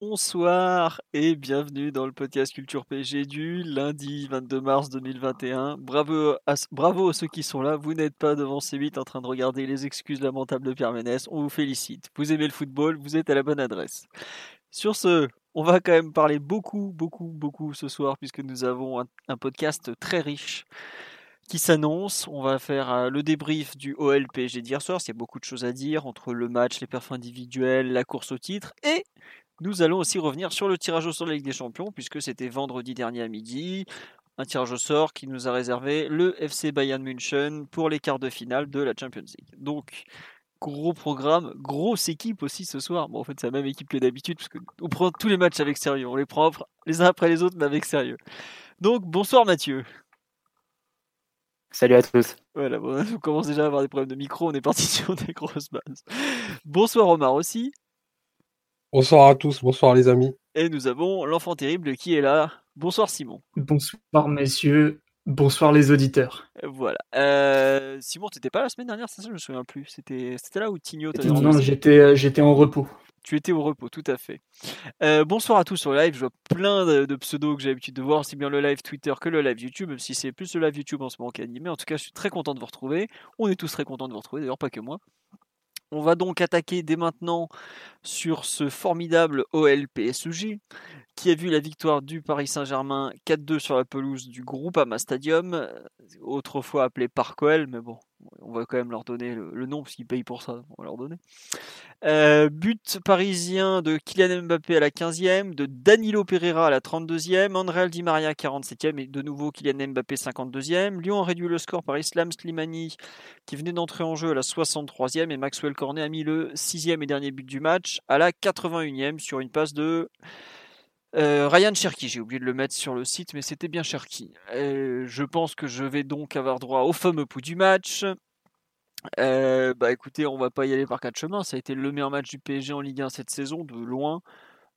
Bonsoir et bienvenue dans le podcast Culture PG du lundi 22 mars 2021. Bravo à, ceux qui sont là. Vous n'êtes pas devant C8 en train de regarder les excuses lamentables de Pierre Ménès. On vous félicite. Vous aimez le football, vous êtes à la bonne adresse. Sur ce, on va quand même parler beaucoup, beaucoup, beaucoup ce soir puisque nous avons un, podcast très riche qui s'annonce. On va faire euh, le débrief du OL PSG d'hier soir. Il y a beaucoup de choses à dire entre le match, les perfs individuels, la course au titre. Et nous allons aussi revenir sur le tirage au sort de la Ligue des Champions puisque c'était vendredi dernier à midi. Un tirage au sort qui nous a réservé le FC Bayern München pour les quarts de finale de la Champions League. Donc, gros programme, grosse équipe aussi ce soir. Bon, en fait, c'est la même équipe que d'habitude, parce qu'on prend tous les matchs avec sérieux. On les prend les uns après les autres, mais avec sérieux. Donc, bonsoir Mathieu. Salut à tous. Voilà, bon, on commence déjà à avoir des problèmes de micro, on est parti sur des grosses bases. Bonsoir Omar aussi. Bonsoir à tous, bonsoir les amis. Et nous avons l'enfant terrible qui est là. Bonsoir Simon. Bonsoir messieurs, bonsoir les auditeurs. Voilà. Euh, Simon, t'étais pas la semaine dernière, c'est ça Je me souviens plus. C'était là où Tigno t'avait Non, non j'étais j'étais en repos. Tu étais au repos, tout à fait. Euh, bonsoir à tous sur le live. Je vois plein de, de pseudos que j'ai l'habitude de voir, aussi bien le live Twitter que le live YouTube, même si c'est plus le live YouTube en ce moment qu'animé. En tout cas, je suis très content de vous retrouver. On est tous très contents de vous retrouver, d'ailleurs, pas que moi. On va donc attaquer dès maintenant sur ce formidable OL PSG qui a vu la victoire du Paris Saint-Germain 4-2 sur la pelouse du Groupama Stadium, autrefois appelé Parc OL, mais bon, on va quand même leur donner le, le nom parce qu'ils payent pour ça, on va leur donner. Euh, but parisien de Kylian Mbappé à la 15e, de Danilo Pereira à la 32e, André Di Maria 47e et de nouveau Kylian Mbappé 52e. Lyon a réduit le score par Islam Slimani qui venait d'entrer en jeu à la 63e et Maxwell Cornet a mis le 6e et dernier but du match à la 81e sur une passe de euh, Ryan Cherky, j'ai oublié de le mettre sur le site, mais c'était bien Cherky. Euh, je pense que je vais donc avoir droit au fameux pouls du match. Euh, bah écoutez, on va pas y aller par quatre chemins. Ça a été le meilleur match du PSG en Ligue 1 cette saison, de loin,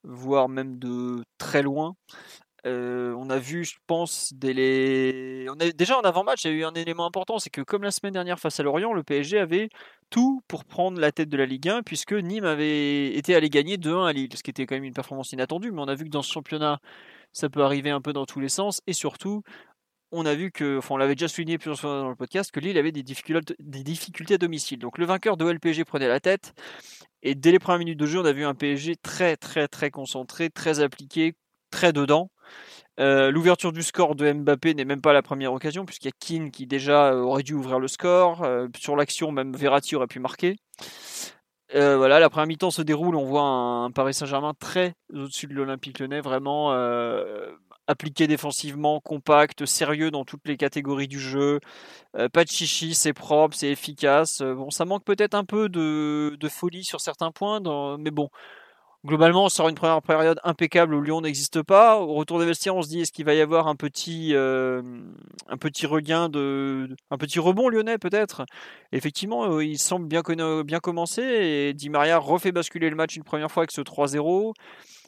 voire même de très loin. Euh, on a vu, je pense, dès déjà en avant-match, il y a eu un élément important, c'est que comme la semaine dernière face à Lorient, le PSG avait tout pour prendre la tête de la Ligue 1, puisque Nîmes avait été allé gagner 2-1 à Lille, ce qui était quand même une performance inattendue, mais on a vu que dans ce championnat, ça peut arriver un peu dans tous les sens, et surtout, on a vu que, enfin, on l'avait déjà souligné plusieurs fois dans le podcast, que Lille avait des difficultés, des difficultés à domicile. Donc le vainqueur de LPG prenait la tête, et dès les premières minutes de jeu, on a vu un PSG très, très, très concentré, très appliqué, très dedans. Euh, L'ouverture du score de Mbappé n'est même pas la première occasion, puisqu'il y a Keane qui déjà aurait dû ouvrir le score. Euh, sur l'action, même Verratti aurait pu marquer. Euh, voilà, la première mi-temps se déroule, on voit un, Paris Saint-Germain très au-dessus de l'Olympique Lyonnais, vraiment euh, appliqué défensivement, compact, sérieux dans toutes les catégories du jeu. Euh, pas de chichi, c'est propre, c'est efficace. Euh, bon, ça manque peut-être un peu de, folie sur certains points, mais bon, globalement, on sort une première période impeccable où Lyon n'existe pas. Au retour des vestiaires, on se dit est-ce qu'il va y avoir un petit, euh, regain de, un petit rebond lyonnais peut-être? Effectivement, euh, il semble bien, bien commencer et Di Maria refait basculer le match une première fois avec ce 3-0.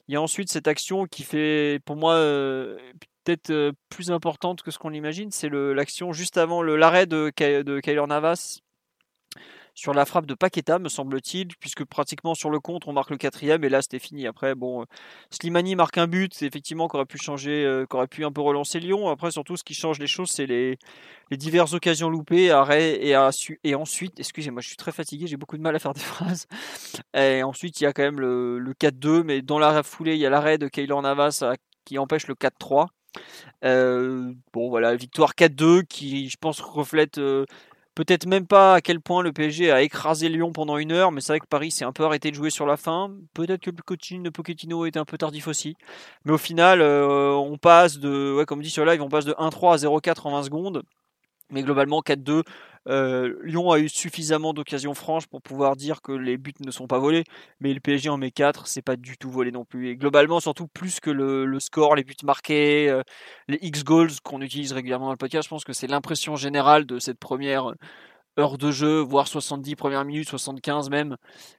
Il y a ensuite cette action qui fait, pour moi, euh, peut-être plus importante que ce qu'on imagine. C'est l'action juste avant l'arrêt de, de Kyler Navas sur la frappe de Paqueta, me semble-t-il, puisque pratiquement sur le compte, on marque le quatrième, et là, c'était fini. Après, bon, Slimani marque un but, c'est effectivement qu'aurait pu changer, euh, qu'aurait pu un peu relancer Lyon. Après, surtout, ce qui change les choses, c'est les, diverses occasions loupées, arrêt et, ensuite, excusez-moi, je suis très fatigué, j'ai beaucoup de mal à faire des phrases. Et ensuite, il y a quand même le, le 4-2, mais dans la foulée, il y a l'arrêt de Keylor Navas qui empêche le 4-3. Euh, bon voilà, victoire 4-2 qui je pense reflète euh, peut-être même pas à quel point le PSG a écrasé Lyon pendant une heure, mais c'est vrai que Paris s'est un peu arrêté de jouer sur la fin. Peut-être que le coaching de Pochettino était un peu tardif aussi. Mais au final, euh, on passe de, ouais, comme dit sur live, on passe de 1-3 à 0-4 en 20 secondes. Mais globalement, 4-2, Euh, Lyon a eu suffisamment d'occasions franches pour pouvoir dire que les buts ne sont pas volés, mais le PSG en met 4, c'est pas du tout volé non plus. Et globalement, surtout plus que le, score, les buts marqués, euh, les X goals qu'on utilise régulièrement dans le podcast, je pense que c'est l'impression générale de cette première heure de jeu, voire 70 premières minutes, 75 même,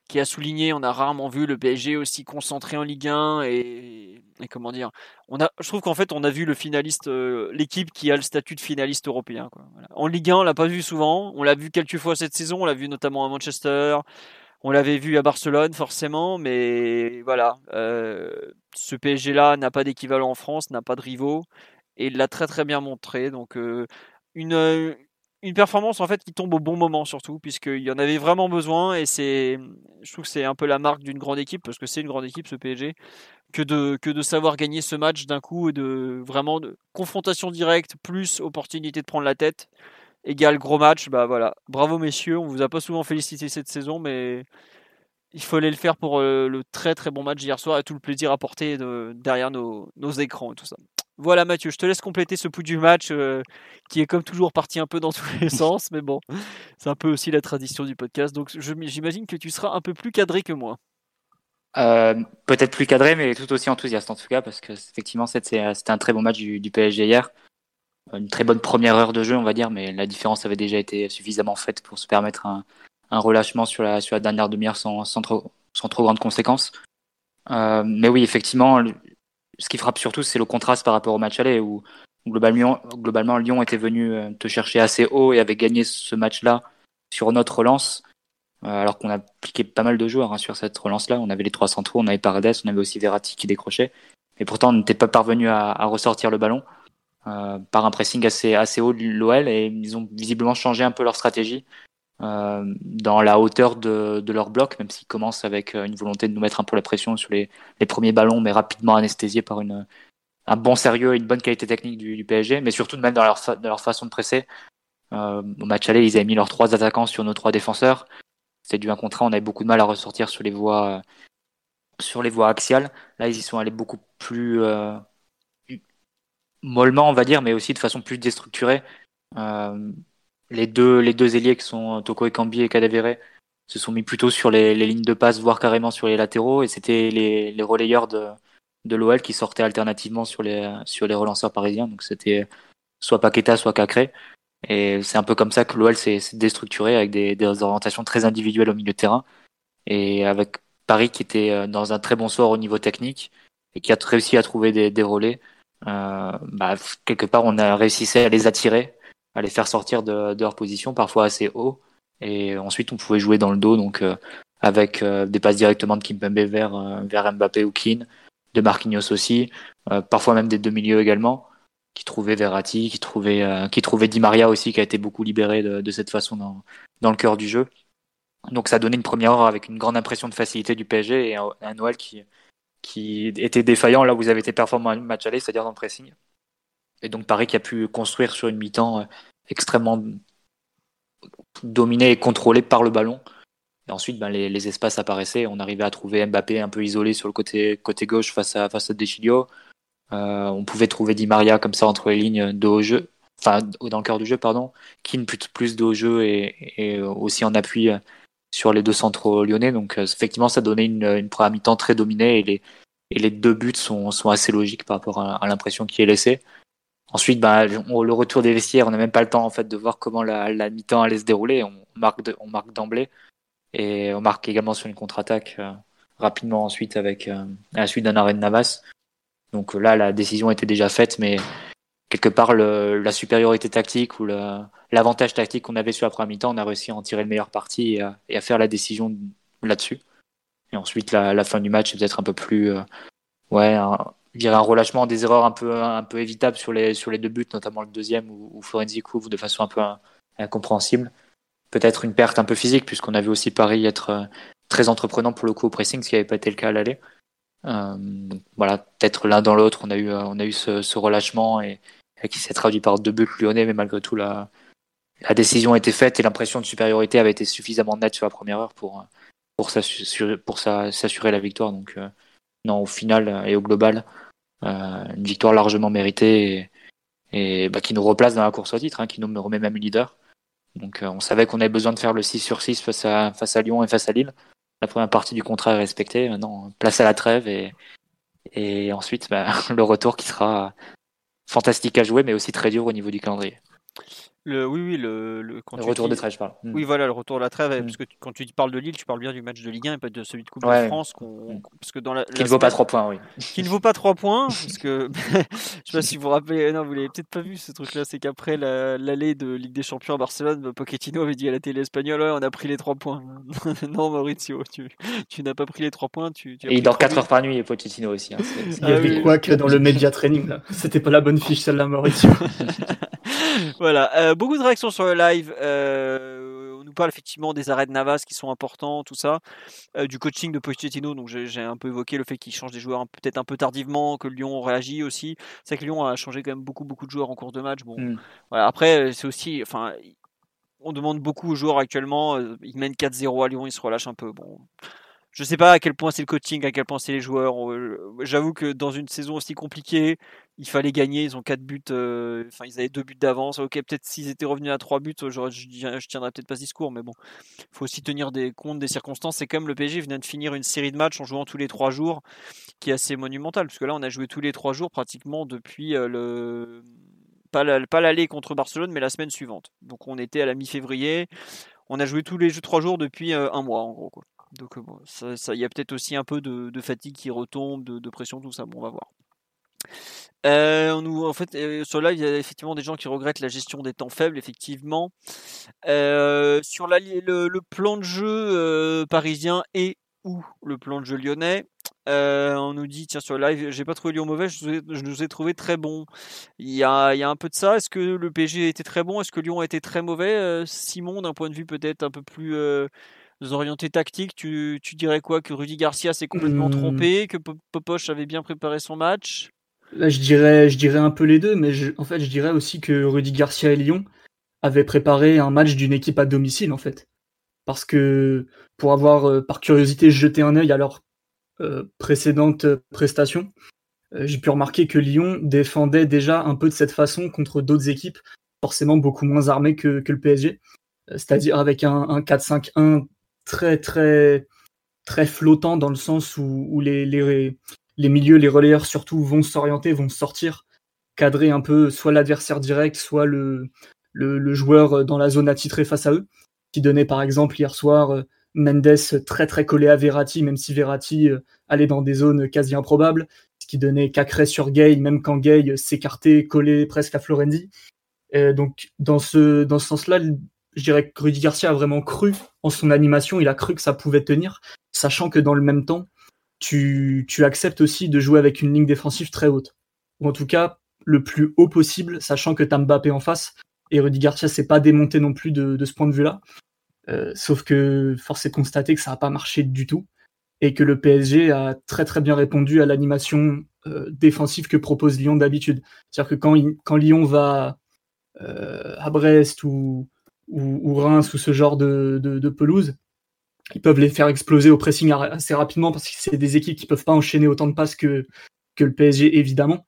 qui a souligné, on a rarement vu le PSG aussi concentré en Ligue 1 et, comment dire, on a, je trouve qu'en fait on a vu le finaliste, euh, l'équipe qui a le statut de finaliste européen. En Ligue 1, on l'a pas vu souvent, on l'a vu quelques fois cette saison, on l'a vu notamment à Manchester, on l'avait vu à Barcelone forcément, mais voilà, euh, ce PSG là n'a pas d'équivalent en France, n'a pas de rivaux et il l'a très très bien montré. Donc euh, une, une performance en fait qui tombe au bon moment surtout puisqu'il y en avait vraiment besoin et c'est je trouve que c'est un peu la marque d'une grande équipe parce que c'est une grande équipe ce PSG que de que de savoir gagner ce match d'un coup et de vraiment de confrontation directe plus opportunité de prendre la tête égale gros match bah voilà. Bravo messieurs on vous a pas souvent félicité cette saison mais il fallait le faire pour euh, le très très bon match hier soir et tout le plaisir apporté de, derrière nos, nos écrans et tout ça voilà Mathieu, je te laisse compléter ce pouls du match euh, qui est comme toujours parti un peu dans tous les sens, mais bon, c'est un peu aussi la tradition du podcast. Donc j'imagine que tu seras un peu plus cadré que moi. Euh, peut-être plus cadré, mais tout aussi enthousiaste en tout cas, parce que effectivement c'était un très bon match du, PSG hier. Une très bonne première heure de jeu, on va dire, mais la différence avait déjà été suffisamment faite pour se permettre un, relâchement sur la, dernière demi-heure sans, sans, trop, sans trop grandes conséquences. Euh, mais oui, effectivement, ce qui frappe surtout, c'est le contraste par rapport au match aller où globalement, Lyon était venu euh, te chercher assez haut et avait gagné ce match-là sur notre relance, euh, alors qu'on a appliqué pas mal de joueurs hein, sur cette relance-là. On avait les trois centraux, on avait Paredes, on avait aussi Verratti qui décrochait, mais pourtant on n'était pas parvenu à, à, ressortir le ballon euh, par un pressing assez, assez haut de l'OL et ils ont visiblement changé un peu leur stratégie. Euh, dans la hauteur de, de, leur bloc, même s'ils commencent avec euh, une volonté de nous mettre un peu la pression sur les, les premiers ballons, mais rapidement anesthésiés par une, un bon sérieux et une bonne qualité technique du, du PSG, mais surtout même dans leur, leur façon de presser. Euh, au match aller, ils avaient mis leurs trois attaquants sur nos trois défenseurs. C'était du 1 contre 1, on avait beaucoup de mal à ressortir sur les voies, sur les voies axiales. Là, ils y sont allés beaucoup plus euh, mollement, on va dire, mais aussi de façon plus déstructurée. Euh, les deux, les deux ailiers qui sont Toko Ekambi et Cadavere se sont mis plutôt sur les, les, lignes de passe, voire carrément sur les latéraux, et c'était les, les relayeurs de, de l'OL qui sortaient alternativement sur les, sur les relanceurs parisiens. Donc c'était soit Paqueta, soit Cacré. Et c'est un peu comme ça que l'OL s'est déstructuré avec des, des, orientations très individuelles au milieu de terrain. Et avec Paris qui était euh, dans un très bon sort au niveau technique et qui a réussi à trouver des, des relais. Euh, bah, quelque part, on a réussi à les attirer à les faire sortir de, de, leur position, parfois assez haut. Et ensuite, on pouvait jouer dans le dos, donc euh, avec euh, des passes directement de Kimpembe vers, euh, vers Mbappé ou Keane, de Marquinhos aussi, parfois même des deux milieux également, qui trouvaient Verratti, qui trouvaient, qui trouvaient Di Maria aussi, qui a été beaucoup libéré de, cette façon dans, dans le cœur du jeu. Donc ça donnait une première heure avec une grande impression de facilité du PSG et un, un Noël qui, qui était défaillant là où vous avez été performant à match aller, c'est-à-dire dans le pressing. Et donc Paris qui a pu construire sur une mi-temps euh, extrêmement dominée et contrôlée par le ballon. Et ensuite, ben, les, espaces apparaissaient. On arrivait à trouver Mbappé un peu isolé sur le côté, gauche face à, face à Deschilio. Euh, on pouvait trouver Di Maria comme ça entre les lignes de haut jeu, enfin dans le cœur du jeu, pardon. Keane plus, plus de haut jeu et, aussi en appui euh, sur les deux centraux lyonnais. Donc effectivement, ça donnait une, première mi-temps très dominée et les, deux buts sont, assez logiques par rapport à l'impression qui est laissée. Ensuite, bah, le retour des vestiaires, on n'a même pas le temps en fait de voir comment la, la mi-temps allait se dérouler. On marque, on marque d'emblée et on marque également sur une contre-attaque euh, rapidement ensuite avec euh, à la suite d'un arrêt de Navas. Donc là, la décision était déjà faite, mais quelque part le, la supériorité tactique ou l'avantage tactique qu'on avait sur la première mi-temps, on a réussi à en tirer le meilleur parti et à, et à faire la décision là-dessus. Et ensuite, la, la, fin du match est peut-être un peu plus, euh, ouais, un, je dirais un relâchement des erreurs un peu un peu évitables sur les sur les deux buts, notamment le deuxième où, où Florenzi couvre de façon un peu incompréhensible. Peut-être une perte un peu physique puisqu'on a vu aussi Paris être euh, très entreprenant pour le coup au pressing, ce qui n'avait pas été le cas à l'aller. Euh, voilà, peut-être l'un dans l'autre, on a eu euh, on a eu ce, ce relâchement et, et qui s'est traduit par deux buts lyonnais, mais malgré tout la la décision a été faite et l'impression de supériorité avait été suffisamment nette sur la première heure pour s'assurer pour s'assurer la victoire. Donc euh, non, au final et au global, euh, une victoire largement méritée et, bah, qui nous replace dans la course au titre, hein, qui nous remet même leader. Donc on savait qu'on avait besoin de faire le 6 sur 6 face à, Lyon et face à Lille. La première partie du contrat est respectée. Maintenant, place à la trêve et, et ensuite bah, le retour qui sera fantastique à jouer, mais aussi très dur au niveau du calendrier. Le, oui, oui, le, le, retour de trêve, je parle. Hmm. Oui, voilà, le retour de la trêve. Hmm. Parce que quand tu parles de Lille, tu parles bien du match de Ligue 1 et pas de celui de Coupe de France. Hmm. Parce que dans la, qui ne vaut pas 3 points, oui. Qui ne vaut pas 3 points. parce que je sais pas si vous vous rappelez, non, vous l'avez peut-être pas vu ce truc-là. C'est qu'après l'allée de Ligue des Champions à Barcelone, Pochettino avait dit à la télé espagnole on a pris les 3 points. non, Maurizio, tu, tu n'as pas pris les 3 points. Tu, et il dort 4 heures par nuit, et Pochettino aussi. Hein, il y avait quoi que dans le média training C'était pas la bonne fiche, celle-là, Maurizio. voilà, euh, beaucoup de réactions sur le live. Euh, on nous parle effectivement des arrêts de Navas qui sont importants, tout ça, euh, du coaching de Pochettino. Donc j'ai un peu évoqué le fait qu'il change des joueurs peut-être un peu tardivement, que Lyon réagit aussi. C'est que Lyon a changé quand même beaucoup beaucoup de joueurs en cours de match. Bon, mm. voilà. Après c'est aussi, enfin, on demande beaucoup aux joueurs actuellement. Ils mènent 4-0 à Lyon, ils se relâchent un peu. Bon, je sais pas à quel point c'est le coaching, à quel point c'est les joueurs. J'avoue que dans une saison aussi compliquée, il fallait gagner. Ils ont quatre buts, euh, enfin ils avaient deux buts d'avance. Ok, peut-être s'ils étaient revenus à trois buts, je, je tiendrais peut-être pas ce discours, mais bon, il faut aussi tenir des compte des circonstances. C'est comme le PSG venait de finir une série de matchs en jouant tous les trois jours, qui est assez monumentale, parce que là on a joué tous les trois jours pratiquement depuis euh, le pas l'aller contre Barcelone, mais la semaine suivante. Donc on était à la mi-février. On a joué tous les trois jours depuis euh, un mois en gros. Donc bon, il y a peut-être aussi un peu de, fatigue qui retombe, de, pression, tout ça. Bon, on va voir. Euh, nous, en fait, euh, sur live, il y a effectivement des gens qui regrettent la gestion des temps faibles, effectivement. Euh, sur la, le, plan de jeu parisien et ou le plan de jeu lyonnais, on nous dit, tiens, sur le live, j'ai pas trouvé Lyon mauvais, je, nous ai trouvé très bon. Il y, a, il y a un peu de ça. Est-ce que le PSG était très bon? Est-ce que Lyon a été très mauvais? Simon, d'un point de vue peut-être un peu plus orienté tactique, tu, tu, dirais quoi? Que Rudy Garcia s'est complètement hmm. trompé Que Popoche avait bien préparé son match? Là, je dirais, je dirais un peu les deux, mais en fait, je dirais aussi que Rudy Garcia et Lyon avaient préparé un match d'une équipe à domicile, en fait. Parce que pour avoir, euh, par curiosité, jeté un œil à leur euh, précédente prestation, euh, j'ai pu remarquer que Lyon défendait déjà un peu de cette façon contre d'autres équipes, forcément beaucoup moins armées que, le PSG. C'est-à-dire avec un, un 4-5-1 très très très flottant dans le sens où, les, les, milieux, les relayeurs surtout vont s'orienter, vont sortir, cadrer un peu soit l'adversaire direct, soit le, joueur dans la zone attitrée face à eux, qui donnait par exemple hier soir euh, Mendes très très collé à Verratti, même si Verratti euh, allait dans des zones quasi improbables, ce qui donnait Cacré sur Gay, même quand Gay s'écartait, collé presque à Florenzi. donc dans ce, dans ce sens-là, je dirais que Rudy Garcia a vraiment cru en son animation, il a cru que ça pouvait tenir, sachant que dans le même temps, tu, acceptes aussi de jouer avec une ligne défensive très haute. Ou en tout cas, le plus haut possible, sachant que tu as Mbappé en face, et Rudy Garcia s'est pas démonté non plus de, ce point de vue-là. Euh, sauf que force est de constater que ça n'a pas marché du tout, et que le PSG a très très bien répondu à l'animation euh, défensive que propose Lyon d'habitude. C'est-à-dire que quand, Lyon va euh, à Brest ou, ou, Reims ou ce genre de, pelouse, ils peuvent les faire exploser au pressing assez rapidement parce que c'est des équipes qui peuvent pas enchaîner autant de passes que, le PSG évidemment.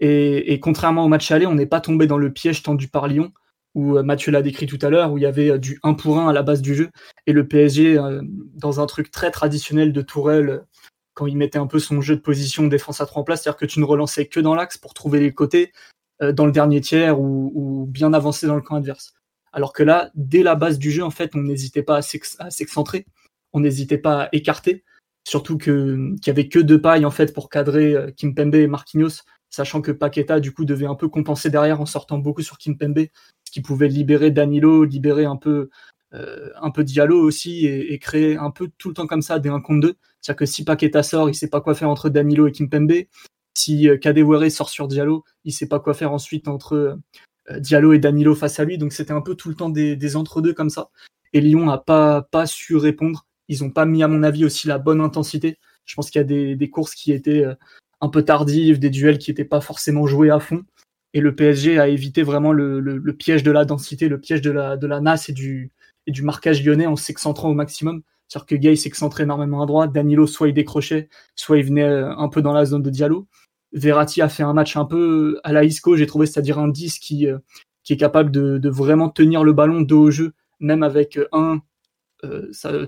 Et, contrairement au match aller, on n'est pas tombé dans le piège tendu par Lyon, où euh, Mathieu l'a décrit tout à l'heure, où il y avait euh, du 1 pour 1 à la base du jeu, et le PSG, euh, dans un truc très traditionnel de Tourelle, quand il mettait un peu son jeu de position défense à trois en place, c'est-à-dire que tu ne relançais que dans l'axe pour trouver les côtés, dans le dernier tiers ou bien avancer dans le camp adverse. Alors que là, dès la base du jeu, en fait, on n'hésitait pas à s'excentrer, on n'hésitait pas à écarter, surtout qu'il n'y avait que deux pailles en fait pour cadrer euh, Kimpembe et Marquinhos, sachant que Paqueta du coup devait un peu compenser derrière en sortant beaucoup sur Kimpembe, ce qui pouvait libérer Danilo, libérer un peu euh, un peu Diallo aussi et, créer un peu tout le temps comme ça des 1 contre 2. C'est-à-dire que si Paqueta sort, il sait pas quoi faire entre Danilo et Kimpembe. Si euh, Kadewere sort sur Diallo, il sait pas quoi faire ensuite entre Diallo et Danilo face à lui, donc c'était un peu tout le temps des, entre-deux comme ça. Et Lyon n'a pas, pas su répondre. Ils n'ont pas mis, à mon avis, aussi la bonne intensité. Je pense qu'il y a des, courses qui étaient euh, un peu tardives, des duels qui n'étaient pas forcément joués à fond. Et le PSG a évité vraiment le, piège de la densité, le piège de la, de la nasse et du, et du marquage lyonnais en s'excentrant au maximum. C'est-à-dire que Gay s'excentrait énormément à droite, Danilo soit il décrochait, soit il venait euh, un peu dans la zone de Diallo. Verratti a fait un match un peu à la Isco, j'ai trouvé, c'est-à-dire un 10 qui, euh, qui est capable de, vraiment tenir le ballon dos au jeu, même avec un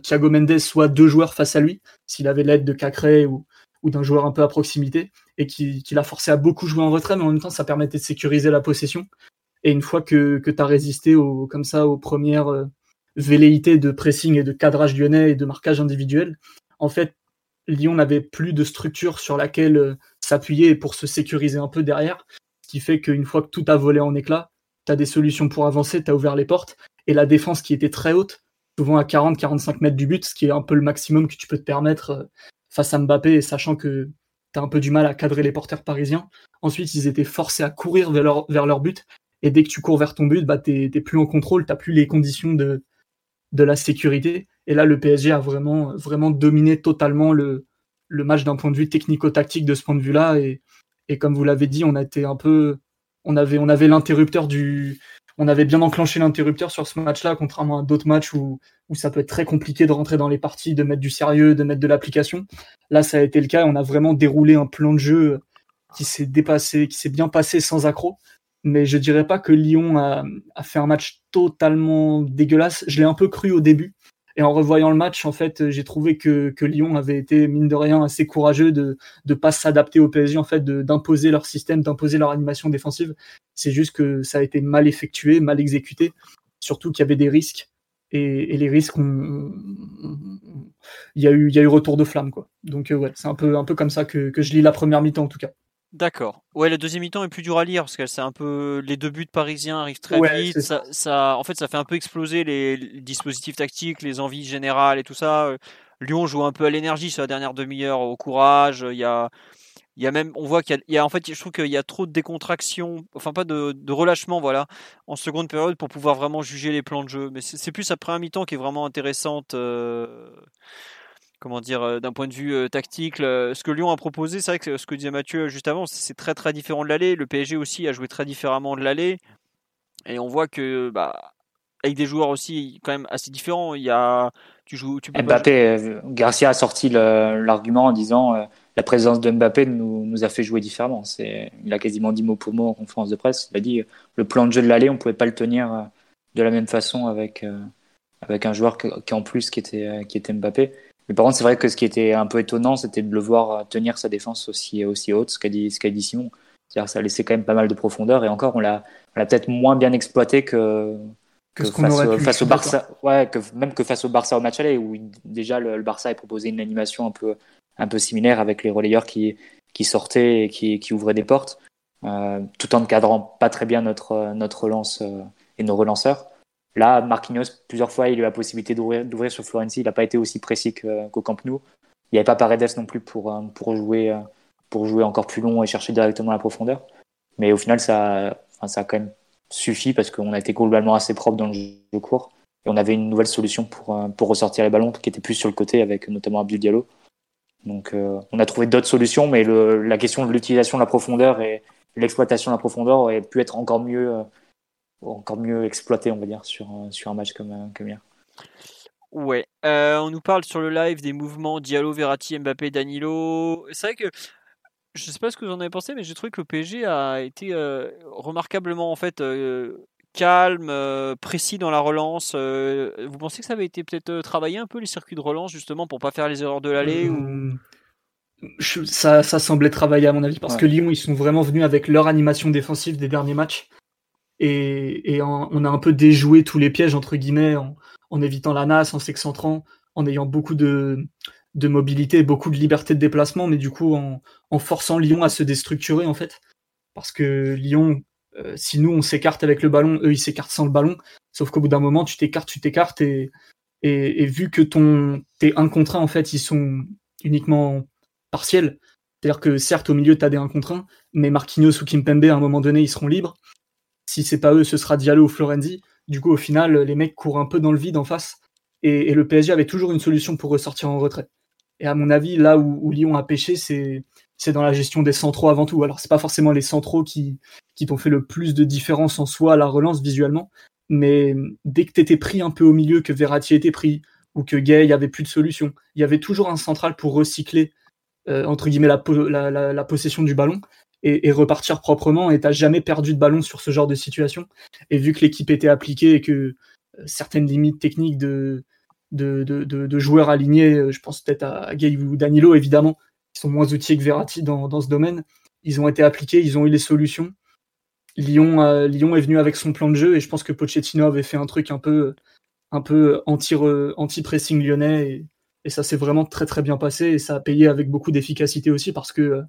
Thiago Mendes, soit deux joueurs face à lui, s'il avait l'aide de Cacré ou, d'un joueur un peu à proximité, et qui, l'a forcé à beaucoup jouer en retrait, mais en même temps, ça permettait de sécuriser la possession. Et une fois que, que tu as résisté au, comme ça aux premières velléités de pressing et de cadrage lyonnais et de marquage individuel, en fait, Lyon n'avait plus de structure sur laquelle euh, s'appuyer pour se sécuriser un peu derrière, ce qui fait qu'une fois que tout a volé en éclats, tu as des solutions pour avancer, tu ouvert les portes, et la défense qui était très haute, souvent à 40-45 mètres du but, ce qui est un peu le maximum que tu peux te permettre euh, face à Mbappé, sachant que tu un peu du mal à cadrer les porteurs parisiens. Ensuite, ils étaient forcés à courir vers leur, vers leur but, et dès que tu cours vers ton but, bah, tu n'es plus en contrôle, tu plus les conditions de, de la sécurité. Et là, le PSG a vraiment, vraiment dominé totalement le, le match d'un point de vue technico-tactique de ce point de vue-là. Et, et comme vous l'avez dit, on a un peu, on avait, on avait l'interrupteur du, on avait bien enclenché l'interrupteur sur ce match-là, contrairement à d'autres matchs où, où ça peut être très compliqué de rentrer dans les parties, de mettre du sérieux, de mettre de l'application. Là, ça a été le cas. On a vraiment déroulé un plan de jeu qui s'est dépassé, qui s'est bien passé sans accroc mais je dirais pas que Lyon a, fait un match totalement dégueulasse. Je l'ai un peu cru au début. Et en revoyant le match, en fait, j'ai trouvé que, Lyon avait été, mine de rien, assez courageux de ne pas s'adapter au PSG, en fait, d'imposer leur système, d'imposer leur animation défensive. C'est juste que ça a été mal effectué, mal exécuté, surtout qu'il y avait des risques. Et, les risques, il y, a eu, retour de flamme. Quoi. Donc, euh, ouais, c'est un peu, un peu comme ça que je lis la première mi-temps, en tout cas. D'accord. Ouais, le deuxième mi-temps est plus dur à lire parce que c'est un peu les deux buts parisiens arrivent très vite. Ça, en fait, ça fait un peu exploser les, dispositifs tactiques, les envies générales et tout ça. Lyon joue un peu à l'énergie sur la dernière demi-heure, au courage. Il y a, il y a même, on voit qu'il y, a, en fait, je trouve qu'il y a trop de décontraction, enfin pas de, relâchement, voilà, en seconde période pour pouvoir vraiment juger les plans de jeu. Mais c'est plus après un mi-temps qui est vraiment intéressante. Euh, comment dire, euh, d'un point de vue euh, tactique, ce que Lyon a proposé, c'est vrai que ce que disait Mathieu juste avant, c'est très très différent de l'aller. Le PSG aussi a joué très différemment de l'aller. Et on voit que, bah, avec des joueurs aussi quand même assez différents, il y a. Tu joues, tu Mbappé, euh, Garcia a sorti l'argument en disant la présence de Mbappé nous, nous, a fait jouer différemment. Il a quasiment dit mot pour mot en conférence de presse. Il a dit le plan de jeu de l'aller, on ne pouvait pas le tenir de la même façon avec, avec un joueur qui en plus qui était, qui était Mbappé. Mais par contre, c'est vrai que ce qui était un peu étonnant, c'était de le voir tenir sa défense aussi, aussi haute, ce qu'a dit, ce qu'a dit Simon. C'est-à-dire ça laissait quand même pas mal de profondeur et encore, on l'a, on l'a peut-être moins bien exploité que, que, face, face au Barça. Ouais, que, même que face au Barça au match aller, où déjà le, Barça avait proposé une animation un peu, un peu similaire avec les relayeurs qui, qui sortaient et qui, qui ouvraient des portes, euh, tout en encadrant pas très bien notre, notre relance euh, et nos relanceurs. Là, Marquinhos, plusieurs fois, il a eu la possibilité d'ouvrir sur Florenzi. Il n'a pas été aussi précis qu'au Camp Nou. Il n'y avait pas Paredes non plus pour, euh, pour, jouer, euh, pour jouer encore plus long et chercher directement la profondeur. Mais au final, ça, a quand même suffi parce qu'on a été globalement assez propre dans le jeu court. Et on avait une nouvelle solution pour, euh, pour ressortir les ballons qui était plus sur le côté avec notamment Abdul Diallo. Donc on a trouvé d'autres solutions, mais la question de l'utilisation de la profondeur et l'exploitation de la profondeur aurait pu être encore mieux encore mieux exploité, on va dire, sur, sur un match comme, euh, comme hier. Ouais, euh, on nous parle sur le live des mouvements Diallo, Verratti, Mbappé, Danilo. C'est vrai que je sais pas ce que vous en avez pensé, mais j'ai trouvé que le PSG a été euh, remarquablement en fait calme, précis dans la relance. vous pensez que ça avait été peut-être travaillé un peu les circuits de relance justement pour pas faire les erreurs de l'aller ou? Mmh. ça, ça, semblait travailler à mon avis parce que Lyon ils sont vraiment venus avec leur animation défensive des derniers matchs et, on a un peu déjoué tous les pièges entre guillemets en, évitant la nasse, en s'excentrant, en ayant beaucoup de, mobilité, beaucoup de liberté de déplacement, mais du coup en, forçant Lyon à se déstructurer en fait, parce que Lyon, euh, si nous on s'écarte avec le ballon, eux ils s'écartent sans le ballon, sauf qu'au bout d'un moment tu t'écartes, tu t'écartes et, vu que ton tes 1 contre 1 en fait ils sont uniquement partiels, c'est-à-dire que certes au milieu tu as des 1 contre 1, mais Marquinhos ou Kimpembe à un moment donné ils seront libres si c'est pas eux, ce sera Diallo ou Florenzi. Du coup, au final, les mecs courent un peu dans le vide en face. Et, le PSG avait toujours une solution pour ressortir en retrait. Et à mon avis, là où, Lyon a pêché, c'est dans la gestion des centraux avant tout. Alors c'est pas forcément les centraux qui qui t'ont fait le plus de différence en soi à la relance visuellement, mais dès que t'étais pris un peu au milieu, que Verratti était pris ou que Gay avait plus de solution, il y avait toujours un central pour recycler euh, entre guillemets la, possession du ballon et, repartir proprement. Et t'as jamais perdu de ballon sur ce genre de situation. Et vu que l'équipe était appliquée et que euh, certaines limites techniques de, de, de, joueurs alignés, euh, je pense peut-être à Gay ou Danilo évidemment, qui sont moins outillés que Verratti dans, dans ce domaine, ils ont été appliqués, ils ont eu les solutions. Lyon, euh, Lyon est venu avec son plan de jeu et je pense que Pochettino avait fait un truc un peu, un peu anti, anti pressing lyonnais et, et ça s'est vraiment très très bien passé et ça a payé avec beaucoup d'efficacité aussi parce que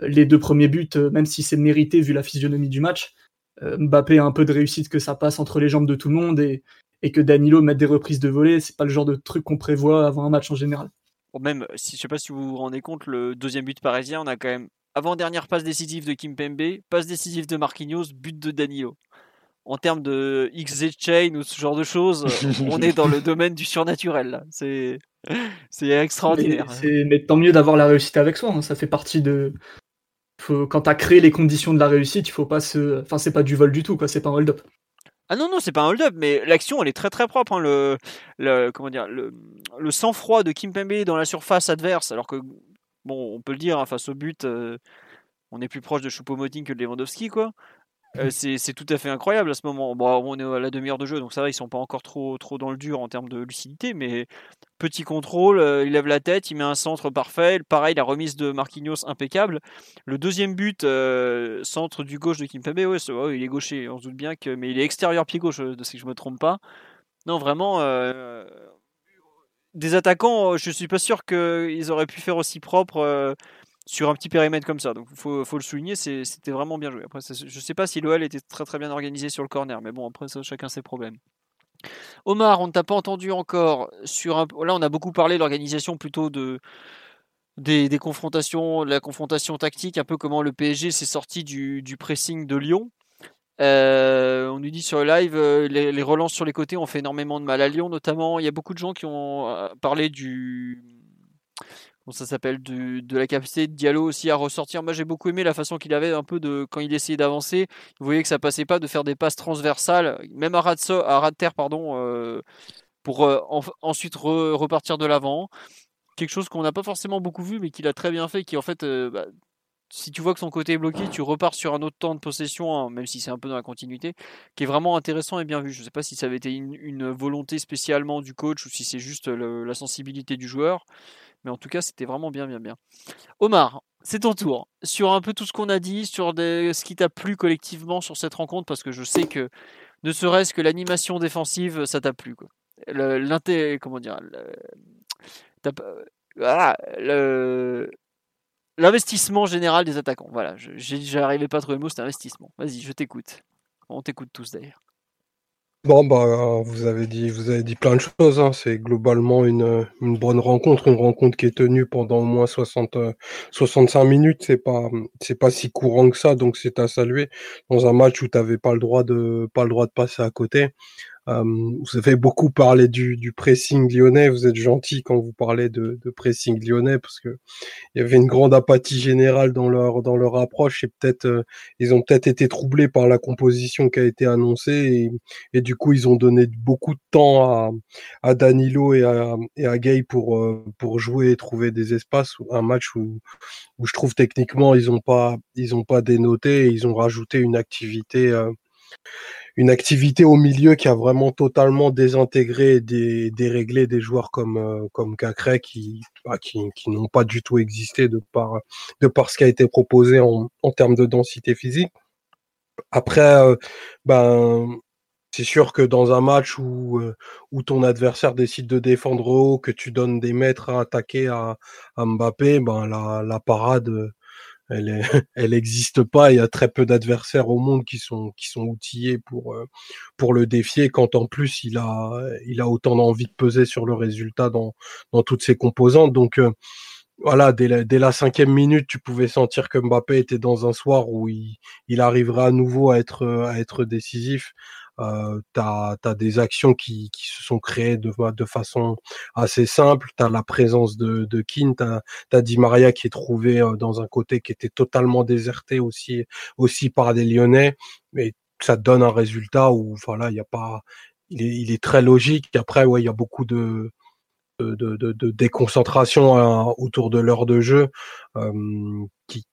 les deux premiers buts, euh, même si c'est mérité vu la physionomie du match, euh, Mbappé a un peu de réussite que ça passe entre les jambes de tout le monde et, que Danilo mette des reprises de volée, c'est pas le genre de truc qu'on prévoit avant un match en général. même, si, je sais pas si vous vous rendez compte, le deuxième but parisien, on a quand même avant-dernière passe décisive de Kim Pembe, passe décisive de Marquinhos, but de Danilo. En termes de XZ chain ou ce genre de choses, on est dans le domaine du surnaturel. C'est c'est extraordinaire. Mais, tant mieux d'avoir la réussite avec soi. Hein. Ça fait partie de, quand tu as créé les conditions de la réussite, il faut pas se. Enfin, c'est pas du vol du tout, quoi. C'est pas un hold-up. Ah non, non, c'est pas un hold-up, mais l'action, elle est très très propre. Hein. Le, comment dire, le sang-froid de Kim Pembe dans la surface adverse, alors que, bon, on peut le dire, hein, face au but, euh, on est plus proche de Choupo-Moting que de Lewandowski, quoi. Euh, c'est tout à fait incroyable à ce moment. Bon, on est à la demi-heure de jeu, donc ça va, ils sont pas encore trop, trop dans le dur en termes de lucidité, mais petit contrôle, euh, il lève la tête, il met un centre parfait. Pareil, la remise de Marquinhos impeccable. Le deuxième but, euh, centre du gauche de Kimpembe, ouais, il est gaucher, on se doute bien que, mais il est extérieur pied gauche, de ce que je me trompe pas. Non, vraiment, des attaquants, je suis pas sûr qu'ils auraient pu faire aussi propre sur un petit périmètre comme ça. Donc il faut, le souligner, c'était vraiment bien joué. Après, je ne sais pas si l'OL était très très bien organisé sur le corner, mais bon, après ça, chacun ses problèmes. Omar, on ne t'a pas entendu encore sur un... Là, on a beaucoup parlé de l'organisation plutôt de des, confrontations, de la confrontation tactique, un peu comment le PSG s'est sorti du, pressing de Lyon. Euh, on nous dit sur le live, euh, les, les, relances sur les côtés ont fait énormément de mal à Lyon, notamment. Il y a beaucoup de gens qui ont euh, parlé du ça s'appelle de la capacité de Diallo aussi à ressortir. Moi j'ai beaucoup aimé la façon qu'il avait un peu de quand il essayait d'avancer. Vous voyez que ça passait pas de faire des passes transversales, même à ras de, terre pardon, euh, pour euh, ensuite repartir de l'avant. Quelque chose qu'on n'a pas forcément beaucoup vu, mais qu'il a très bien fait, qui en fait, euh, bah, si tu vois que son côté est bloqué, tu repars sur un autre temps de possession, hein, même si c'est un peu dans la continuité, qui est vraiment intéressant et bien vu. Je ne sais pas si ça avait été une, volonté spécialement du coach ou si c'est juste la sensibilité du joueur. Mais en tout cas, c'était vraiment bien, bien, bien. Omar, c'est ton tour. Sur un peu tout ce qu'on a dit, sur ce qui t'a plu collectivement sur cette rencontre, parce que je sais que ne serait-ce que l'animation défensive, ça t'a plu. L'intérêt, comment dire, voilà, l'investissement général des attaquants. Voilà, j'arrivais pas à trouver le mot, c'est investissement. Vas-y, je t'écoute. On t'écoute tous d'ailleurs. Bon, bah, vous avez dit, vous avez dit plein de choses. Hein. C'est globalement une, bonne rencontre, une rencontre qui est tenue pendant au moins 60, 65 minutes. C'est pas, pas si courant que ça, donc c'est à saluer dans un match où tu n'avais pas le droit de passer à côté. Euh, vous avez beaucoup parlé du, du, pressing lyonnais. Vous êtes gentil quand vous parlez de, de, pressing lyonnais parce que il y avait une grande apathie générale dans leur dans leur approche et peut-être euh, ils ont peut-être été troublés par la composition qui a été annoncée et, du coup ils ont donné beaucoup de temps à, à Danilo et à, et à Gay pour euh, pour jouer et trouver des espaces. Un match où où je trouve techniquement ils ont pas ils ont pas dénoté et ils ont rajouté une activité une activité au milieu qui a vraiment totalement désintégré et déréglé des joueurs comme euh, comme qui bah, qui, qui n'ont pas du tout existé de par de par ce qui a été proposé en, en termes de densité physique. Après, euh, ben c'est sûr que dans un match où, euh, où ton adversaire décide de défendre haut, que tu donnes des mètres à attaquer à, Mbappé, ben la parade elle n'existe pas. Il y a très peu d'adversaires au monde qui sont qui sont outillés pour euh, pour le défier. Quand en plus il a il a autant d'envie de peser sur le résultat dans dans toutes ses composantes. Donc euh, voilà, dès la, dès la, cinquième minute, tu pouvais sentir que Mbappé était dans un soir où il, il arriverait à nouveau à être à être décisif euh, tu as, des actions qui, qui, se sont créées de, de façon assez simple. Tu as la présence de, de Keane, tu as, Di Maria qui est trouvé dans un côté qui était totalement déserté aussi, aussi par des Lyonnais. Mais ça donne un résultat où voilà, il y a pas, il est, il est très logique. Après, ouais, il y a beaucoup de, de, de, de déconcentration hein, autour de l'heure de jeu euh, qui,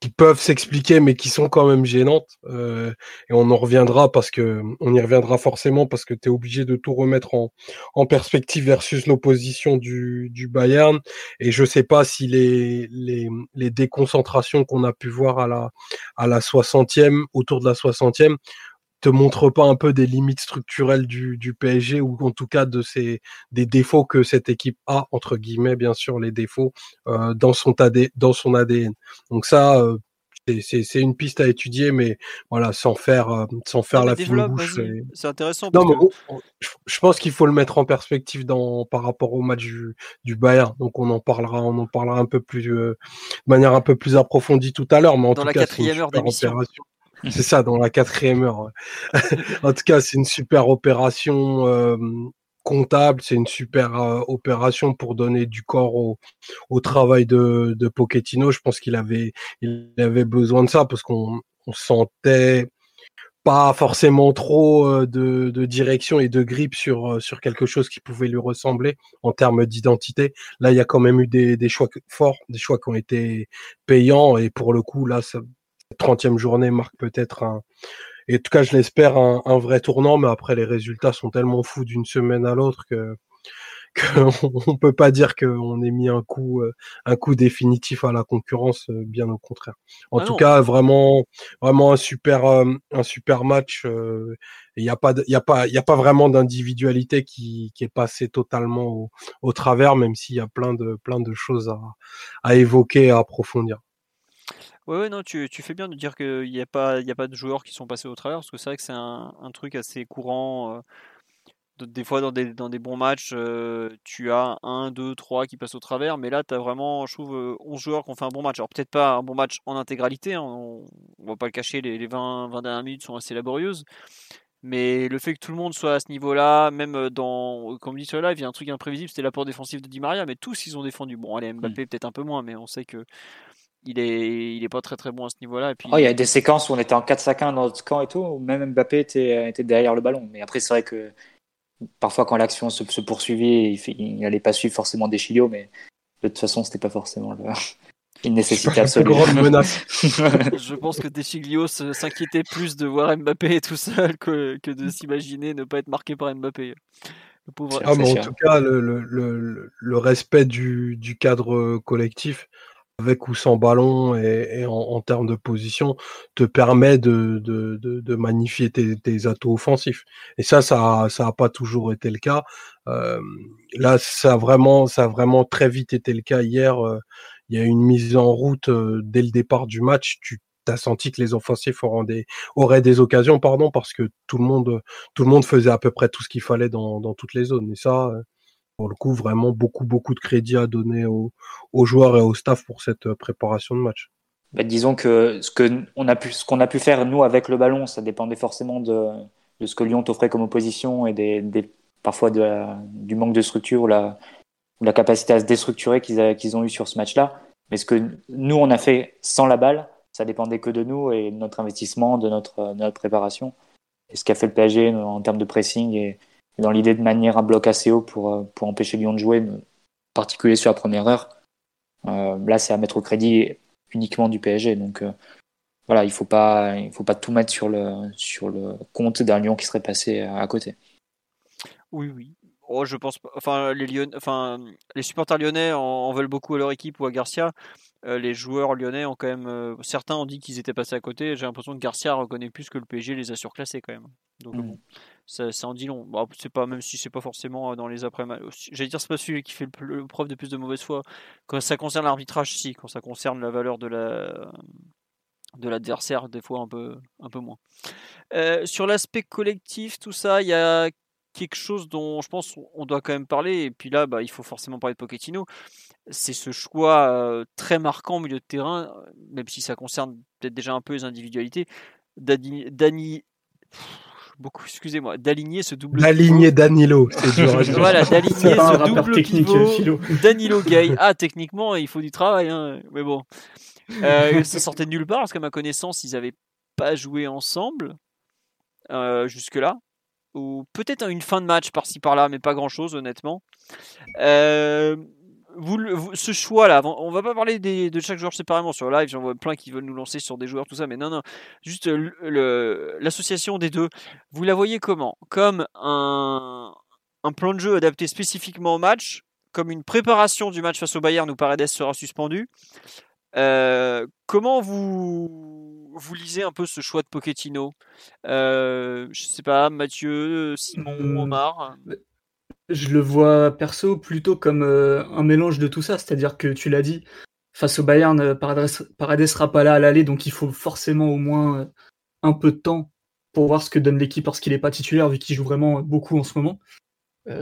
qui peuvent s'expliquer, mais qui sont quand même gênantes. Euh, et on en reviendra parce que on y reviendra forcément parce que tu es obligé de tout remettre en, perspective versus l'opposition du, du Bayern. Et je sais pas si les déconcentrations qu'on a pu voir à la, à la 60e, autour de la 60e, te montre pas un peu des limites structurelles du, du PSG ou en tout cas de ces des défauts que cette équipe a entre guillemets bien sûr les défauts euh, dans son AD, dans son ADN. Donc ça euh, c'est une piste à étudier, mais voilà, sans faire, euh, sans faire la fine bouche. C'est intéressant. Non, mais je pense qu'il faut le mettre en perspective dans, par rapport au match du, du Bayern. Donc on en parlera, on en parlera un peu plus, de manière un peu plus approfondie tout à l'heure. Mais en dans tout la cas, quatrième heure d'émission. C'est ça, dans la quatrième heure. en tout cas, c'est une super opération euh, comptable, c'est une super euh, opération pour donner du corps au, travail de, de Pochettino. Je pense qu'il avait, besoin de ça parce qu'on on sentait pas forcément trop euh, de, direction et de grippe sur, sur quelque chose qui pouvait lui ressembler en termes d'identité. Là, il y a quand même eu des, des choix forts, des choix qui ont été payants et pour le coup, là, ça, 30e journée marque peut-être un, et en tout cas je l'espère, un, un, vrai tournant, mais après les résultats sont tellement fous d'une semaine à l'autre que qu'on peut pas dire qu'on ait mis un coup un coup définitif à la concurrence, bien au contraire. En Ah tout non. cas, vraiment vraiment un super un super match. Il n'y a pas il y a pas il y a pas vraiment d'individualité qui, qui est passée totalement au, au travers, même s'il y a plein de plein de choses à, à évoquer, à approfondir. Ouais, ouais, non, tu, tu fais bien de dire qu'il n'y a, pas- il y a pas de joueurs qui sont passés au travers, parce que c'est vrai que c'est un, un truc assez courant. euh, de- des fois, dans des, dans des bons matchs, euh, tu as un, deux, trois qui passent au travers, mais là, tu as vraiment, je trouve, euh, 11 joueurs qui ont fait un bon match. Alors, peut-être pas un bon match en intégralité, hein, on, on va pas le cacher, les, les 20, 20 dernières minutes sont assez laborieuses. Mais le fait que tout le monde soit à ce niveau-là, même euh, dans, comme dit sur live, il y a un truc imprévisible, c'était l'apport défensif de Di Maria, mais tous ils ont défendu. Bon, allez, Mbappé peut-être un peu moins, mais on sait que il est, il est pas très très bon à ce niveau-là. Et puis, Oh, il y a des séquences où on était en 4-5-1 dans notre camp et tout, où même Mbappé était, était derrière le ballon. Mais après, c'est vrai que parfois, quand l'action se, se poursuivait, il, n'allait pas suivre forcément des mais de toute façon, c'était pas forcément le- une nécessité absolue. menace. je pense que Deschiglios se- s'inquiétait plus de voir Mbappé tout seul que, que de s'imaginer ne pas être marqué par Mbappé. Le pauvre. Ah, mais en tout cas, le, le, le, le respect du, du cadre collectif, avec ou sans ballon et, et en, en termes de position, te permet de, de, de, de magnifier tes, tes atouts offensifs. Et ça, ça a, ça pas toujours été le cas. Euh, là, ça a vraiment, ça a vraiment très vite été le cas hier. euh, Il y a eu une mise en route euh, dès le départ du match. Tu as senti que les offensifs des, auraient des occasions, pardon, parce que tout le monde, tout le monde faisait à peu près tout ce qu'il fallait dans, dans toutes les zones. Et ça, euh, pour le coup, vraiment beaucoup, beaucoup de crédit à donner aux, joueurs et au staff pour cette euh, préparation de match. Bah, disons que ce qu'on a pu faire nous avec le ballon, ça dépendait forcément de, ce que Lyon t'offrait comme opposition et des, parfois du manque de structure ou la, la capacité à se déstructurer qu'ils ont eu sur ce match-là. Mais ce que nous on a fait sans la balle, ça dépendait que de nous et de notre investissement, de notre, de notre préparation. Et ce qu'a fait le PSG en termes de pressing et, et dans l'idée de manière un bloc assez haut pour, euh, pour empêcher Lyon de jouer, en particulier sur la première heure. Euh, là, c'est à mettre au crédit uniquement du PSG. Donc euh, voilà, il faut pas, faut pas tout mettre sur le, sur le compte d'un Lyon qui serait passé à côté. Oui, oui. Oh, je pense. Enfin, les Lyon... enfin, les supporters lyonnais en veulent beaucoup à leur équipe ou à Garcia. Euh, les joueurs lyonnais ont quand même. euh, certains ont dit qu'ils étaient passés à côté. J'ai l'impression que Garcia reconnaît plus que le PSG les a surclassés quand même. Donc Mhm. bon, ça, ça en dit long. Bon, c'est pas même si c'est pas forcément euh, dans les après J'allais dire c'est pas celui qui fait le, le preuve de plus de mauvaise foi. Quand ça concerne l'arbitrage, si. Quand ça concerne la valeur de la de l'adversaire, des fois un peu un peu moins. Euh, sur l'aspect collectif, tout ça, il y a quelque chose dont je pense on doit quand même parler. Et puis là, bah, il faut forcément parler de Pochettino. C'est ce choix euh, très marquant au milieu de terrain, euh, même si ça concerne peut-être déjà un peu les individualités. Dani, beaucoup, excusez-moi, d'aligner ce double. D'aligner Danilo, c'est dur. Voilà, d'aligner ce double technique, pivot. Philo. Danilo Gay. Ah, techniquement, il faut du travail, hein, mais bon. Euh, ça sortait de nulle part, parce qu'à ma connaissance, ils n'avaient pas joué ensemble euh, jusque-là. Ou peut-être une fin de match par-ci par-là, mais pas grand-chose, honnêtement. Euh, vous, ce choix-là, on va pas parler de chaque joueur séparément sur live, j'en vois plein qui veulent nous lancer sur des joueurs, tout ça, mais non, non, juste l'association des deux, vous la voyez comment? Comme un, un plan de jeu adapté spécifiquement au match, comme une préparation du match face au Bayern où Paredes sera suspendu. Euh, comment vous, vous lisez un peu ce choix de Pochettino? Euh, Je sais pas, Mathieu, Simon, hmm. Omar? Je le vois perso plutôt comme euh, un mélange de tout ça, c'est-à-dire que tu l'as dit, face au Bayern, euh, Paredes, sera pas là à l'aller, donc il faut forcément au moins un peu de temps pour voir ce que donne l'équipe lorsqu'il n'est pas titulaire, vu qu'il joue vraiment beaucoup en ce moment.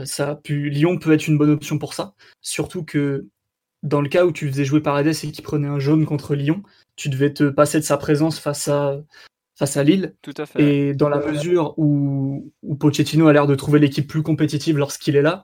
ça a pu... Lyon peut être une bonne option pour ça, surtout que dans le cas où tu faisais jouer Paredes et qu'il prenait un jaune contre Lyon, tu devais te passer de sa présence face à, face à Lille. Tout à fait. Et dans la mesure où, où Pochettino a l'air de trouver l'équipe plus compétitive lorsqu'il est là,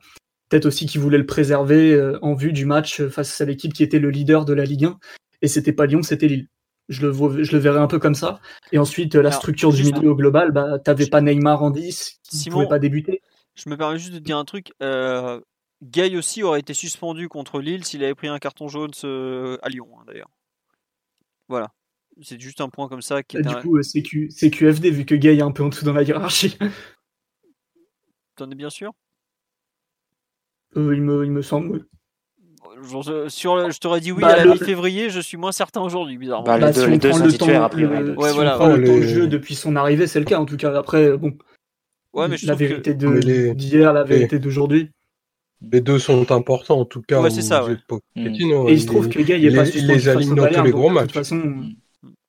peut-être aussi qu'il voulait le préserver euh, en vue du match face à l'équipe qui était le leader de la Ligue 1. Et c'était pas Lyon, c'était Lille. Je le, je le verrais un peu comme ça. Et ensuite, la structure du milieu au global, bah, t'avais pas Neymar en 10, qui ne pouvait pas débuter. Je me permets juste de dire un truc. Euh, Gay aussi aurait été suspendu contre Lille s'il avait pris un carton jaune à Lyon, hein, d'ailleurs. Voilà. C'est juste un point comme ça. Qui bah, du coup, c'est QFD, vu que Gay est un peu en dessous dans la hiérarchie. T'en es bien sûr? Euh, il, me, il me semble, je, sur je t'aurais dit oui bah, à la mi-février, je suis moins certain aujourd'hui, bizarrement. Bah, les, deux, sont titulaires après. Le, ouais, si voilà, on prend le temps de jeu depuis son arrivée, c'est le cas en tout cas. Après, bon. Ouais, mais je la vérité d'hier, la vérité d'aujourd'hui. Les deux sont importants en tout cas. Ouais, c'est ça. Ouais. Mm. Et il se trouve que Gay est pas il les aligne dans tous les gros matchs. De toute façon, mm.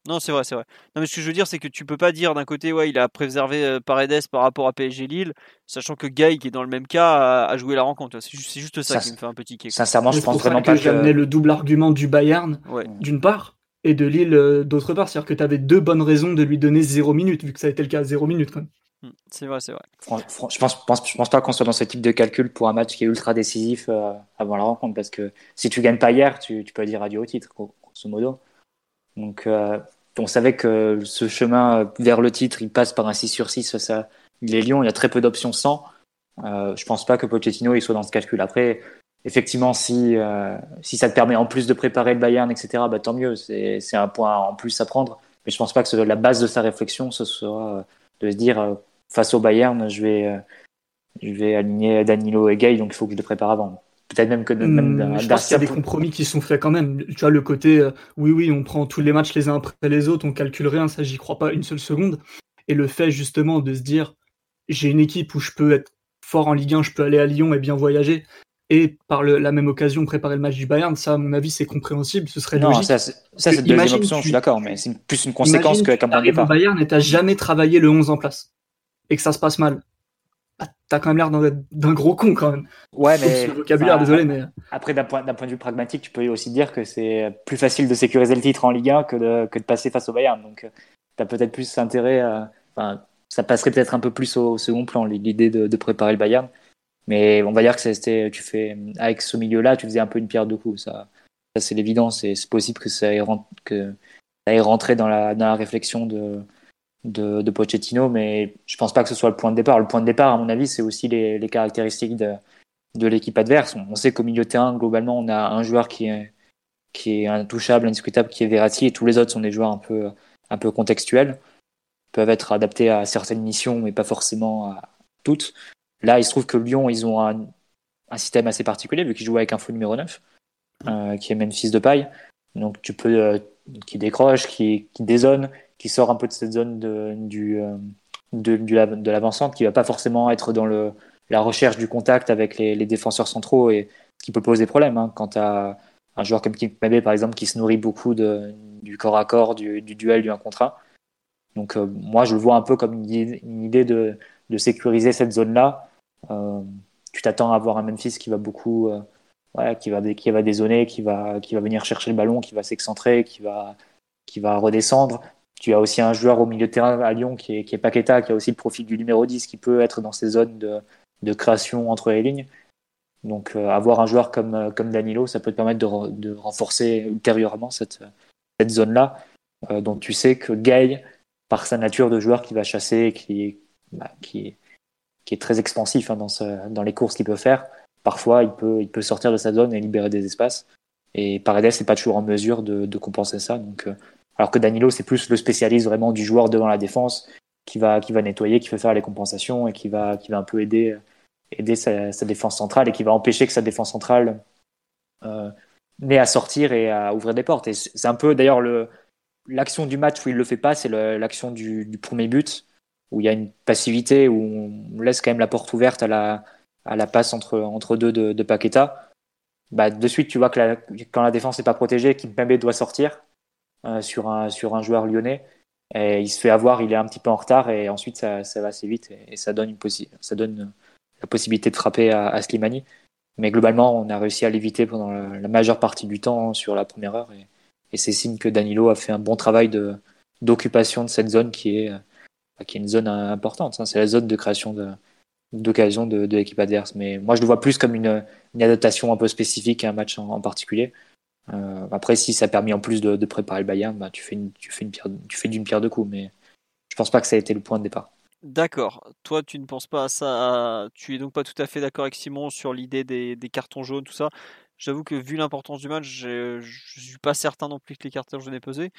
non, c'est vrai, c'est vrai. Non, mais ce que je veux dire, c'est que tu peux pas dire d'un côté, ouais, il a préservé euh, Paredes par rapport à PSG Lille, sachant que Gay, qui est dans le même cas, a, joué la rencontre. C'est juste, ça, qui me fait un petit kick. Sincèrement, je pense vraiment pas que. amené le double argument du Bayern, d'une part, et de Lille euh, d'autre part. C'est-à-dire que tu avais deux bonnes raisons de lui donner zéro minute, vu que ça a été le cas zéro minute quand même. Hmm, c'est vrai, c'est vrai. je pense, pense, je pense pas qu'on soit dans ce type de calcul pour un match qui est ultra décisif euh, avant la rencontre, parce que si tu gagnes pas hier, tu, tu peux dire adieu au titre, grosso modo. Donc, euh, on savait que ce chemin vers le titre, il passe par un 6 sur 6 face à les Lions. Il y a très peu d'options sans. Euh, je pense pas que Pochettino il soit dans ce calcul. Après, effectivement, si, euh, si ça te permet en plus de préparer le Bayern, etc., bah, tant mieux. C'est un point en plus à prendre. Mais je pense pas que la base de sa réflexion, ce soit de se dire face au Bayern, je vais, euh, je vais aligner Danilo et Gay, donc il faut que je le prépare avant. Peut-être même que de, même hmm, je pense qu'il y a des compromis qui sont faits quand même. Tu vois, le côté, euh, oui, oui, on prend tous les matchs les uns après les autres, on calcule rien, ça, j'y crois pas une seule seconde. Et le fait justement de se dire, j'ai une équipe où je peux être fort en Ligue 1, je peux aller à Lyon et bien voyager, et par la même occasion préparer le match du Bayern, ça, à mon avis, c'est compréhensible, ce serait non, logique. Ça, c'est deuxième option, je suis d'accord, mais c'est plus une conséquence que comme un départ. Bayern et t'as jamais travaillé le 11 en place et que ça se passe mal, bah, t'as quand même l'air d'un gros con quand même. Ouais, mais. Le vocabulaire, désolé, mais. Après, d'un point, point, de vue pragmatique, tu peux aussi dire que c'est plus facile de sécuriser le titre en Ligue 1 que de, que de passer face au Bayern. Donc, t'as peut-être plus intérêt à. Enfin, ça passerait peut-être un peu plus au second plan, l'idée de, de, préparer le Bayern. Mais on va dire que c'était, tu fais, avec ce milieu-là, tu faisais un peu une pierre de coups. Ça, ça c'est l'évidence et c'est possible que ça ait, que ça ait rentré dans la, dans la réflexion de, de, de, Pochettino, mais je pense pas que ce soit le point de départ. Le point de départ, à mon avis, c'est aussi les, les, caractéristiques de, de l'équipe adverse. On, sait qu'au milieu de terrain, globalement, on a un joueur qui est, qui est intouchable, indiscutable, qui est Verratti, et tous les autres sont des joueurs un peu, un peu contextuels, peuvent être adaptés à certaines missions, mais pas forcément à toutes. Là, il se trouve que Lyon, ils ont un, un système assez particulier, vu qu'ils jouent avec un faux numéro 9, euh, qui est Memphis de paille. Donc, tu peux, euh, qui décroche, qui, qui dézone, qui sort un peu de cette zone de, du, euh, de, de l'avancante, qui va pas forcément être dans le, la recherche du contact avec les, défenseurs centraux et ce qui peut poser problème hein, quand tu as un joueur comme Kim Kimpembe par exemple qui se nourrit beaucoup de, du corps à corps, du, du duel, du 1 contre 1. Donc euh, moi je le vois un peu comme une, idée de, de, sécuriser cette zone-là. Euh, tu t'attends à avoir un Memphis qui va beaucoup, qui va qui va dézoner, qui va qui va venir chercher le ballon, qui va s'excentrer, qui va qui va redescendre. Tu as aussi un joueur au milieu de terrain à Lyon qui est, qui est Paqueta, qui a aussi le profil du numéro 10, qui peut être dans ces zones de, de création entre les lignes. Donc euh, avoir un joueur comme, euh, comme Danilo, ça peut te permettre de, de renforcer ultérieurement cette, cette zone-là, euh, dont tu sais que Gay, par sa nature de joueur qui va chasser, qui, bah, qui, est très expansif hein, dans, dans les courses qu'il peut faire, parfois il peut, il peut sortir de sa zone et libérer des espaces. Et Paredes n'est pas toujours en mesure de, de compenser ça. Donc, euh, alors que Danilo, c'est plus le spécialiste vraiment du joueur devant la défense qui va, qui va nettoyer, qui va faire les compensations et qui va, qui va un peu aider, aider sa, sa défense centrale et qui va empêcher que sa défense centrale euh, n'ait à sortir et à ouvrir des portes. Et c'est un peu d'ailleurs le, l'action du match où il le fait pas, c'est l'action du, du, premier but où il y a une passivité où on laisse quand même la porte ouverte à la, à la passe entre, entre deux de, de Paqueta bah, de suite, tu vois que la, quand la défense n'est pas protégée, Kimpembe doit sortir euh, sur, un, sur un joueur lyonnais. Et il se fait avoir, il est un petit peu en retard et ensuite ça, ça va assez vite et, ça, donne une ça donne la possibilité de frapper à, Slimani. Mais globalement, on a réussi à l'éviter pendant la, majeure partie du temps sur la première heure et, c'est signe que Danilo a fait un bon travail d'occupation de cette zone qui est, qui est une zone importante. Hein. C'est la zone de création d'occasion de, l'équipe adverse. Mais moi, je le vois plus comme une, adaptation un peu spécifique à un match en particulier. Euh, après, si ça a permis en plus de, préparer le Bayern, bah, tu fais une, tu fais une pierre, tu fais d'une pierre deux coups. Mais je pense pas que ça a été le point de départ. D'accord. Toi, tu ne penses pas à ça. Tu es donc pas tout à fait d'accord avec Simon sur l'idée des, cartons jaunes, tout ça. J'avoue que vu l'importance du match, je suis pas certain non plus que les cartons jaunes aient pesé.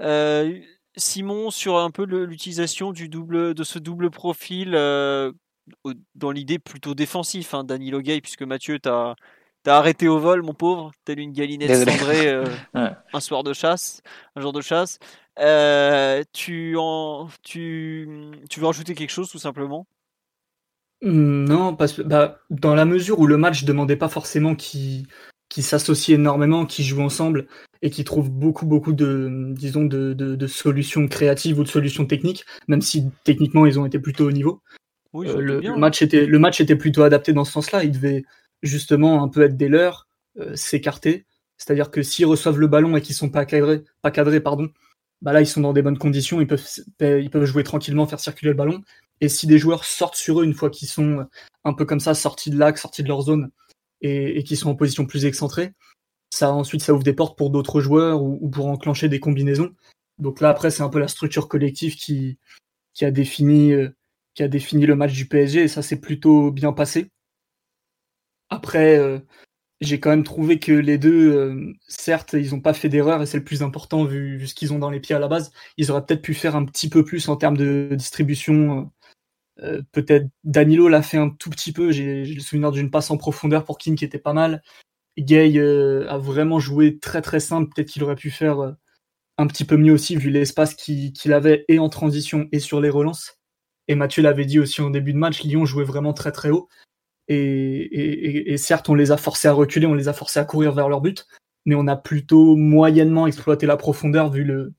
Euh, Simon, sur un peu l'utilisation du double, de ce double profil euh, dans l'idée plutôt défensif, hein, Danilo puisque Mathieu, t'as as arrêté au vol, mon pauvre, tel une galinette cendrée euh, ouais. un soir de chasse, un jour de chasse. Euh, tu, en, tu, tu veux rajouter quelque chose tout simplement? Non, parce que bah, dans la mesure où le match demandait pas forcément qu'il qui s'associent énormément, qui jouent ensemble et qui trouvent beaucoup, beaucoup de, disons, de, de, de, solutions créatives ou de solutions techniques, même si techniquement ils ont été plutôt au niveau. Oui, euh, le, bien. le, match était, le match était plutôt adapté dans ce sens-là. Il devait justement un peu être des leurs, euh, s'écarter. C'est-à-dire que s'ils reçoivent le ballon et qu'ils sont pas cadrés, pas cadrés, pardon, bah là ils sont dans des bonnes conditions, ils peuvent, ils peuvent jouer tranquillement, faire circuler le ballon. Et si des joueurs sortent sur eux une fois qu'ils sont un peu comme ça, sortis de l'axe, sortis de leur zone, et, et qui sont en position plus excentrée, ça ensuite ça ouvre des portes pour d'autres joueurs ou, ou, pour enclencher des combinaisons. Donc là après c'est un peu la structure collective qui qui a défini euh, qui a défini le match du PSG et ça s'est plutôt bien passé. Après euh, j'ai quand même trouvé que les deux, euh, certes, ils n'ont pas fait d'erreur et c'est le plus important vu, ce qu'ils ont dans les pieds à la base. Ils auraient peut-être pu faire un petit peu plus en termes de distribution euh, peut-être Danilo l'a fait un tout petit peu. J'ai le souvenir d'une passe en profondeur pour King qui était pas mal. Gay a vraiment joué très très simple. Peut-être qu'il aurait pu faire un petit peu mieux aussi vu l'espace qu'il qu avait et en transition et sur les relances. Et Mathieu l'avait dit aussi en début de match, Lyon jouait vraiment très très haut. Et, et, et, certes, on les a forcés à reculer, on les a forcés à courir vers leur but, mais on a plutôt moyennement exploité la profondeur vu le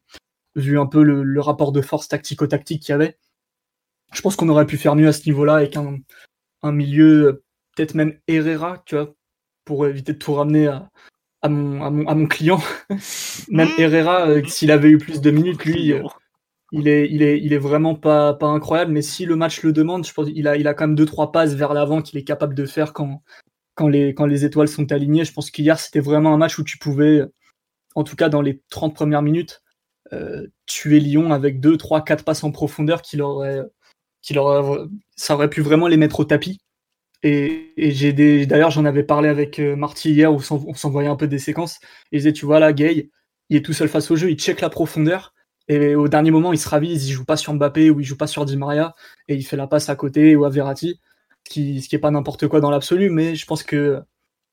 vu un peu le, le rapport de force tactico-tactique qu'il y avait. Je pense qu'on aurait pu faire mieux à ce niveau-là avec un, un milieu, peut-être même Herrera, tu vois, pour éviter de tout ramener à, à, mon, à, mon, à mon client. même Herrera, euh, s'il avait eu plus de minutes, lui, euh, il est, il est, il est vraiment pas, pas incroyable. Mais si le match le demande, je pense a, il a quand même deux trois passes vers l'avant qu'il est capable de faire quand, quand les, quand les étoiles sont alignées. Je pense qu'hier c'était vraiment un match où tu pouvais, en tout cas dans les 30 premières minutes, euh, tuer Lyon avec deux, trois, quatre passes en profondeur qui leur ça aurait pu vraiment les mettre au tapis. Et, j'ai des d'ailleurs j'en avais parlé avec euh, Marty hier où on s'envoyait un peu des séquences. Et il disait tu vois là Gay, il est tout seul face au jeu, il check la profondeur et au dernier moment il se ravise, il joue pas sur Mbappé ou il joue pas sur Di Maria et il fait la passe à côté ou à Verratti, ce qui ce qui est pas n'importe quoi dans l'absolu, mais je pense que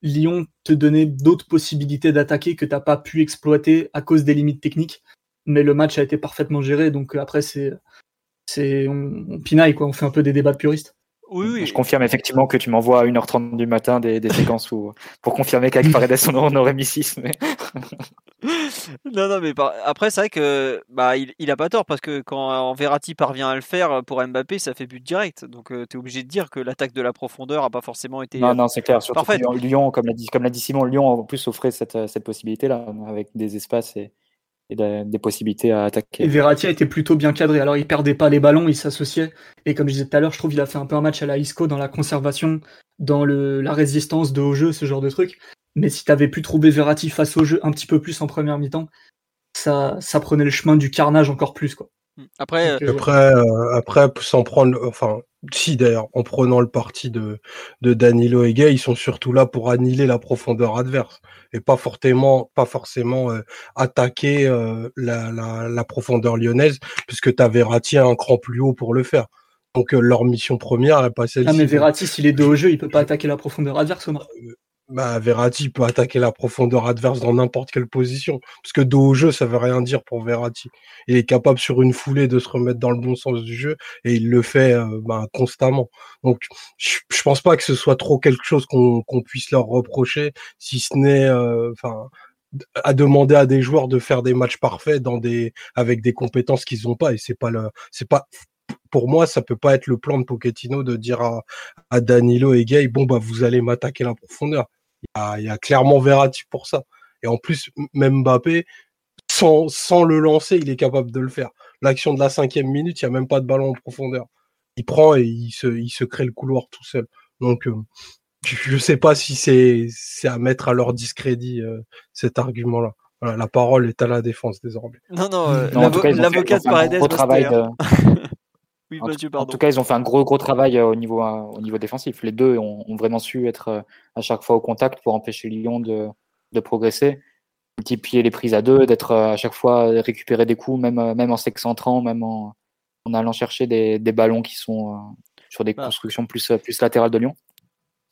Lyon te donnait d'autres possibilités d'attaquer que t'as pas pu exploiter à cause des limites techniques. Mais le match a été parfaitement géré, donc après c'est c'est on, on, pinaille quoi, on fait un peu des débats de puristes. Oui, oui. Je confirme effectivement que tu m'envoies à 1h30 du matin des, des séquences où, pour confirmer qu'avec Paredes on, on aurait mis 6. Mais... non, non, mais par... après c'est vrai que bah il, il a pas tort parce que quand Verratti parvient à le faire pour Mbappé, ça fait but direct. Donc euh, tu es obligé de dire que l'attaque de la profondeur a pas forcément été. Non, non, c'est clair. Surtout. Lyon, comme l'a dit, comme l'a dit Simon, Lyon en plus offrait cette, cette possibilité là avec des espaces et et de, des possibilités à attaquer. Et Verratti a été plutôt bien cadré. Alors il perdait pas les ballons, il s'associait. Et comme je disais tout à l'heure, je trouve qu'il a fait un peu un match à la Isco dans la conservation, dans le, la résistance de haut jeu, ce genre de truc. Mais si tu avais pu trouver Verratti face au jeu un petit peu plus en première mi-temps, ça, ça prenait le chemin du carnage encore plus quoi. Après, euh... après, euh, après, sans prendre, enfin, si d'ailleurs, en prenant le parti de, de Danilo et Gay, ils sont surtout là pour annihiler la profondeur adverse et pas forcément, pas forcément euh, attaquer euh, la, la, la, profondeur lyonnaise, puisque tu as Verratti un cran plus haut pour le faire. Donc leur mission première n'est pas celle-ci. Ah mais Verratti, s'il est dos au jeu, il peut pas attaquer la profondeur adverse, Omar bah, Verratti peut attaquer la profondeur adverse dans n'importe quelle position. Parce que dos au jeu, ça veut rien dire pour Verratti. Il est capable sur une foulée de se remettre dans le bon sens du jeu et il le fait euh, bah, constamment. Donc, je, je pense pas que ce soit trop quelque chose qu'on puisse leur reprocher, si ce n'est, euh, enfin, à demander à des joueurs de faire des matchs parfaits dans des avec des compétences qu'ils n'ont pas et c'est pas le c'est pas pour moi, ça peut pas être le plan de Pochettino de dire à, à Danilo et Gay, bon bah vous allez m'attaquer la profondeur. Il y, a, clairement Verratti pour ça. Et en plus, même Mbappé, sans, sans le lancer, il est capable de le faire. L'action de la cinquième minute, il n'y a même pas de ballon en profondeur. Il prend et il se, il se crée le couloir tout seul. Donc, euh, je ne sais pas si c'est à mettre à leur discrédit euh, cet argument-là. Voilà, la parole est à la défense désormais. Non, non, euh, l'avocat de Paredes. travail en tout cas, ils ont fait un gros gros travail euh, au niveau euh, au niveau défensif. Les deux ont, vraiment su être euh, à chaque fois au contact pour empêcher Lyon de, de progresser, multiplier les prises à deux, d'être à chaque fois récupérer des coups, même même en s'excentrant, même en, en, allant chercher des, des ballons qui sont sur des bah. constructions plus plus latérales de Lyon.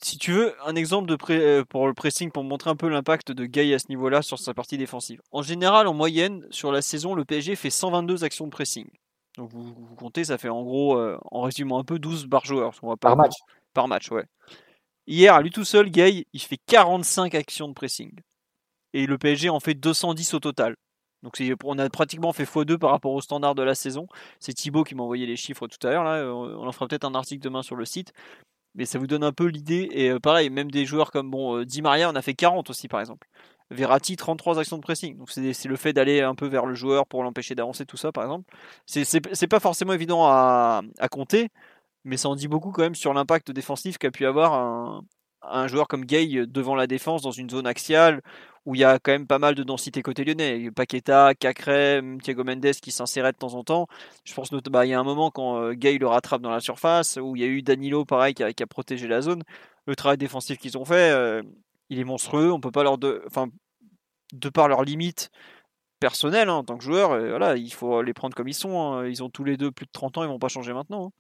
Si tu veux un exemple de pour le pressing pour montrer un peu l'impact de Gay à ce niveau-là sur sa partie défensive. En général, en moyenne, sur la saison, le PSG fait 122 actions de pressing. Donc vous, comptez, ça fait en gros, euh, en résumant un peu, 12 bar joueurs. par match. Par match, ouais. Hier, à lui tout seul, Gay, il fait 45 actions de pressing. Et le PSG en fait 210 au total. Donc on a pratiquement fait x2 par rapport au standard de la saison. C'est Thibaut qui m'a envoyé les chiffres tout à l'heure. Là. On en fera peut-être un article demain sur le site. Mais ça vous donne un peu l'idée. Et euh, pareil, même des joueurs comme bon, euh, Di Maria, on a fait 40 aussi par exemple. Verratti, 33 actions de pressing. Donc c'est le fait d'aller un peu vers le joueur pour l'empêcher d'avancer, tout ça par exemple. C'est pas forcément évident à, compter, mais ça en dit beaucoup quand même sur l'impact défensif qu'a pu avoir un, joueur comme Gay devant la défense dans une zone axiale où il y a quand même pas mal de densité côté lyonnais. Paqueta, Cacré, Thiago Mendes qui s'insérait de temps en temps. Je pense notamment, bah, y a un moment quand euh, Gay le rattrape dans la surface, où il y a eu Danilo pareil qui a, qui a protégé la zone. Le travail défensif qu'ils ont fait, euh, il est monstrueux. On peut pas leur de, enfin, de par leurs limites personnelles hein, en tant que joueur, euh, voilà, il faut les prendre comme ils sont. Hein. Ils ont tous les deux plus de 30 ans, ils vont pas changer maintenant. Hein.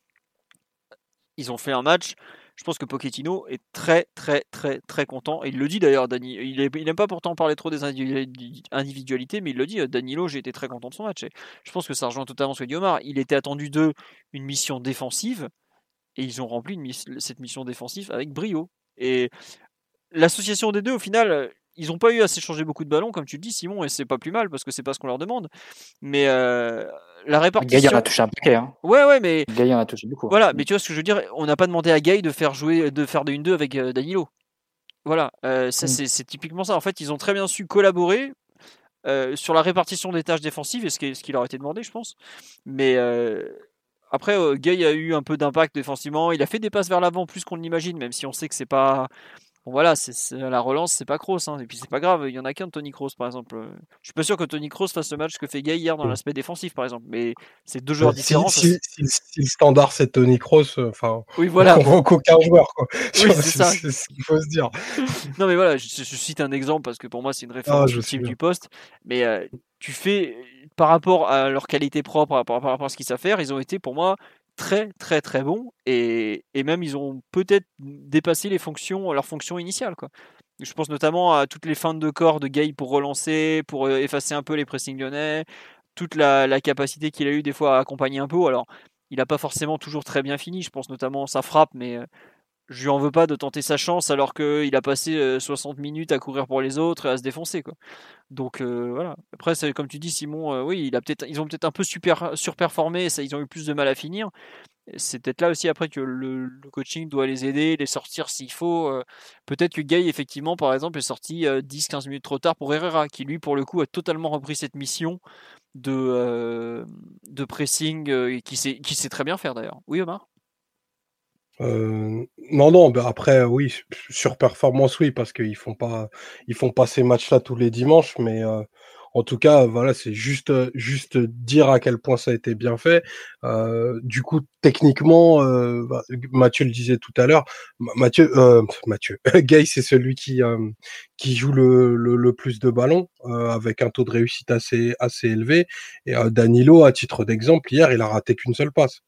Ils ont fait un match. Je pense que Pochettino est très très très très content. Et il le dit d'ailleurs, Dani. Il n'aime pas pourtant parler trop des individualités, mais il le dit. Euh, Danilo, j'ai été très content de son match. je pense que ça rejoint totalement ce que dit Omar. Il était attendu d'eux une mission défensive et ils ont rempli cette mission défensive avec brio. Et l'association des deux, au final, euh, ils n'ont pas eu à s'échanger beaucoup de ballons, comme tu le dis, Simon, et c'est pas plus mal parce que c'est pas ce qu'on leur demande. Mais euh, la répartition. Gay en a touché un paquet. Hein. Ouais, ouais, mais. Gay en a touché beaucoup. Voilà, mais tu vois ce que je veux dire On n'a pas demandé à Gay de faire jouer, de faire de 1-2 avec euh, Danilo. Voilà, ça mm. c'est typiquement ça. En fait, ils ont très bien su collaborer sur la répartition des tâches défensives, et ce qui, ce qui leur a été demandé, je pense. Mais. Après, Gay a eu un peu d'impact défensivement. Il a fait des passes vers l'avant plus qu'on l'imagine, même si on sait que c'est pas Bon voilà, c'est la relance, c'est pas Kroos. Hein. Et puis c'est pas grave, il y en a qu'un de Tony Kroos par exemple. Je suis pas sûr que Tony Kroos fasse le match que fait Gay hier dans l'aspect défensif par exemple. Mais c'est deux joueurs différents. Si, le standard c'est Tony Kroos, euh, enfin, oui, voilà. on voit qu'aucun joueur. Oui, c'est ce qu'il faut se dire. non mais voilà, je, cite un exemple parce que pour moi c'est une référence ah, du poste. Mais euh, tu fais par rapport à leur qualité propre, par rapport à ce qu'ils savent faire, ils ont été pour moi très très très bon et, et même ils ont peut-être dépassé les fonctions, leurs fonctions initiales. Quoi. Je pense notamment à toutes les feintes de corps de Gay pour relancer, pour euh, effacer un peu les pressings lyonnais, toute la, capacité qu'il a eu des fois à accompagner un peu. Alors, il n'a pas forcément toujours très bien fini, je pense notamment à sa frappe, mais euh, je lui en veux pas de tenter sa chance alors qu'il a passé 60 euh, minutes à courir pour les autres et à se défoncer. Quoi. Donc euh, voilà. Après, comme tu dis, Simon, euh, oui, ils ont peut-être un peu surperformé, ça, ils ont eu plus de mal à finir. C'est peut-être là aussi après que le, coaching doit les aider, les sortir s'il faut. peut-être que Gay, effectivement, par exemple, est sorti 10-15 minutes trop tard pour Herrera, qui lui, pour le coup, a totalement repris cette mission de, de pressing et qui sait, qui sait très bien faire d'ailleurs. Oui, Omar? Euh, non, non, ben après, oui, sur performance, oui, parce qu'ils font pas, ils font pas ces matchs-là tous les dimanches, mais euh, En tout cas, voilà, c'est juste, juste dire à quel point ça a été bien fait. Euh, du coup, techniquement, euh, bah, Mathieu le disait tout à l'heure. Mathieu, euh, Mathieu, Gay, c'est celui qui euh, qui joue le, le, plus de ballons euh, avec un taux de réussite assez assez élevé. Et Danilo, à titre d'exemple, hier, il a raté qu'une seule passe.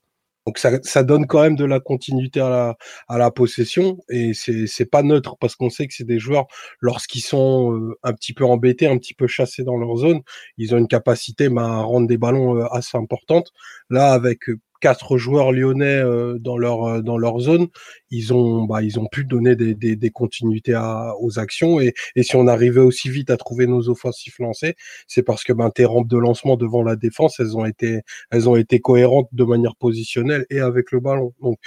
Donc ça, donne quand même de la continuité à la, possession et c'est pas neutre parce qu'on sait que c'est des joueurs lorsqu'ils sont euh, un petit peu embêtés, un petit peu chassés dans leur zone, ils ont une capacité à rendre des ballons euh, assez importantes. Là avec quatre joueurs lyonnais euh, dans leur euh, dans leur zone, ils ont bah, pu donner des, continuités aux actions et, si on arrivait aussi vite à trouver nos offensifs lancés, c'est parce que ben tes rampes de lancement devant la défense, elles ont été cohérentes de manière positionnelle et avec le ballon. Donc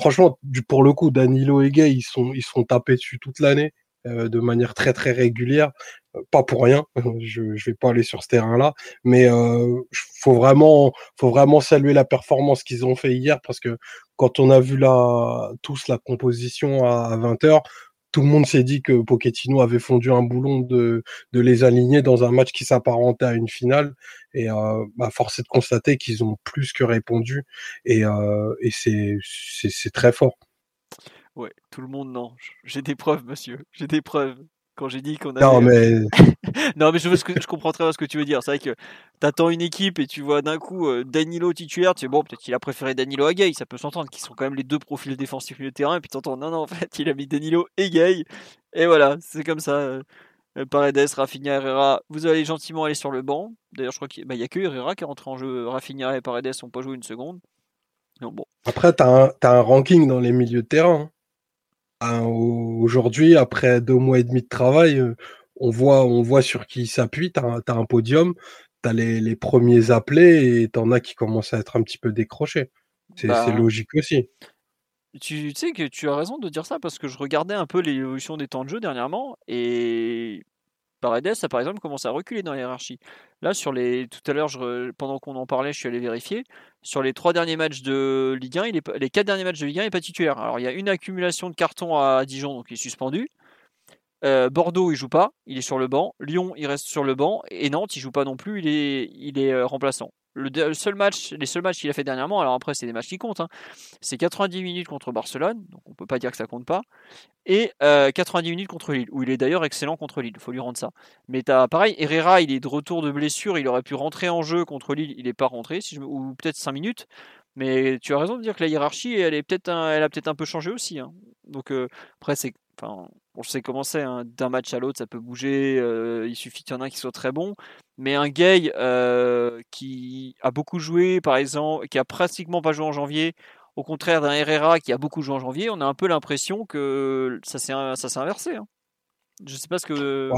franchement, pour le coup, Danilo et Gay, ils sont ils sont tapés dessus toute l'année. Euh, de manière très très régulière pas pour rien. Je, je vais pas aller sur ce terrain-là, mais euh, faut vraiment, saluer la performance qu'ils ont fait hier parce que quand on a vu la tous la composition à, 20 h tout le monde s'est dit que Pochettino avait fondu un boulon de, les aligner dans un match qui s'apparentait à une finale. Et euh, bah, force est de constater qu'ils ont plus que répondu. Et, euh, c'est très fort. Ouais, tout le monde, non. J'ai des preuves, monsieur. J'ai des preuves quand j'ai dit qu'on avait. Non, mais. non, mais je, veux ce que, je comprends très bien ce que tu veux dire. C'est vrai que t'attends une équipe et tu vois d'un coup euh, Danilo titulaire. Tu sais, bon, peut-être qu'il a préféré Danilo à Gay. Ça peut s'entendre, qu'ils sont quand même les deux profils défensifs du terrain. Et puis t'entends, non, non, en fait, il a mis Danilo et Gay. Et voilà, c'est comme ça. Euh, Paredes, Rafinha, Herrera, vous allez gentiment aller sur le banc. D'ailleurs, je crois qu'il n'y a que Herrera qui est rentré en jeu. Rafinha et Paredes n'ont pas joué une seconde. Donc, bon. Après, tu as, as, un ranking dans les milieux de terrain. Ben, aujourd'hui, après deux mois et demi de travail, euh, on voit, on voit sur qui il s'appuie. Tu as, un podium, tu as les, les, premiers appelés et tu en as qui commencent à être un petit peu décrochés. C'est bah, logique aussi. Tu sais que tu as raison de dire ça parce que je regardais un peu l'évolution des temps de jeu dernièrement et Paredes a par exemple commencé à reculer dans la. Là, sur les, tout à l'heure, pendant qu'on en parlait, je suis allé vérifier. Sur les trois derniers matchs de Ligue 1, il les quatre derniers matchs de Ligue 1, il n'est pas titulaire. Alors, il y a une accumulation de cartons à Dijon, donc il est suspendu. Euh, Bordeaux, il joue pas, il est sur le banc. Lyon, il reste sur le banc. Et Nantes, il joue pas non plus, il est, il est euh, remplaçant le, seul match, les seuls matchs qu'il a fait dernièrement, alors après c'est des matchs qui comptent, hein, c'est 90 minutes contre Barcelone, donc on peut pas dire que ça compte pas, et 90 euh, minutes contre Lille, où il est d'ailleurs excellent contre Lille, il faut lui rendre ça. Mais as, pareil, Herrera, il est de retour de blessure, il aurait pu rentrer en jeu contre Lille, il n'est pas rentré, ou peut-être 5 minutes, mais tu as raison de dire que la hiérarchie, elle, a peut-être un peu changé aussi. Hein. Donc euh, après, c'est, on sait comment c'est, hein. d'un match à l'autre, ça peut bouger, euh, il suffit qu'il y en ait un qui soit très bon. Mais un gay euh, qui a beaucoup joué, par exemple, qui a pratiquement pas joué en janvier, au contraire d'un Herrera qui a beaucoup joué en janvier, on a un peu l'impression que ça s'est, inversé. Hein. Je sais pas ce que.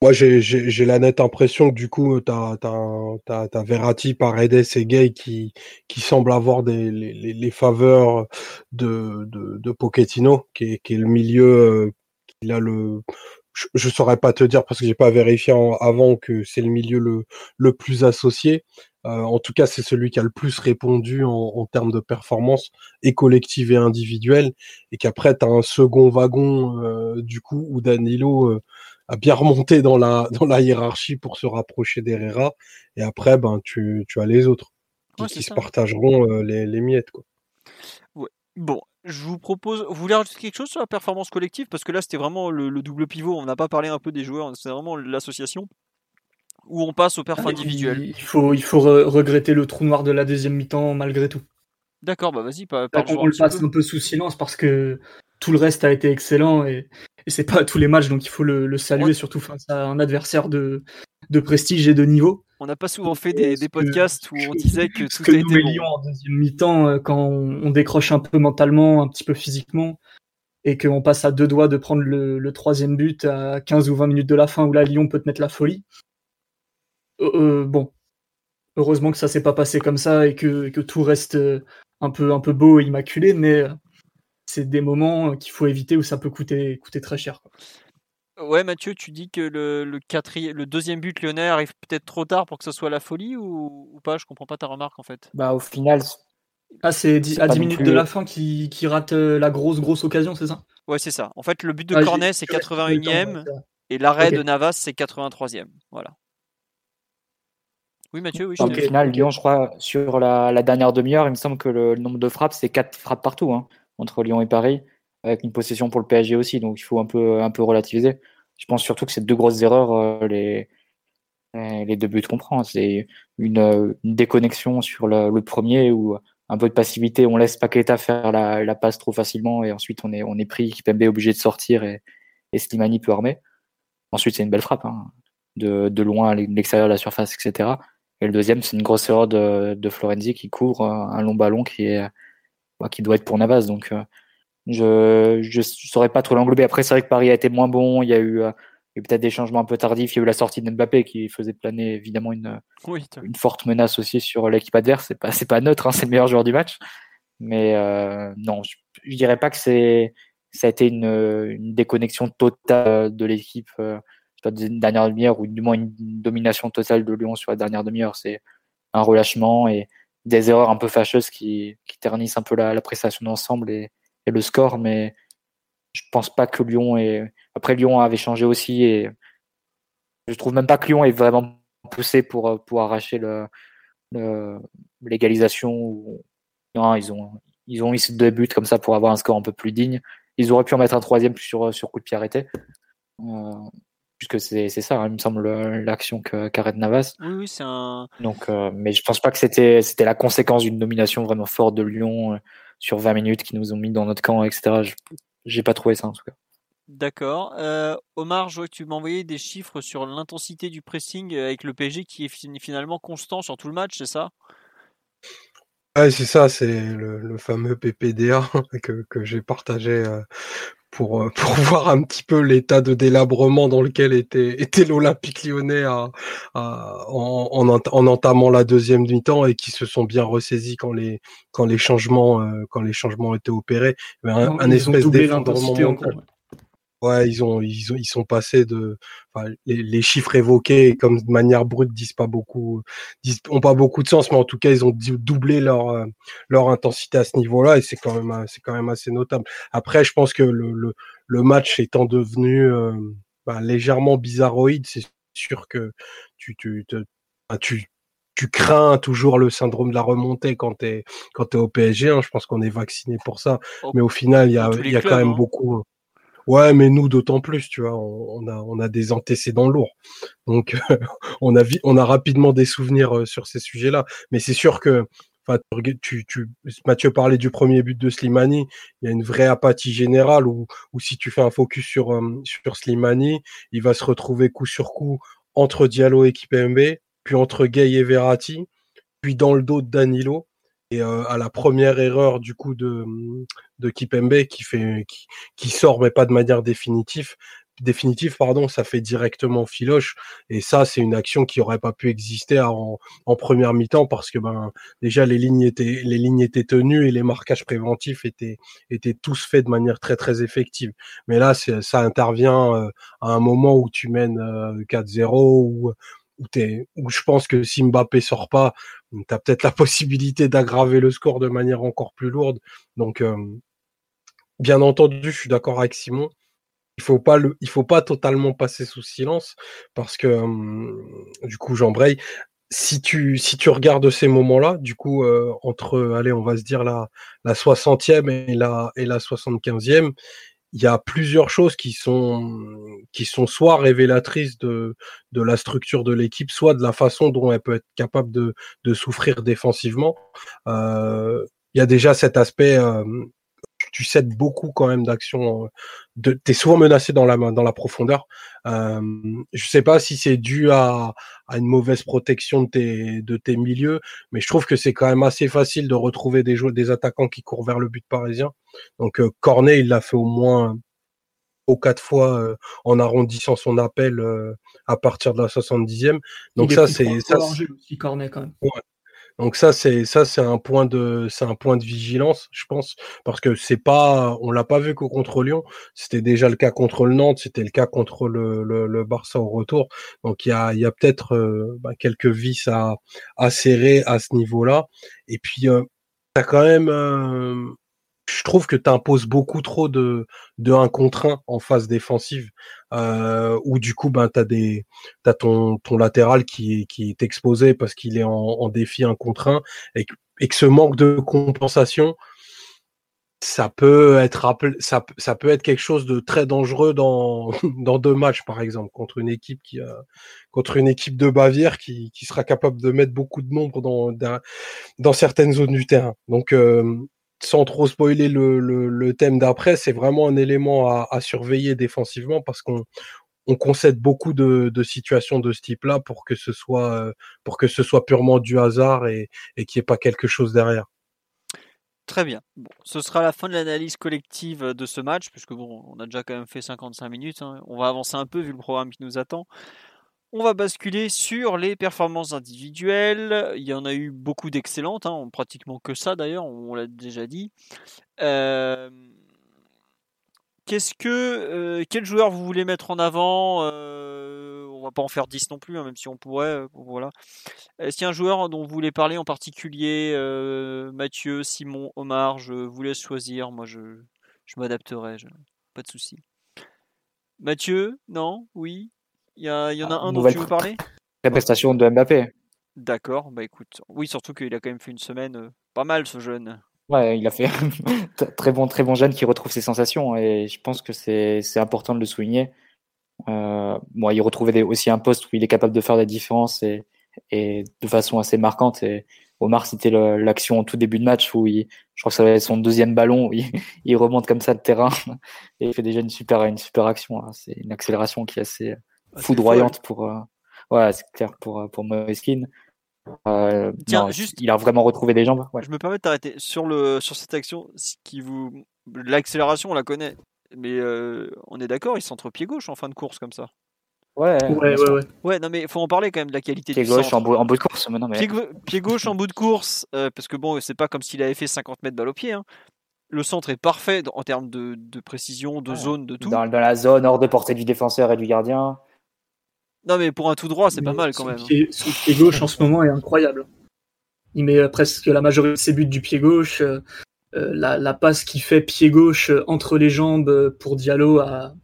Moi, j'ai la nette impression que du coup, tu as, as, as, Verratti, Paredes et Gay qui, qui semblent avoir des, les, les faveurs de, de, de Pochettino, qui est, qui est le milieu, euh, il a le, je, ne saurais pas te dire parce que j'ai pas vérifié avant que c'est le milieu le, le plus associé. Euh, en tout cas, c'est celui qui a le plus répondu en, en termes de performance et collective et individuelle. Et qu'après, tu as un second wagon, euh, du coup, où Danilo euh, a bien remonté dans la, dans la hiérarchie pour se rapprocher d'Herrera. Et après, ben, tu, tu as les autres qui, se partageront euh, les, les, miettes. Quoi. Ouais. Bon, je vous propose. Vous voulez rajouter quelque chose sur la performance collective? Parce que là, c'était vraiment le, double pivot. On n'a pas parlé un peu des joueurs, c'est vraiment l'association où on passe au perf ah, individuel. Il faut, il faut regretter le trou noir de la deuxième mi-temps malgré tout. D'accord, bah vas-y, pas, On, le passe un peu sous silence parce que tout le reste a été excellent et, et c'est pas tous les matchs, donc il faut le, saluer, surtout face à un adversaire de, de prestige et de niveau. On n'a pas souvent fait des, des podcasts où on disait que tout que a été bon. en deuxième mi-temps, euh, quand on, décroche un peu mentalement, un petit peu physiquement, et qu'on passe à deux doigts de prendre le, le, troisième but à 15 ou 20 minutes de la fin, où là, Lyon peut te mettre la folie. Euh, euh, bon, heureusement que ça s'est pas passé comme ça et que, que, tout reste un peu, un peu beau et immaculé, mais c'est des moments qu'il faut éviter où ça peut coûter, coûter très cher. Ouais, Mathieu, tu dis que le, le, le deuxième but lyonnais arrive peut-être trop tard pour que ce soit la folie ou, pas? Je comprends pas ta remarque en fait. Bah, au final. Ah, c'est à 10 minutes de la fin qui, rate euh, la grosse, grosse occasion, c'est ça? Ouais, c'est ça. En fait, le but de ah, Cornet, c'est 81ème. Et l'arrêt de Navas, c'est 83e. Voilà. Oui, Mathieu, oui, Au final, Lyon, je crois, sur la, la dernière demi-heure, il me semble que le, le nombre de frappes, c'est 4 frappes partout, hein, entre Lyon et Paris, avec une possession pour le PSG aussi, donc il faut un peu, un peu relativiser. Je pense surtout que c'est deux grosses erreurs, euh, les, les deux buts qu'on prend. C'est une, euh, une déconnexion sur le, le premier ou un peu de passivité. On laisse Paqueta faire la, la passe trop facilement et ensuite on est, on est pris. Kipembe est obligé de sortir et, et Slimani peut armer. Ensuite, c'est une belle frappe, hein, de, de loin à l'extérieur de la surface, etc. Et le deuxième, c'est une grosse erreur de, de Florenzi qui couvre euh, un long ballon qui est bah, qui doit être pour Navas. Donc, euh, je je saurais pas trop l'englober. Après, c'est vrai que Paris a été moins bon. Il y a eu, euh, eu peut-être des changements un peu tardifs. Il y a eu la sortie de Mbappé qui faisait planer évidemment une, Oui, une forte menace aussi sur l'équipe adverse. C'est pas c'est pas neutre, hein, c'est le meilleur joueur du match. Mais euh, non, je, je dirais pas que c'est ça a été une, une déconnexion totale de l'équipe. Euh, la dernière demi-heure ou du moins une domination totale de Lyon sur la dernière demi-heure. C'est un relâchement et des erreurs un peu fâcheuses qui, qui ternissent un peu la, la prestation d'ensemble et, et le score. Mais je pense pas que Lyon est. Après, Lyon avait changé aussi et je trouve même pas que Lyon est vraiment poussé pour, pour arracher le, le- l'égalisation. ou- Non, ils ont, ils ont eu ces deux buts comme ça pour avoir un score un peu plus digne. Ils auraient pu en mettre un troisième sur, sur coup de pied arrêté. Euh, puisque c'est c'est ça, hein, il me semble, l'action que- qu'arrête Navas. oui, oui, c'est un. Donc, euh, mais je pense pas que c'était c'était la conséquence d'une domination vraiment forte de Lyon euh, sur 20 minutes qui nous ont mis dans notre camp, etc. Je- J'ai pas trouvé ça en tout cas. D'accord. Euh, Omar, je vois que tu m'as envoyé des chiffres sur l'intensité du pressing avec le PSG qui est fin- finalement constant sur tout le match, c'est ça? Ouais, c'est ça, c'est le, le fameux PPDA que, que j'ai partagé pour, euh, pour voir un petit peu l'état de délabrement dans lequel était, était l'Olympique lyonnais à, à- en, en, ent- en entamant la deuxième mi-temps et qui se sont bien ressaisis quand les, quand les, changements, euh, quand les changements étaient opérés. Y avait un, un espèce d'effondrement. Ouais. Ils ont, ils ont, ils sont passés de, enfin, les, les chiffres évoqués, comme de manière brute, disent pas beaucoup, disent, ont pas beaucoup de sens, mais en tout cas, ils ont dou- doublé leur, euh, leur intensité à ce niveau-là, et c'est quand même, euh, c'est quand même assez notable. Après, je pense que le, le, le match étant devenu euh, bah, légèrement bizarroïde, c'est sûr que tu, tu, te, bah, tu, tu crains toujours le syndrome de la remontée quand t'es, quand t'es au PSG. hein. je pense qu'on est vacciné pour ça, Oh, mais au final, il y a, il y a quand même hein. beaucoup. Ouais, mais nous d'autant plus, tu vois, on, a on a des antécédents lourds, donc on a on a rapidement des souvenirs euh, sur ces sujets-là. Mais c'est sûr que, tu, tu Mathieu parlait du premier but de Slimani, il y a une vraie apathie générale où où si tu fais un focus sur euh, sur Slimani, il va se retrouver coup sur coup entre Diallo et Kipembe, puis entre Gay et Verratti, puis dans le dos de Danilo. Et euh, à la première erreur du coup de de Kipembe qui fait qui, qui sort mais pas de manière définitive définitive pardon ça fait directement filoche. Et ça c'est une action qui aurait pas pu exister en, en première mi-temps parce que ben déjà les lignes étaient les lignes étaient tenues et les marquages préventifs étaient étaient tous faits de manière très très effective. Mais là ça intervient euh, à un moment où tu mènes euh, 4-0 ou où, où je pense que si Mbappé sort pas, tu as peut-être la possibilité d'aggraver le score de manière encore plus lourde. Donc, euh, bien entendu, je suis d'accord avec Simon. Il faut pas faut pas totalement passer sous silence parce que euh, du coup, j'embraye. Si tu, si tu regardes ces moments-là, du coup, euh, entre, allez, on va se dire la, la 60e et la, et la 75e, il y a plusieurs choses qui sont, qui sont soit révélatrices de, de la structure de l'équipe, soit de la façon dont elle peut être capable de, de souffrir défensivement. Euh, il y a déjà cet aspect, euh, tu cèdes beaucoup quand même d'actions. euh, De, t'es souvent menacé dans la dans la profondeur. Euh, je sais pas si c'est dû à, à une mauvaise protection de tes de tes milieux, mais je trouve que c'est quand même assez facile de retrouver des joueurs, des attaquants qui courent vers le but parisien. Donc euh, Cornet, il l'a fait au moins aux quatre fois euh, en arrondissant son appel euh, à partir de la 70e. Donc Il ça c'est ça aussi, Cornet quand même. Donc ça c'est ça c'est un point de c'est un point de vigilance, je pense, parce que c'est pas on l'a pas vu qu'au contre Lyon, c'était déjà le cas contre le Nantes, c'était le cas contre le, le, le Barça au retour. Donc il y a il y a peut-être euh, bah, quelques vis à à serrer à ce niveau-là. Et puis euh, t'as quand même euh, je trouve que tu imposes beaucoup trop de, de 1 contre 1 en phase défensive, euh, où du coup, ben, tu as, des, as ton, ton latéral qui, qui est exposé parce qu'il est en, en, défi 1 contre 1, et, et, que ce manque de compensation, ça peut être ça, ça peut être quelque chose de très dangereux dans, dans deux matchs, par exemple, contre une équipe qui contre une équipe de Bavière qui, qui sera capable de mettre beaucoup de nombre dans, dans certaines zones du terrain. Donc, euh, sans trop spoiler le, le, thème d'après, c'est vraiment un élément à, surveiller défensivement parce qu'on on concède beaucoup de, situations de ce type-là pour que ce soit pour que ce soit purement du hasard et, et qu'il n'y ait pas quelque chose derrière. Très bien. Bon, ce sera la fin de l'analyse collective de ce match, puisque bon, on a déjà quand même fait 55 minutes. Hein. On va avancer un peu vu le programme qui nous attend. On va basculer sur les performances individuelles. Il y en a eu beaucoup d'excellentes, hein, pratiquement que ça d'ailleurs, on l'a déjà dit. Euh... Qu'est-ce que euh, quel joueur vous voulez mettre en avant euh, On va pas en faire 10 non plus, hein, même si on pourrait. Voilà. Est-ce qu'il y a un joueur dont vous voulez parler en particulier Mathieu, Simon, Omar, je vous laisse choisir. Moi, je, je m'adapterai, pas de souci. Mathieu, non? Oui? Il y, a, il y en a un dont tu veux parler? La prestation de Mbappé. D'accord, bah écoute, oui, surtout qu'il a quand même fait une semaine pas mal ce jeune. Ouais, il a fait très bon, très bon jeune qui retrouve ses sensations et je pense que c'est important de le souligner. Euh, bon, il retrouvait des, aussi un poste où il est capable de faire la différence et, et de façon assez marquante. Et Omar, c'était l'action au tout début de match où il, je crois que ça va être son deuxième ballon, où il, il, remonte comme ça le terrain et il fait déjà une super, une super action. Hein. C'est une accélération qui est assez ah, foudroyante pour, euh, ouais, c'est clair pour, pour Moeskin. Euh, Tiens, non, juste, il a vraiment retrouvé des jambes. Ouais. Je me permets de t'arrêter sur le sur cette action. Qui vous l'accélération, on la connaît, mais euh, on est d'accord, il centre pied gauche en fin de course comme ça. Ouais, ouais, ouais, ouais. Ouais, non, mais faut en parler quand même de la qualité pied du gauche centre. En, bout, en bout de course. Mais... Pied, pied, gauche en bout de course, euh, parce que bon, c'est pas comme s'il avait fait 50 mètres balle au pied. Hein. Le centre est parfait en termes de, de précision, de ouais. zone, de tout. Dans, dans, la zone, hors de portée du défenseur et du gardien. Non, mais pour un tout droit, c'est pas mal quand son même. Pied, son pied gauche en ce moment est incroyable. Il met presque la majorité de ses buts du pied gauche. Euh, la, la, passe qui fait pied gauche entre les jambes pour Diallo à,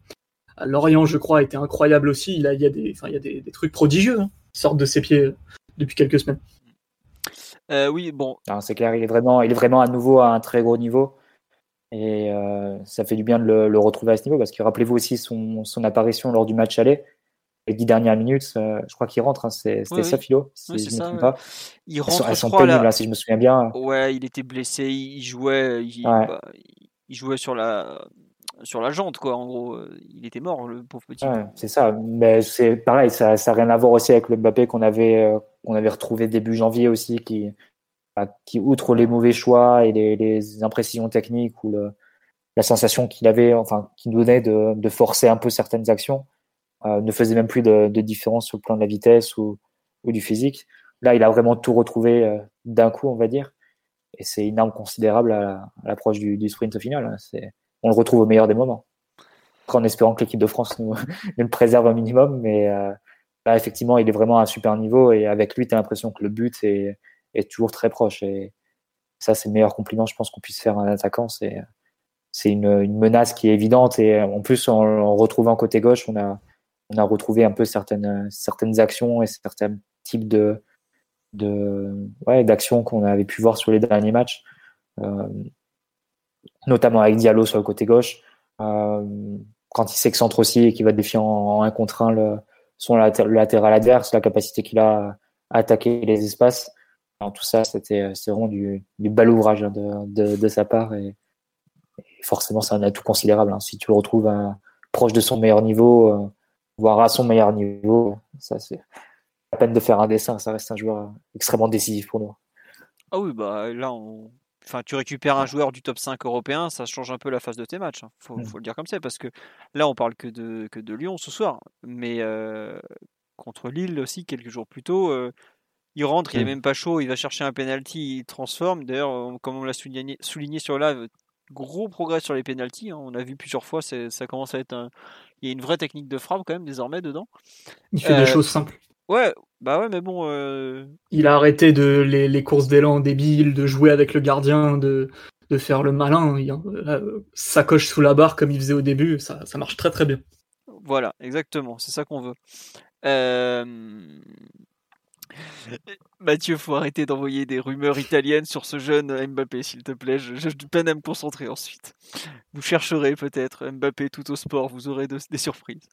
à Lorient, je crois, était incroyable aussi. Il, a, il y a des, enfin, il y a des, des trucs prodigieux hein, qui sortent de ses pieds depuis quelques semaines. Euh, oui, bon. C'est clair, il est, vraiment, il est vraiment à nouveau à un très gros niveau. Et euh, ça fait du bien de le, le, retrouver à ce niveau parce que rappelez-vous aussi son, son apparition lors du match aller les dix dernières minutes, euh, je crois qu'il rentre. Hein, C'était oui, ça, Philo, si oui, je me ça, trompe ouais. pas. Il rentre, elles sont, elles sont pénibles, hein, si je me souviens bien. Ouais, il était blessé, il jouait, il, ouais. bah, il jouait sur la sur la jante, quoi. En gros, il était mort, le pauvre petit. Ouais, c'est ça. Mais c'est pareil, ça n'a rien à voir aussi avec le Mbappé qu'on avait, euh, qu'on avait retrouvé début janvier aussi, qui, bah, qui outre les mauvais choix et les, les imprécisions techniques ou le, la sensation qu'il avait, enfin, qui donnait de, de forcer un peu certaines actions, euh, ne faisait même plus de, différence sur le plan de la vitesse ou, du physique. Là, il a vraiment tout retrouvé euh, d'un coup, on va dire. Et c'est une arme considérable à l'approche du, sprint au final. Hein. On le retrouve au meilleur des moments. En espérant que l'équipe de France nous, le préserve un minimum, mais euh, là, effectivement, il est vraiment à un super niveau et avec lui, tu as l'impression que le but est, toujours très proche. Et ça, c'est le meilleur compliment, je pense, qu'on puisse faire à un attaquant. C'est, une, menace qui est évidente et en plus, en, en retrouvant côté gauche, on a, on a retrouvé un peu certaines, certaines actions et certains types de, de ouais, d'actions qu'on avait pu voir sur les derniers matchs, euh, notamment avec Diallo sur le côté gauche, euh, quand il s'excentre aussi et qu'il va défier en, en un contre un le, son latéral, latéral adverse, la capacité qu'il a à attaquer les espaces. Tout ça, c'était vraiment du, du bel ouvrage de, de, de, sa part et, forcément, c'est un atout considérable. Hein. Si tu le retrouves proche de son meilleur niveau, euh, voire à son meilleur niveau, ça c'est la peine de faire un dessin, ça reste un joueur extrêmement décisif pour nous. Ah oui, bah là, on... enfin, tu récupères un joueur du top 5 européen, ça change un peu la phase de tes matchs. Hein. Faut, mmh. faut, le dire comme ça, parce que là, on parle que de, que de Lyon ce soir, mais euh, contre Lille aussi, quelques jours plus tôt, euh, il rentre, il est même pas chaud, il va chercher un penalty, il transforme. D'ailleurs, comme on l'a souligné, souligné sur live, gros progrès sur les penalties. Hein. On a vu plusieurs fois, ça commence à être un. Il y a une vraie technique de frappe quand même désormais dedans. Il fait euh, des choses simples. Ouais, bah ouais, mais bon. Euh... Il a arrêté de les, les courses d'élan débiles, de jouer avec le gardien, de, de faire le malin. Il, euh, sacoche sous la barre comme il faisait au début, ça, ça marche très très bien. Voilà, exactement, c'est ça qu'on veut. Euh... Mathieu, faut arrêter d'envoyer des rumeurs italiennes sur ce jeune Mbappé, s'il te plaît. J'ai du peine à me concentrer ensuite. Vous chercherez peut-être Mbappé tout au sport, vous aurez des surprises.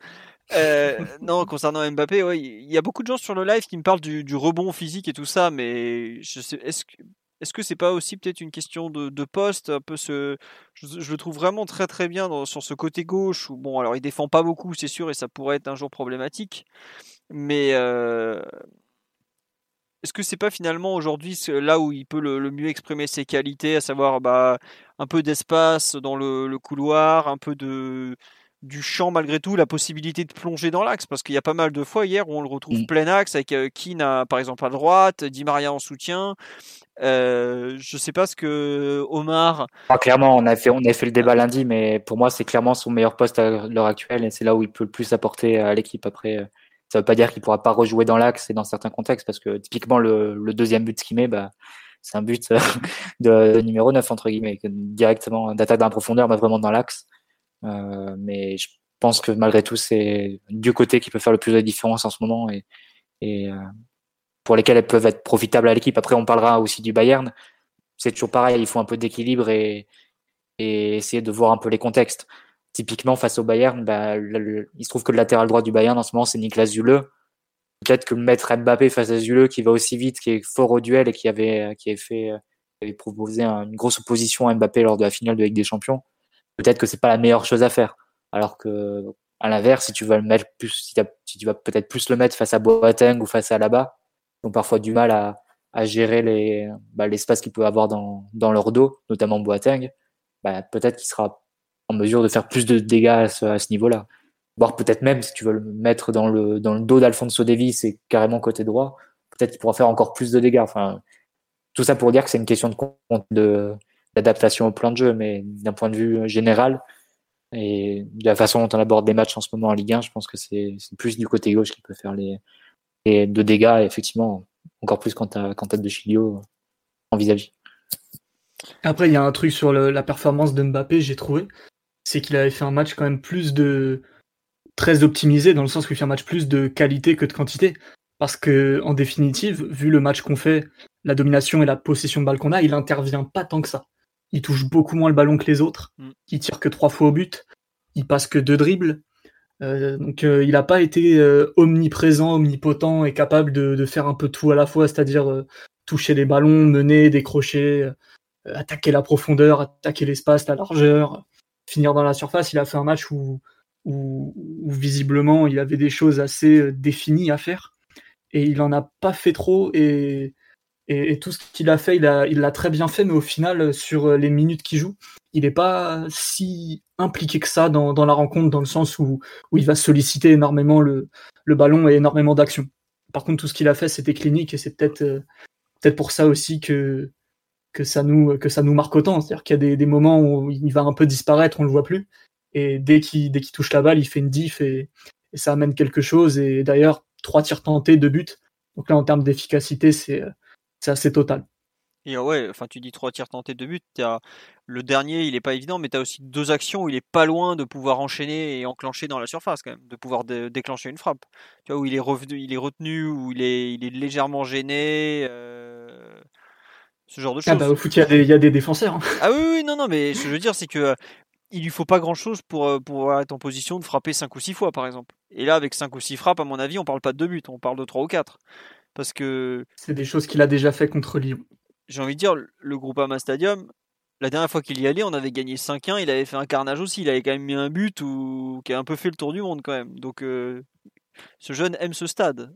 Euh, non, concernant Mbappé, il y a beaucoup de gens sur le live qui me parlent du, rebond physique et tout ça, mais je est-ce que est-ce que c'est pas aussi peut-être une question de, poste un peu ce, je, le trouve vraiment très très bien sur ce côté gauche où bon alors il défend pas beaucoup c'est sûr et ça pourrait être un jour problématique mais euh, est-ce que c'est pas finalement aujourd'hui là où il peut le, mieux exprimer ses qualités, à savoir bah, un peu d'espace dans le, couloir, un peu de du champ malgré tout, la possibilité de plonger dans l'axe, parce qu'il y a pas mal de fois hier où on le retrouve mmh. plein axe avec euh, Keane par exemple à droite, Di Maria en soutien. Euh, je sais pas ce que Omar. Ah, clairement, on a fait on a fait le débat lundi, mais pour moi c'est clairement son meilleur poste à l'heure actuelle et c'est là où il peut le plus apporter à l'équipe après. Euh, ça veut pas dire qu'il pourra pas rejouer dans l'axe et dans certains contextes, parce que typiquement le, deuxième but qu'il met, bah, c'est un but de, numéro 9 entre guillemets, directement d'attaque dans la profondeur, mais vraiment dans l'axe. Euh, mais je pense que malgré tout, c'est du côté qui peut faire le plus de différence en ce moment et, et euh, pour lesquels elles peuvent être profitables à l'équipe. Après, on parlera aussi du Bayern. C'est toujours pareil, il faut un peu d'équilibre et, et essayer de voir un peu les contextes. Typiquement, face au Bayern, bah, il se trouve que le latéral droit du Bayern en ce moment, c'est Niklas Zule. Peut-être que mettre Mbappé face à Zule, qui va aussi vite, qui est fort au duel et qui avait, qui avait fait, avait proposé une grosse opposition à Mbappé lors de la finale de Ligue des Champions. Peut-être que c'est pas la meilleure chose à faire. Alors que, à l'inverse, si tu vas le mettre plus, si, tu vas peut-être plus le mettre face à Boateng ou face à Alaba, ils ont parfois du mal à, gérer bah, l'espace qu'il peut avoir dans, dans leur dos, notamment Boateng, bah, peut-être qu'il sera en mesure de faire plus de dégâts à ce, niveau-là. Voire peut-être même, si tu veux le mettre dans le, dos d'Alfonso Davis et carrément côté droit, peut-être qu'il pourra faire encore plus de dégâts. Tout ça pour dire que c'est une question de, d'adaptation au plan de jeu, mais d'un point de vue général, et de la façon dont on aborde des matchs en ce moment en Ligue 1, je pense que c'est plus du côté gauche qui peut faire les, les dégâts, effectivement, encore plus quand tu as, de Chilio en vis-à-vis. Après, il y a un truc sur la performance de Mbappé, j'ai trouvé c'est qu'il avait fait un match quand même plus de très optimisé dans le sens qu'il fait un match plus de qualité que de quantité. Parce que en définitive, vu le match qu'on fait, la domination et la possession de balle qu'on a, il intervient pas tant que ça. Il touche beaucoup moins le ballon que les autres. Mm. Il tire que trois fois au but. Il passe que deux dribbles. Euh, donc euh, il n'a pas été euh, omniprésent, omnipotent et capable de, faire un peu tout à la fois, c'est-à-dire toucher les ballons, mener, décrocher, attaquer la profondeur, attaquer l'espace, la largeur, finir dans la surface. Il a fait un match où, où, visiblement il avait des choses assez euh, définies à faire et il en a pas fait trop et, et, tout ce qu'il a fait, il l'a il très bien fait, mais au final, sur euh, les minutes qu'il joue, il n'est pas si impliqué que ça dans, dans, la rencontre, dans le sens où, où il va solliciter énormément le, le ballon et énormément d'action. Par contre, tout ce qu'il a fait, c'était clinique et c'est peut-être euh, peut-être pour ça aussi que, que ça nous que ça nous marque autant. C'est-à-dire qu'il y a des, des, moments où il va un peu disparaître, on le voit plus, et dès qu'il dès qu'il touche la balle, il fait une diff et, ça amène quelque chose. Et d'ailleurs, trois tirs tentés, deux buts. Donc là, en termes d'efficacité, c'est c'est assez total. Et ouais, enfin tu dis trois tirs tentés, deux buts. As, le dernier, il est pas évident, mais tu as aussi deux actions où il est pas loin de pouvoir enchaîner et enclencher dans la surface quand même, de pouvoir déclencher une frappe. Tu vois où il est revenu, il est retenu, où il est, il est légèrement gêné. Euh, ce genre de choses. Ah bah, au foot, il y, a des défenseurs. Hein. Ah oui, oui, non, non, mais ce que je veux dire, c'est que euh, il lui faut pas grand chose pour, euh, pour être en position de frapper 5 ou 6 fois, par exemple. Et là, avec 5 ou 6 frappes, à mon avis, on parle pas de 2 buts, on parle de 3 ou 4. Parce que. C'est des choses qu'il a déjà fait contre Lyon. J'ai envie de dire, le groupe Ama Stadium, la dernière fois qu'il y allait, on avait gagné 5-1, il avait fait un carnage aussi, il avait quand même mis un but ou... qui a un peu fait le tour du monde quand même. Donc, euh, ce jeune aime ce stade.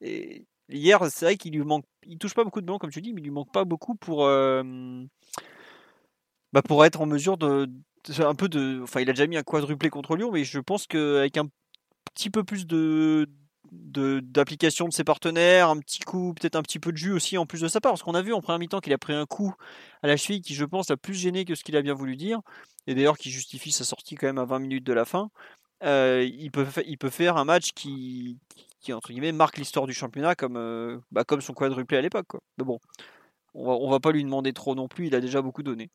Et Hier, c'est vrai qu'il lui manque, il touche pas beaucoup de ballons comme tu dis, mais il lui manque pas beaucoup pour, euh, bah pour être en mesure de, un peu de, enfin, il a déjà mis un quadruplé contre Lyon, mais je pense qu'avec un petit peu plus de d'application de, ses partenaires, un petit coup, peut-être un petit peu de jus aussi en plus de sa part, parce qu'on a vu en première mi-temps qu'il a pris un coup à la cheville qui, je pense, a plus gêné que ce qu'il a bien voulu dire, et d'ailleurs qui justifie sa sortie quand même à 20 minutes de la fin. Euh, il, peut, il peut faire un match qui, qui entre guillemets marque l'histoire du championnat comme, euh, bah, comme son quadruplé à l'époque. Mais bon, on va, on va pas lui demander trop non plus, il a déjà beaucoup donné.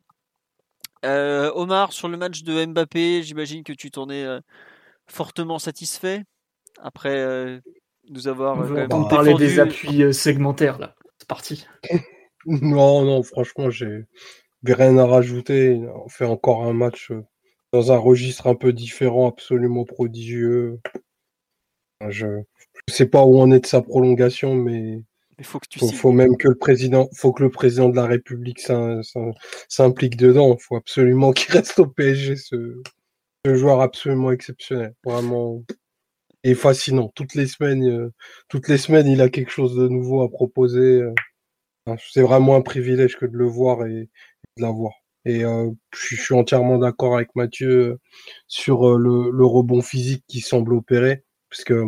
Euh, Omar, sur le match de Mbappé, j'imagine que tu t'en es euh, fortement satisfait après euh, nous avoir On euh, parler des appuis euh, segmentaires là. C'est parti. Non, non, franchement, j'ai j'ai rien à rajouter. On fait encore un match euh, dans un registre un peu différent, absolument prodigieux. Je ne sais pas où on est de sa prolongation, mais Il faut que tu faut, même que le président, faut que le président de la République s'im- s'im- s'implique dedans. Il faut absolument qu'il reste au PSG, ce, ce joueur absolument exceptionnel, vraiment et fascinant. Toutes les semaines, euh, toutes les semaines, il a quelque chose de nouveau à proposer. euh. C'est vraiment un privilège que de le voir et, et de l'avoir. Et euh, je, suis- entièrement d'accord avec Mathieu sur euh, le, le rebond physique qui semble opérer, parce que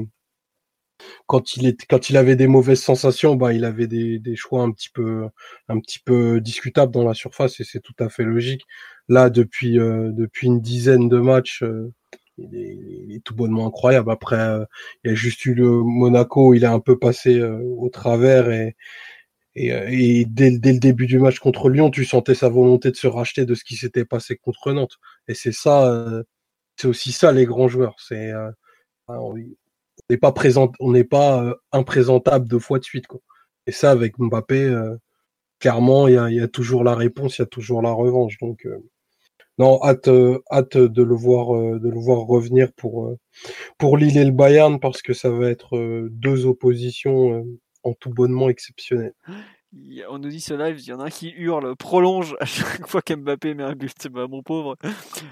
quand il est, quand il avait des mauvaises sensations, bah, il avait des, des choix un petit peu, un petit peu discutables dans la surface et c'est tout à fait logique. Là, depuis, euh, depuis une dizaine de matchs, euh, il, est, tout bonnement incroyable. Après, euh, il y a juste eu le Monaco, il a un peu passé euh, au travers et, et, euh, et dès, dès le début du match contre Lyon, tu sentais sa volonté de se racheter de ce qui s'était passé contre Nantes. Et c'est ça, c'est aussi ça les grands joueurs. C'est on n'est pas présent, on n'est pas euh, imprésentable deux fois de suite. Quoi. Et ça, avec Mbappé, euh, clairement, il y a, toujours la réponse, il y a toujours la revanche. Donc, euh, non, hâte, hâte de le voir, de le voir revenir pour pour Lille et le Bayern parce que ça va être deux oppositions en tout bonnement exceptionnelles. On nous dit ce live, il y en a un qui hurle, prolonge à chaque fois qu'Mbappé met un but. Bah, mon pauvre,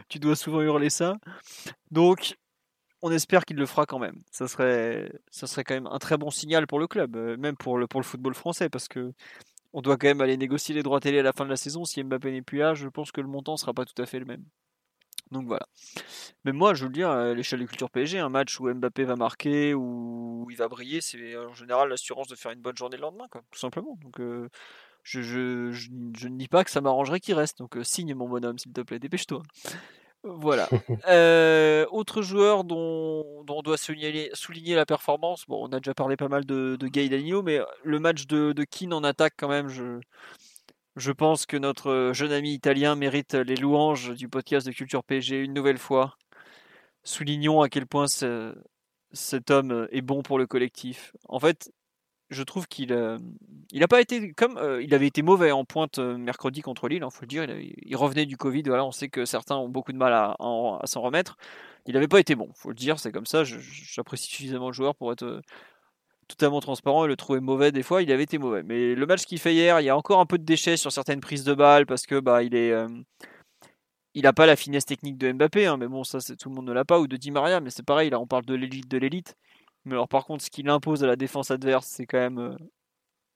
tu dois souvent hurler ça. Donc, on espère qu'il le fera quand même. Ça serait, ça serait quand même un très bon signal pour le club, euh, même pour le, pour le football français, parce que on doit quand même aller négocier les droits télé à la fin de la saison. Si Mbappé n'est plus là, je pense que le montant sera pas tout à fait le même. Donc voilà. Mais moi, je veux le dire, à l'échelle de culture PSG, un match où Mbappé va marquer, où il va briller, c'est en général l'assurance de faire une bonne journée le lendemain, tout simplement. Donc euh, je, je, je, ne dis pas que ça m'arrangerait qu'il reste. Donc euh, signe mon bonhomme, s'il te plaît, dépêche-toi. Voilà. Euh, autre joueur dont, dont on doit souligner, souligner la performance, bon, on a déjà parlé pas mal de, de Danilo, mais le match de, de Keane en attaque, quand même, je, je pense que notre jeune ami italien mérite les louanges du podcast de Culture PSG une nouvelle fois. Soulignons à quel point ce- cet homme est bon pour le collectif. En fait, je trouve qu'il euh, il n'a pas été comme euh, il avait été mauvais en pointe euh, mercredi contre Lille, il faut le dire. Il, il revenait du Covid, voilà, on sait que certains ont beaucoup de mal à, en- à s'en remettre. Il n'avait pas été bon, faut le dire, c'est comme ça. J'apprécie suffisamment le joueur pour être totalement transparent et le trouver mauvais des fois. Il avait été mauvais, mais le match qu'il fait hier, il y a encore un peu de déchets sur certaines prises de balles parce que bah il il n'a pas la finesse technique de Mbappé, hein, mais bon, ça, tout le monde ne l'a pas, ou de Di Maria, mais c'est pareil, là, on parle de l'élite de l'élite. Mais alors, par contre, ce qu'il impose à la défense adverse, c'est quand même. euh,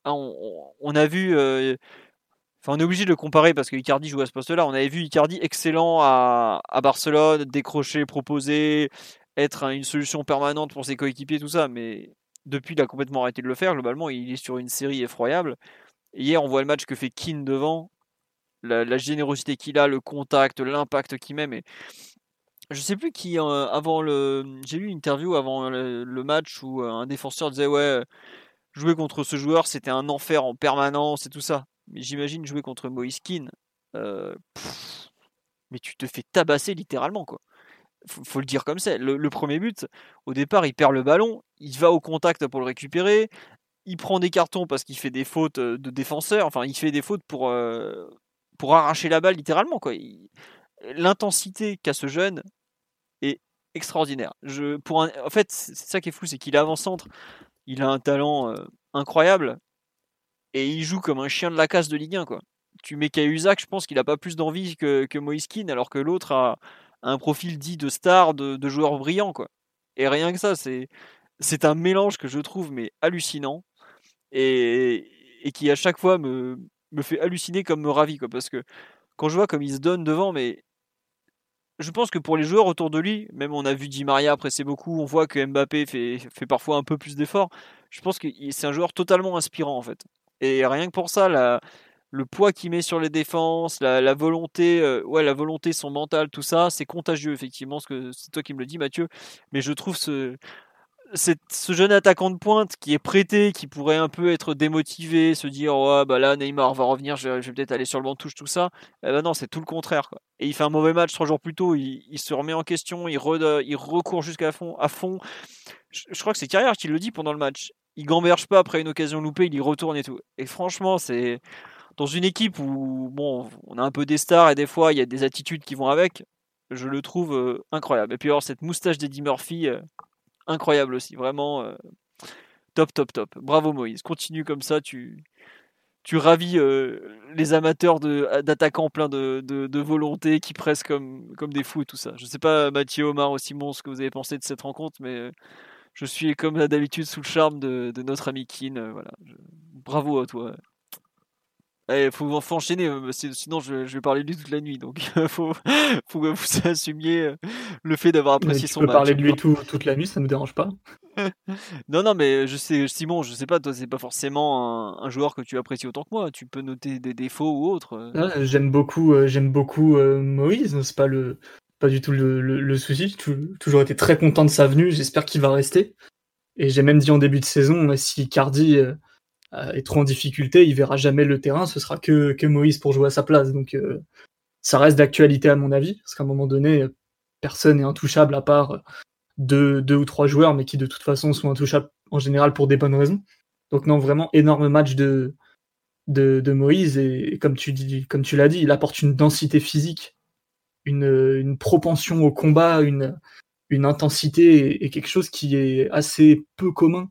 ah, on, a vu. euh, Enfin, on est obligé de le comparer parce que Icardi joue à ce poste-là. On avait vu Icardi excellent à, Barcelone, décrocher, proposer, être un- une solution permanente pour ses coéquipiers, tout ça. Mais depuis, il a complètement arrêté de le faire. Globalement, il est sur une série effroyable. Hier, on voit le match que fait Keane devant, la, la générosité qu'il a, le contact, l'impact qu'il met. Mais je sais plus qui, euh, avant le. J'ai lu une interview avant le, match où euh, un défenseur disait Ouais, jouer contre ce joueur, c'était un enfer en permanence et tout ça. Mais j'imagine jouer contre Moïse Keane. euh, mais tu te fais tabasser littéralement, quoi. Faut, faut le dire comme ça. Le, premier but, au départ, il perd le ballon, il va au contact pour le récupérer, il prend des cartons parce qu'il fait des fautes euh, de défenseur, enfin, il fait des fautes pour, euh, pour arracher la balle littéralement, quoi. L'intensité qu'a ce jeune est extraordinaire. Je, pour un, en fait, c'est ça qui est fou, c'est qu'il est avant-centre, il a un talent euh, incroyable et il joue comme un chien de la casse de Ligue 1, quoi. Tu mets Cahuzac, je pense qu'il a pas plus d'envie que, que Moïse Keane, alors que l'autre a, a un profil dit de star, de, de joueur brillant, quoi. Et rien que ça, c'est c'est un mélange que je trouve mais hallucinant et, et qui à chaque fois me, me fait halluciner comme me ravit, quoi. Parce que quand je vois comme il se donne devant, mais je pense que pour les joueurs autour de lui, même on a vu Di Maria presser beaucoup, on voit que Mbappé fait, parfois un peu plus d'efforts. Je pense que c'est un joueur totalement inspirant en fait. Et rien que pour ça, le poids qu'il met sur les défenses, la, volonté, euh, ouais, la volonté, son mental, tout ça, c'est contagieux effectivement. C'est toi qui me le dis, Mathieu. Mais je trouve ce ce jeune attaquant de pointe qui est prêté, qui pourrait un peu être démotivé, se dire ouais bah là Neymar va revenir, je, vais peut-être aller sur le banc de touche tout ça. Eh ben non, c'est tout le contraire. Et il fait un mauvais match trois jours plus tôt, il, se remet en question, il, il recourt jusqu'à fond, à fond. Je, crois que c'est Carrière qui le dit pendant le match. Il gamberge pas après une occasion loupée, il y retourne et tout. Et franchement, c'est dans une équipe où bon, on a un peu des stars et des fois il y a des attitudes qui vont avec. Je le trouve euh, incroyable. Et puis alors cette moustache d'Eddie Murphy, euh, incroyable aussi, vraiment euh, top, top, top. Bravo Moïse, continue comme ça, tu, tu ravis euh, les amateurs d'attaquants pleins de, de, volonté qui pressent comme, comme des fous et tout ça. Je sais pas, Mathieu, Omar ou Simon, ce que vous avez pensé de cette rencontre, mais euh, je suis comme d'habitude sous le charme de, de notre ami Keane. voilà. Bravo à toi. Il faut, enchaîner, sinon je, vais parler de lui toute la nuit. Donc il faut, faut que vous assumiez le fait d'avoir apprécié son match. Tu peux parler de lui toute la nuit, ça ne me dérange pas. non, non, mais je sais, Simon, je sais pas, toi, c'est pas forcément un, joueur que tu apprécies autant que moi. Tu peux noter des défauts ou autres. Ah, j'aime beaucoup, j'aime beaucoup Moïse. C'est pas le, pas du tout le, le, souci. toujours été très content de sa venue. J'espère qu'il va rester. Et j'ai même dit en début de saison, si Cardi euh, est trop en difficulté, il verra jamais le terrain, ce sera que, que Moïse pour jouer à sa place. Donc euh, ça reste d'actualité à mon avis, parce qu'à un moment donné, personne n'est intouchable à part deux, deux ou trois joueurs, mais qui de toute façon sont intouchables en général pour des bonnes raisons. Donc non, vraiment énorme match de, de, de Moïse et, comme tu comme tu l'as dit, il apporte une densité physique, une, une propension au combat, une, une intensité et, quelque chose qui est assez peu commun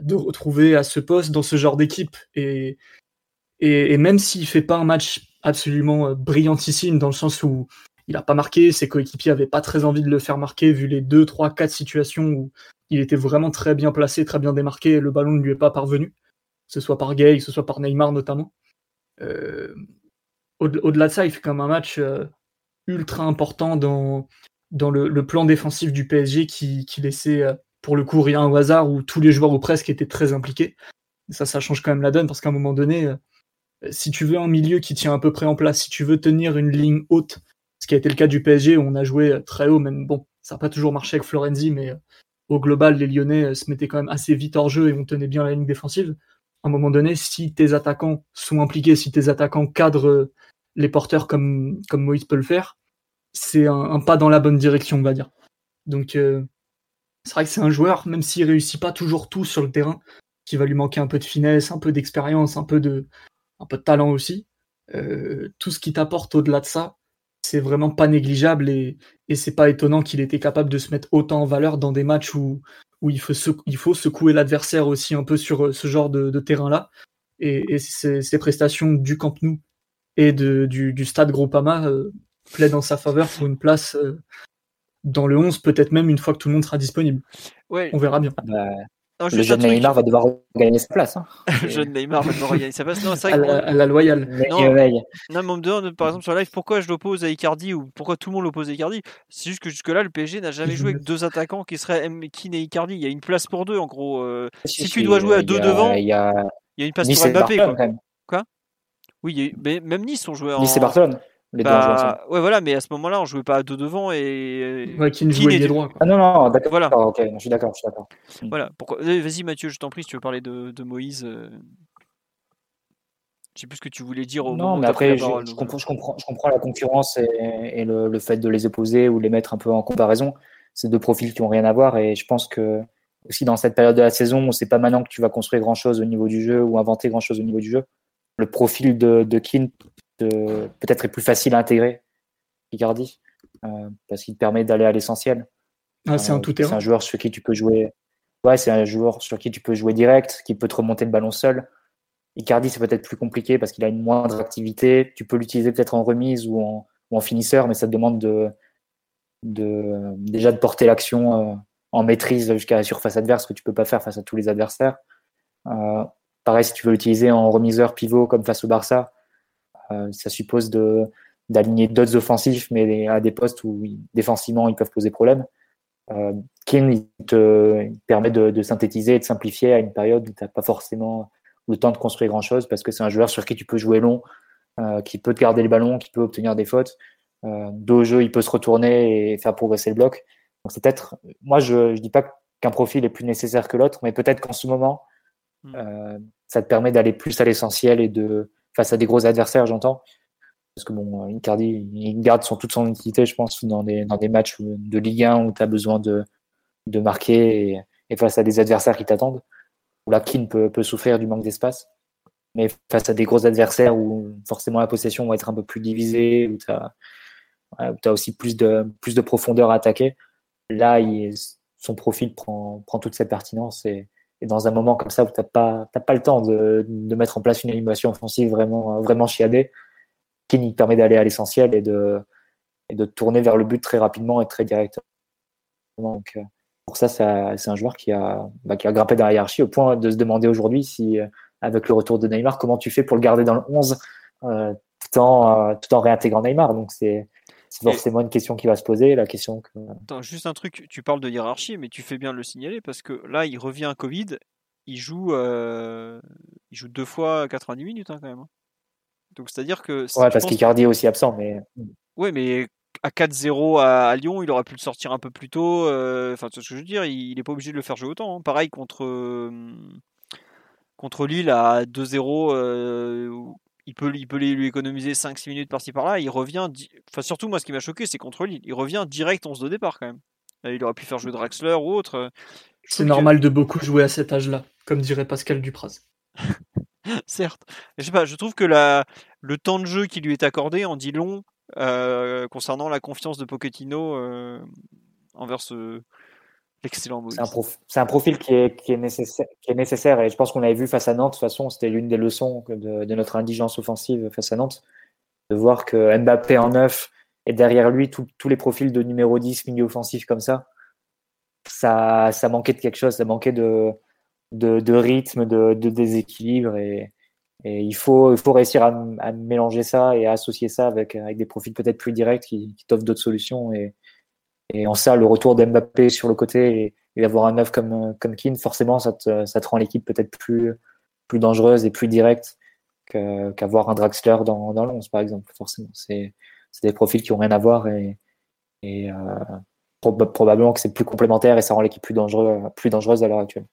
de retrouver à ce poste dans ce genre d'équipe. Et, et, même s'il fait pas un match absolument euh, brillantissime, dans le sens où il n'a pas marqué, ses coéquipiers n'avaient pas très envie de le faire marquer, vu les 2, 3, 4 situations où il était vraiment très bien placé, très bien démarqué, et le ballon ne lui est pas parvenu, que ce soit par Gay, que ce soit par Neymar notamment. Euh, au-delà de ça, il fait quand même un match euh, ultra important dans, dans le, plan défensif du PSG qui, qui laissait pour le coup rien au hasard où tous les joueurs ou presque étaient très impliqués. ça, ça change quand même la donne parce qu'à un moment donné, euh, si tu veux un milieu qui tient à peu près en place, si tu veux tenir une ligne haute, ce qui a été le cas du PSG où on a joué euh, très haut, même bon, ça n'a pas toujours marché avec Florenzi, mais euh, au global, les Lyonnais se mettaient quand même assez vite hors jeu et on tenait bien la ligne défensive. À un moment donné, si tes attaquants sont impliqués, si tes attaquants cadrent les porteurs comme, comme Moïse peut le faire, c'est un, pas dans la bonne direction, on va dire. Donc, c'est vrai que c'est un joueur, même s'il réussit pas toujours tout sur le terrain, qui va lui manquer un peu de finesse, un peu d'expérience, un peu de, un peu de talent aussi. Euh, tout ce qui t'apporte au-delà de ça, c'est vraiment pas négligeable et, et c'est pas étonnant qu'il était capable de se mettre autant en valeur dans des matchs où, où il, faut secouer l'adversaire aussi un peu sur euh, ce genre de, terrain-là. Et, et prestations du Camp Nou et de, du, stade Groupama euh, plaident en sa faveur pour une place dans le 11, peut-être même une fois que tout le monde sera disponible. Ouais. On verra bien. Ah bah, le jeune Neymar va devoir gagner sa place. Hein. le jeune Neymar va devoir gagner sa place. Non, à, la, loyale. Non, non, mais on me demande, par exemple, sur live, pourquoi je l'oppose à Icardi ou pourquoi tout le monde l'oppose à Icardi? C'est juste que jusque-là, le PSG n'a jamais joué avec deux attaquants qui seraient Keane et Icardi. Il y a une place pour deux, en gros. Euh, si, tu dois jouer à deux devant, il y a, une place pour Mbappé. Quoi, Oui, mais même Nice ont joué en. Nice et Barcelone. Bah, ouais, voilà, mais à ce moment-là, on jouait pas à deux devant et. Ouais, qui ne jouait les droits. Ah non, non, d'accord. Voilà. ok, je suis d'accord, je suis d'accord. Voilà, pourquoi... Vas-y, Mathieu, je t'en prie, si tu veux parler de, de Moïse. Euh... Je sais plus ce que tu voulais dire au Non, mais après, je, je, comprends, je, comprends, je comprends la concurrence et, et le, le, fait de les opposer ou les mettre un peu en comparaison. C'est deux profils qui ont rien à voir et je pense que aussi dans cette période de la saison où c'est pas maintenant que tu vas construire grand chose au niveau du jeu ou inventer grand chose au niveau du jeu, le profil de, de Keane peut-être est plus facile à intégrer, Icardi, euh, parce qu'il te permet d'aller à l'essentiel. Ah, c'est un euh, tout C'est un joueur sur qui tu peux jouer. Ouais, c'est un joueur sur qui tu peux jouer direct, qui peut te remonter le ballon seul. Icardi, c'est peut-être plus compliqué parce qu'il a une moindre activité. Tu peux l'utiliser peut-être en remise ou en, ou en, finisseur, mais ça te demande de, de déjà de porter l'action euh, en maîtrise jusqu'à la surface adverse, que tu peux pas faire face à tous les adversaires. Euh, pareil, si tu veux l'utiliser en remiseur pivot comme face au Barça, euh, ça suppose de d'aligner d'autres offensifs, mais à des postes où défensivement ils peuvent poser problème. Euh, il te permet de, synthétiser et de simplifier à une période où tu n'as pas forcément le temps de construire grand chose parce que c'est un joueur sur qui tu peux jouer long, euh, qui peut te garder le ballon, qui peut obtenir des fautes. Euh, dos jeu, il peut se retourner et faire progresser le bloc. Donc c'est peut-être, moi je ne dis pas qu'un profil est plus nécessaire que l'autre, mais peut-être qu'en ce moment, Mm. euh, ça te permet d'aller plus à l'essentiel et de face à des gros adversaires, j'entends. Parce que bon, Icardi, il garde son, toute son utilité, je pense, dans des, dans des matchs de Ligue 1 où tu as besoin de, de marquer et, face à des adversaires qui t'attendent, où la Keane peut, peut souffrir du manque d'espace. Mais face à des gros adversaires où forcément la possession va être un peu plus divisée, où tu as, aussi plus de, plus de profondeur à attaquer, là, il, son profil prend, prend toute cette pertinence. Et, et dans un moment comme ça où tu n'as pas, pas le temps de, de, mettre en place une animation offensive vraiment, vraiment chiadée, qui permet d'aller à l'essentiel et de, et de tourner vers le but très rapidement et très directement. Donc, pour ça, c'est un joueur qui a, bah, qui a grimpé dans la hiérarchie au point de se demander aujourd'hui si, avec le retour de Neymar, comment tu fais pour le garder dans le 11 euh, tout, en, euh, tout en réintégrant Neymar. Donc, c'est forcément une question qui va se poser. La question que... Attends, juste un truc, tu parles de hiérarchie, mais tu fais bien de le signaler parce que là, il revient à Covid, il joue, euh, il joue deux fois 90 minutes hein, quand même. Donc c'est-à-dire que. Ouais, parce qu'Icardi est aussi absent, mais. Ouais, mais à 4-0 à, à, Lyon, il aurait pu le sortir un peu plus tôt. Enfin, euh, ce que je veux dire, il n'est pas obligé de le faire jouer autant. Hein. Pareil contre, euh, contre Lille à 2-0, euh, il peut, il peut lui économiser 5-6 minutes par-ci par-là. Il revient. Enfin, surtout, moi, ce qui m'a choqué, c'est contre Lille. Il revient direct 11 de départ quand même. Il aurait pu faire jouer Draxler ou autre. C'est normal que... de beaucoup jouer à cet âge-là, comme dirait Pascal Dupraz. Certes. Je sais pas, je trouve que la, le temps de jeu qui lui est accordé en dit long euh, concernant la confiance de Pochettino euh, envers ce C'est un, prof... un, profil qui est, nécessaire, et je pense qu'on avait vu face à Nantes. De toute façon, c'était l'une des leçons de, notre indigence offensive face à Nantes, de voir que Mbappé en neuf et derrière lui tous les profils de numéro 10, milieu offensif comme ça, ça, manquait de quelque chose, ça manquait de, rythme, de, déséquilibre. Et, il, faut, réussir à, mélanger ça et à associer ça avec, des profils peut-être plus directs qui, qui t'offrent d'autres solutions. Et en ça, le retour d'Mbappé sur le côté et, et avoir un neuf comme, comme Keane, forcément, ça te, ça rend l'équipe peut-être plus, plus dangereuse et plus directe qu'avoir un Draxler dans, dans l'11, par exemple. Forcément, c'est des profils qui ont rien à voir et, euh, prob probablement que c'est plus complémentaire et ça rend l'équipe plus, plus dangereuse à l'heure actuelle.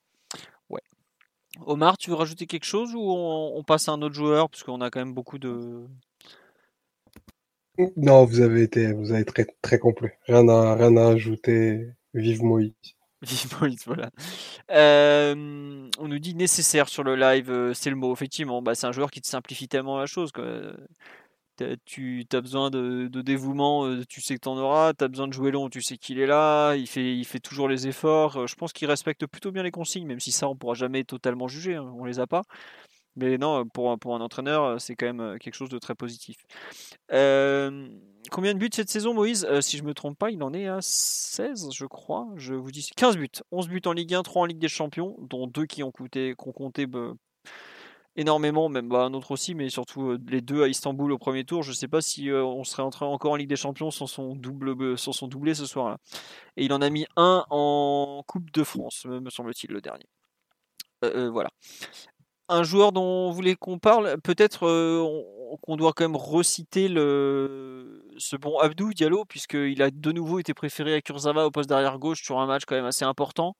Omar, tu veux rajouter quelque chose ou on, on passe à un autre joueur? Parce qu'on a quand même beaucoup de. Non, vous avez été, vous avez très très complet. Rien à rien à ajouter. Vive Moïse. Vive Moïse, voilà. Euh, on nous dit nécessaire sur le live, euh, c'est le mot. Effectivement, bah, c'est un joueur qui te simplifie tellement la chose. Quoi. Tu as besoin de, de dévouement, euh, tu sais que tu en auras. Tu as besoin de jouer long, tu sais qu'il est là. Il fait, il fait toujours les efforts. Je pense qu'il respecte plutôt bien les consignes, même si ça, on pourra jamais totalement juger. Hein, on les a pas. Mais non, pour, un entraîneur, c'est quand même quelque chose de très positif. Combien de buts cette saison, Moïse? Si je me trompe pas, il en est à 16, je crois. Je vous dis 15 buts. 11 buts en Ligue 1, 3 en Ligue des Champions, dont 2 qui ont, compté bah, énormément, même bah, un autre aussi, mais surtout les deux à Istanbul au premier tour. Je ne sais pas si on serait entré encore en Ligue des Champions sans son, double, sans son doublé ce soir-là. Et il en a mis un en Coupe de France, me semble-t-il, le dernier. Voilà un joueur dont vous voulez qu'on parle, peut-être euh, qu'on doit quand même reciter le, ce bon Abdou Diallo, puisqu'il a de nouveau été préféré à Kurzawa au poste d'arrière gauche sur un match quand même assez important.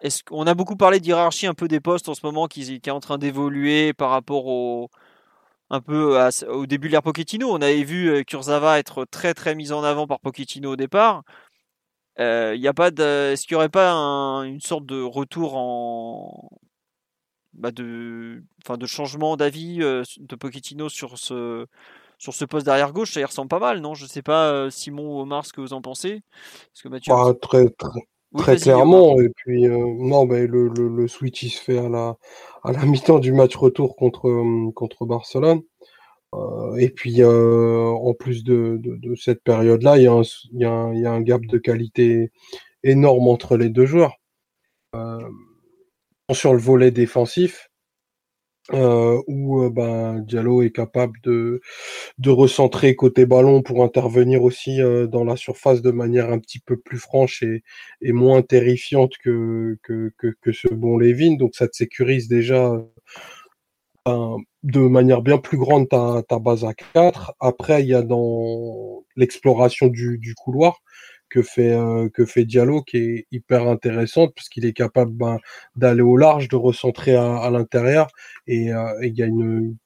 Est-ce qu'on a beaucoup parlé d'hierarchie un peu des postes en ce moment qui, qui est en train d'évoluer par rapport au un peu au début de l'ère Pochettino? On avait vu Kurzawa être très très mis en avant par Pochettino au départ. Euh, y a pas est-ce qu'il n'y aurait pas un, une sorte de retour en, bah de, enfin de changement d'avis de Pochettino sur ce, sur ce poste d'arrière gauche, ça y ressemble pas mal, non? Je sais pas, Simon ou Omar, ce que vous en pensez Parce que Mathieu, bah, très, très, oui, très clairement. Omar. Et puis, euh, non, bah, le, le, le, switch il se fait à la, à la mi-temps du match retour contre, contre Barcelone. Euh, et puis, en plus de, de, de cette période-là, il y, y, y, a un gap de qualité énorme entre les deux joueurs. Euh, sur le volet défensif, euh, où euh, ben, Diallo est capable de, de recentrer côté ballon pour intervenir aussi euh, dans la surface de manière un petit peu plus franche et, moins terrifiante que, que, que, ce bon Levin. Donc ça te sécurise déjà ben, de manière bien plus grande ta, ta base à 4. Après, il y a dans l'exploration du, du couloir que fait que fait Diallo qui est hyper intéressante puisqu'il est capable ben, d'aller au large, de recentrer à, l'intérieur et il y a une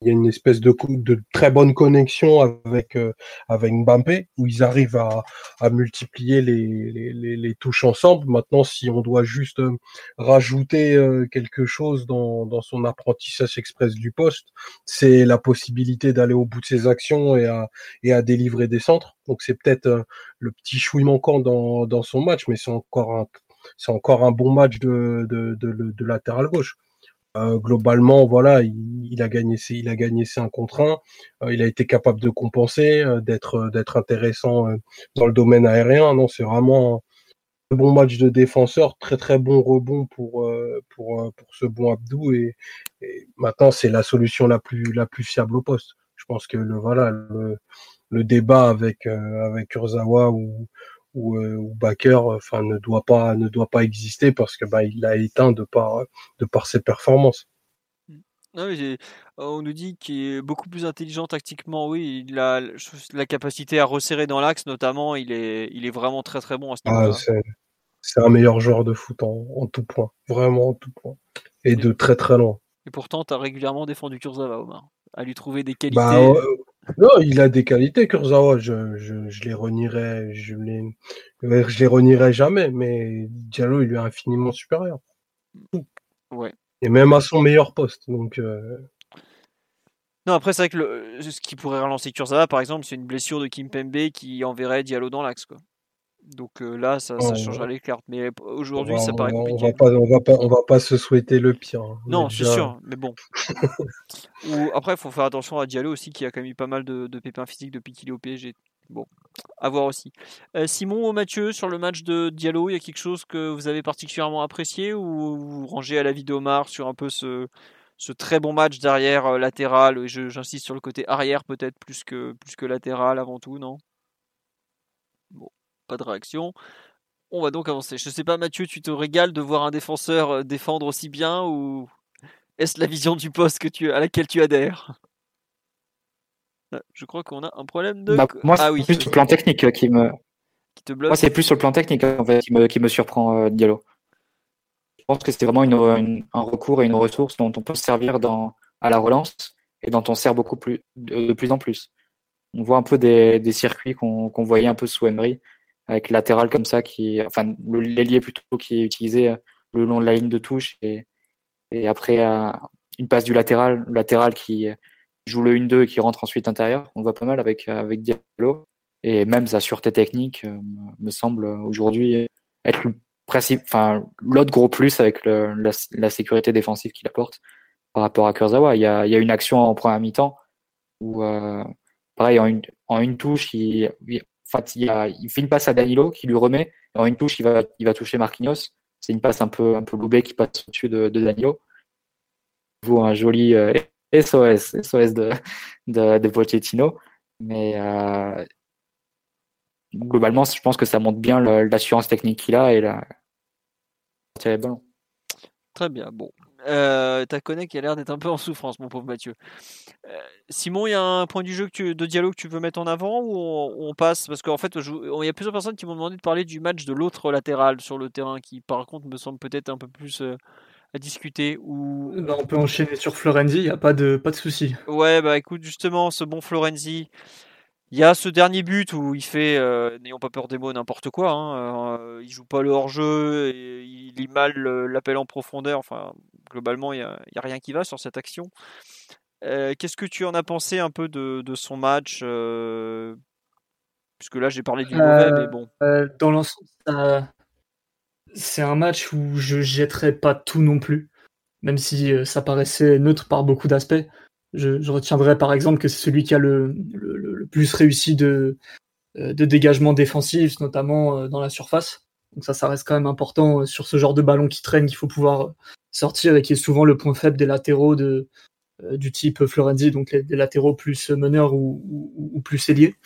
il y a une espèce de, de très bonne connexion avec euh, avec Mbappé où ils arrivent à, à multiplier les, les, les, touches ensemble. Maintenant, si on doit juste euh, rajouter euh, quelque chose dans, dans son apprentissage express du poste, c'est la possibilité d'aller au bout de ses actions et à et à délivrer des centres. Donc c'est peut-être le petit chouille manquant dans, dans son match, mais c'est encore un encore un bon match de, de, de, de latéral gauche. Euh, globalement, voilà, il, a gagné il a gagné ses 1 contre 1. Euh, il a été capable de compenser, euh, d'être, d'être intéressant dans le domaine aérien. Non, c'est vraiment un bon match de défenseur, très très bon rebond pour pour pour ce bon Abdou et, maintenant c'est la solution la plus la plus fiable au poste. Je pense que le voilà le, le débat avec avec Kurzawa ou ou, euh, ou Baker enfin ne doit pas ne doit pas exister parce que bah, il l'a éteint de par de par ses performances. Non, on nous dit qu'il est beaucoup plus intelligent tactiquement. Oui, il a la capacité à resserrer dans l'axe, notamment. Il est, il est vraiment très très bon à ce ah, niveau-là. c'est un meilleur joueur de foot en, en, tout point, vraiment en tout point, et de très très loin. Et pourtant, tu as régulièrement défendu Kurzawa, Omar, à lui trouver des qualités. Bah, non, il a des qualités, Kurzawa. Je, je, je les renierai, je les, je les renierai jamais, mais Diallo, il lui est infiniment supérieur. Ouais. Et même à son meilleur poste. Donc. Euh, non, après, c'est vrai que le, ce qui pourrait relancer Kurzawa, par exemple, c'est une blessure de Kim Pembe qui enverrait Diallo dans l'axe, quoi. Donc euh, là, ça, ça changerait les cartes. Mais aujourd'hui, ça paraît compliqué. On va, pas, on, va pas, on va pas se souhaiter le pire. Hein. Non, c'est sûr, mais bon. Ou, après, il faut faire attention à Diallo aussi, qui a quand même eu pas mal de, pépins physiques depuis qu'il est au PSG. Bon, à voir aussi. Euh, Simon ou Mathieu, sur le match de Diallo, il y a quelque chose que vous avez particulièrement apprécié ou vous rangez à la vie d'Omar sur un peu ce, ce très bon match derrière euh, latéral? J'insiste sur le côté arrière peut-être plus que, plus que latéral avant tout, non? Pas de réaction. On va donc avancer. Je sais pas, Mathieu, tu te régales de voir un défenseur euh, défendre aussi bien ou est-ce la vision du poste que tu, à laquelle tu adhères? Ah, Je crois qu'on a un problème de. Bah, moi, c'est ah plus sur le plan technique qui me. Qui te bloque. Moi, c'est plus sur le plan technique en fait, qui, me, qui me surprend, euh, Diallo. Je pense que c'est vraiment une, un recours et une ressource dont on peut se servir dans, à la relance et dont on sert beaucoup plus, de, plus en plus. On voit un peu des, des circuits qu'on voyait un peu sous Emery, avec latéral comme ça, qui, enfin, l'ailier plutôt qui est utilisé euh, le long de la ligne de touche et, et après euh, une passe du latéral, latéral qui joue le 1-2 et qui rentre ensuite intérieur. On voit pas mal avec, euh, avec Diallo et même sa sûreté technique me semble aujourd'hui être le principe, enfin, l'autre gros plus avec le, la, sécurité défensive qu'il apporte par rapport à Kurzawa. Il y a, il y a une action en première mi-temps où, euh, pareil, en une, en une touche, il, fait une passe à Danilo qui lui remet. En une touche, il va, il va toucher Marquinhos. C'est une passe un peu, un peu loubée qui passe au-dessus de, Danilo. Vous, un joli SOS, euh, SOS de, de, Pochettino. Mais euh, globalement, je pense que ça montre bien l'assurance technique qu'il a et la. Très bien. Bon, euh, ta connect qui a l'air d'être un peu en souffrance, mon pauvre Mathieu. Euh, Simon, il y a un point du jeu que de dialogue que tu veux mettre en avant ou on, passe? Parce qu'en fait, il y a plusieurs personnes qui m'ont demandé de parler du match de l'autre latéral sur le terrain, qui par contre me semble peut-être un peu plus euh, à discuter. Ou... Bah, on peut enchaîner sur Florenzi, il n'y a pas de, pas de souci. Ouais, bah écoute, justement, ce bon Florenzi. Il y a ce dernier but où il fait, euh, n'ayons pas peur des mots, n'importe quoi. Hein, euh, il joue pas le hors-jeu, et il lit mal l'appel en profondeur. Enfin, globalement, il n'y a, rien qui va sur cette action. Euh, qu'est-ce que tu en as pensé un peu de, son match Puisque là, j'ai parlé du mauvais, mais bon. dans l'ensemble, c'est un match où je jetterai pas tout non plus, même si ça paraissait neutre par beaucoup d'aspects. Je, retiendrai par exemple que c'est celui qui a le, plus réussi de, euh, de dégagement défensif, notamment euh, dans la surface. Donc ça, ça reste quand même important euh, sur ce genre de ballon qui traîne, qu'il faut pouvoir sortir et qui est souvent le point faible des latéraux du type Florenzi, donc des latéraux plus meneurs ou plus ailiers.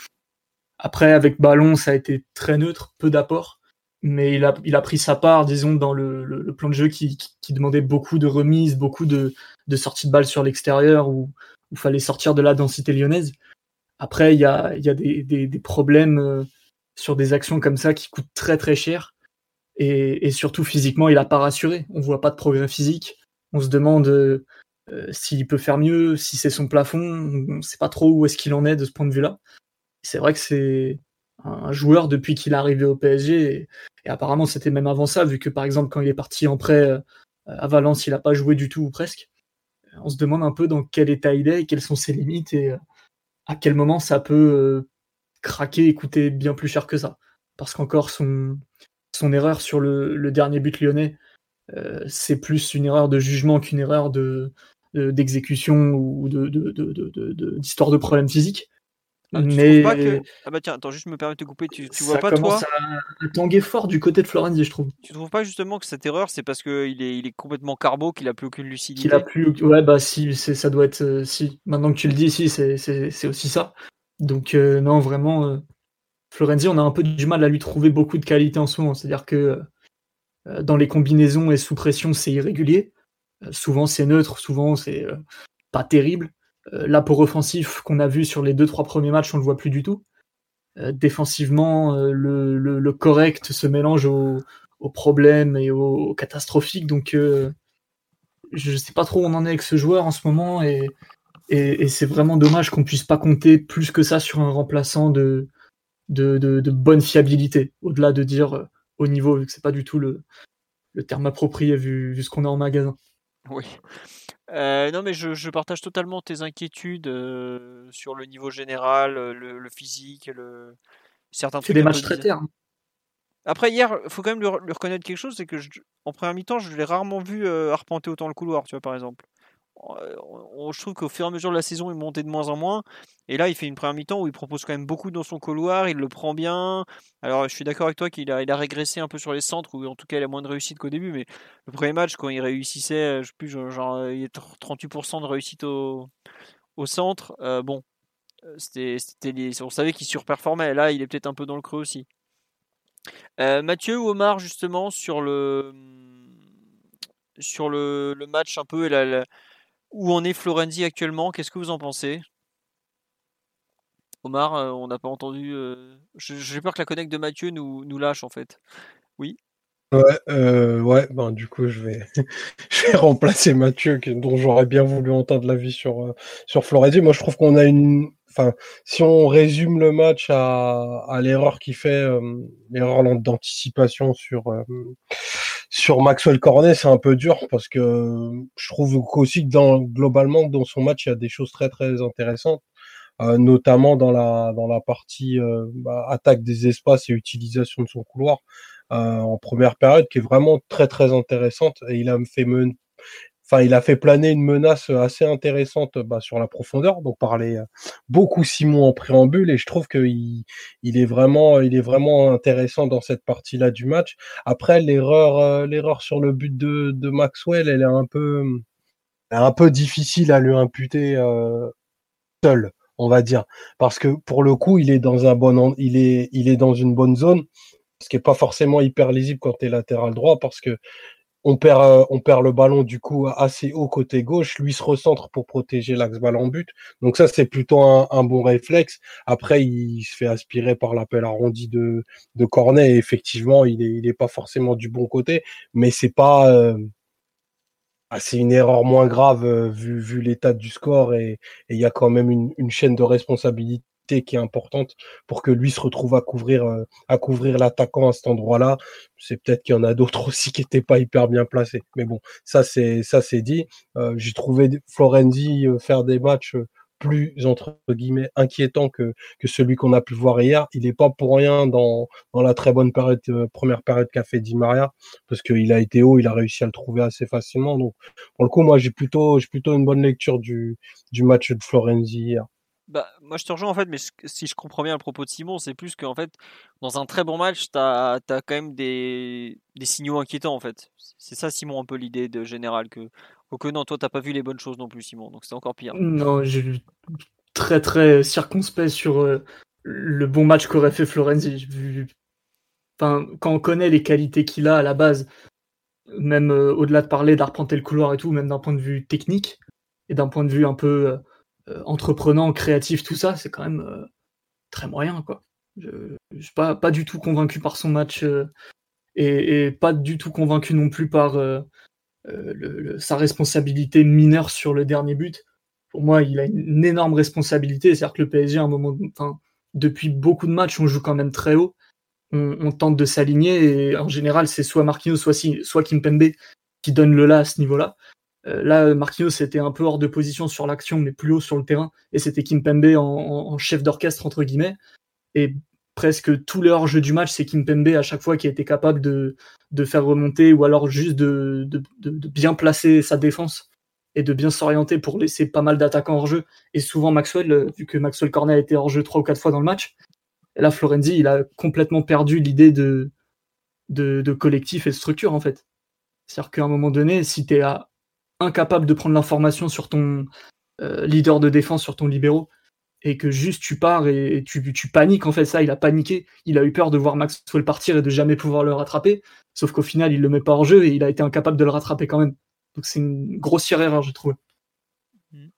Après, avec ballon, ça a été très neutre, peu d'apport mais il a, il a pris sa part, disons, dans le, le, plan de jeu qui, qui, demandait beaucoup de remises, beaucoup de, de sorties de balles sur l'extérieur, où il fallait sortir de la densité lyonnaise. Après, il y a, il y a des, des, des problèmes euh, sur des actions comme ça qui coûtent très très cher. Et, surtout physiquement, il n'a pas rassuré. On voit pas de progrès physique. On se demande euh, s'il peut faire mieux, si c'est son plafond. On ne sait pas trop où est-ce qu'il en est de ce point de vue-là. C'est vrai que c'est un joueur depuis qu'il est arrivé au PSG. Et, apparemment, c'était même avant ça, vu que par exemple, quand il est parti en prêt euh, à Valence, il n'a pas joué du tout ou presque. On se demande un peu dans quel état il est et quelles sont ses limites et euh, à quel moment ça peut craquer et coûter bien plus cher que ça. Parce qu'encore, son, erreur sur le, dernier but lyonnais, euh, c'est plus une erreur de jugement qu'une erreur de, d'exécution ou de, d'histoire de, problème physique. Ah, mais ah bah tiens, attends, juste me permettre de couper. Tu, tu vois pas toi à tanguer fort du côté de Florenzi, je trouve. Tu trouves pas justement que cette erreur, c'est parce qu'il est, il est complètement carbo, qu'il a plus aucune lucidité? Qu'il a plus, ouais bah si, ça doit être euh, si. Maintenant que tu le dis, si, c'est, aussi ça. Donc euh, non, vraiment, Florenzi, on a un peu du mal à lui trouver beaucoup de qualité en ce moment. C'est-à-dire que euh, dans les combinaisons et sous pression, c'est irrégulier. Euh, souvent, c'est neutre, souvent, c'est euh, pas terrible. L'apport offensif qu'on a vu sur les deux trois premiers matchs, on le voit plus du tout. défensivement, le, correct se mélange aux au problèmes et aux, catastrophiques. Donc, je sais pas trop où on en est avec ce joueur en ce moment et, c'est vraiment dommage qu'on puisse pas compter plus que ça sur un remplaçant de, bonne fiabilité, au-delà de dire euh, au niveau, vu que c'est pas du tout le, terme approprié vu, ce qu'on a en magasin. Oui. Euh, non, mais je, partage totalement tes inquiétudes euh, sur le niveau général, le, physique, le... certains trucs. Des matchs très. Après, hier, il faut quand même lui, reconnaître quelque chose c'est que en première mi-temps, je l'ai rarement vu arpenter autant le couloir, tu vois, par exemple. Euh, je trouve qu'au fur et à mesure de la saison, il montait de moins en moins. Et là, il fait une première mi-temps où il propose quand même beaucoup dans son couloir, il le prend bien. Alors, je suis d'accord avec toi qu'il a, il a régressé un peu sur les centres, ou en tout cas, il a moins de réussite qu'au début. Mais le premier match, quand il réussissait, euh, je sais plus, genre, euh, il y a 38% de réussite au, centre. bon, c'était, on savait qu'il surperformait. Là, il est peut-être un peu dans le creux aussi. Mathieu ou Omar, justement, sur le sur le, le match un peu et la, où en est Florenzi actuellement? Qu'est-ce que vous en pensez? Omar, euh, on n'a pas entendu. Euh, j'ai peur que la connecte de Mathieu nous, lâche en fait. Oui? Ouais, euh, ouais ben, du coup, je vais, remplacer Mathieu, dont j'aurais bien voulu entendre l'avis sur, sur Florenzi. Moi, je trouve qu'on a une. Enfin, si on résume le match à, à l'erreur qu'il fait, l'erreur d'anticipation sur, sur Maxwell Cornet, c'est un peu dur parce que je trouve aussi que dans, globalement, dans son match, il y a des choses très très intéressantes, euh, notamment dans la dans la partie euh, bah, attaque des espaces et utilisation de son couloir euh, en première période, qui est vraiment très très intéressante. Et il a fait enfin, il a fait planer une menace assez intéressante bah, sur la profondeur. Donc, parlait euh, beaucoup Simon en préambule, et je trouve qu'il il est vraiment, il est vraiment intéressant dans cette partie-là du match. Après, l'erreur, euh, l'erreur sur le but de, Maxwell, elle est un peu, un peu difficile à lui imputer euh, seul, on va dire, parce que pour le coup, il est dans un bon, il est, il est dans une bonne zone ce qui est pas forcément hyper lisible quand tu es latéral droit parce que on perd, euh, on perd le ballon du coup assez haut côté gauche. Lui se recentre pour protéger l'axe ballon but. Donc ça, c'est plutôt un, bon réflexe. Après, il se fait aspirer par l'appel arrondi de, de Cornet. Et effectivement, il est, il est pas forcément du bon côté, mais c'est pas, euh, ah, une erreur moins grave euh, vu, vu l'état du score et il y a quand même une chaîne de responsabilité qui est importante pour que lui se retrouve à couvrir euh, à couvrir l'attaquant à cet endroit-là. C'est peut-être qu'il y en a d'autres aussi qui n'étaient pas hyper bien placés. Mais bon, ça c'est ça c'est dit. Euh, j'ai trouvé Florenzi euh, faire des matchs plus entre guillemets inquiétant que, que celui qu'on a pu voir hier. Il n'est pas pour rien dans, dans la très bonne première période qu'a fait Di Maria, parce qu'il a été haut, il a réussi à le trouver assez facilement. Donc pour le coup, moi j'ai plutôt j'ai plutôt une bonne lecture du, du match de Florenzi hier. Bah, moi je te rejoins en fait, mais si je comprends bien le propos de Simon, c'est plus qu'en fait, dans un très bon match, tu as, quand même des, des signaux inquiétants en fait. C'est ça, Simon, un peu l'idée de général. Que, que non, toi, t'as pas vu les bonnes choses non plus, Simon, donc c'est encore pire. Non, j'ai vu très très circonspect sur euh, le bon match qu'aurait fait Florenzi. Quand on connaît les qualités qu'il a à la base, même euh, au-delà de parler d'arpenter le couloir et tout, même d'un point de vue technique et d'un point de vue un peu. Euh, entreprenant, créatif, tout ça, c'est quand même euh, très moyen, quoi. Je, je suis pas, du tout convaincu par son match et, et, pas du tout convaincu non plus par sa responsabilité mineure sur le dernier but. Pour moi, il a une énorme responsabilité. C'est-à-dire que le PSG, à un moment, enfin, depuis beaucoup de matchs, on joue quand même très haut. On, tente de s'aligner et en général, c'est soit Marquinhos, soit, si, soit qui donne le là à ce niveau-là. Euh, là, Marquinhos était un peu hors de position sur l'action, mais plus haut sur le terrain, et c'était Kimpembe en, en, chef d'orchestre entre guillemets. Et presque tous les hors-jeux du match, c'est Kimpembe à chaque fois qui a été capable de, de faire remonter ou alors juste de, de, bien placer sa défense et de bien s'orienter pour laisser pas mal d'attaquants hors jeu. Et souvent Maxwell, euh, vu que Maxwell Cornet a été hors jeu trois ou quatre fois dans le match, là Florenzi, il a complètement perdu l'idée de, de, de, collectif et de structure en fait. C'est-à-dire qu'à un moment donné, si tu es incapable de prendre l'information sur ton euh, leader de défense, sur ton libéraux, et que juste tu pars et, tu, tu, paniques en fait ça, il a paniqué, il a eu peur de voir Maxwell partir et de jamais pouvoir le rattraper, sauf qu'au final il le met pas hors jeu et il a été incapable de le rattraper quand même. Donc c'est une grossière erreur je trouve. Mmh.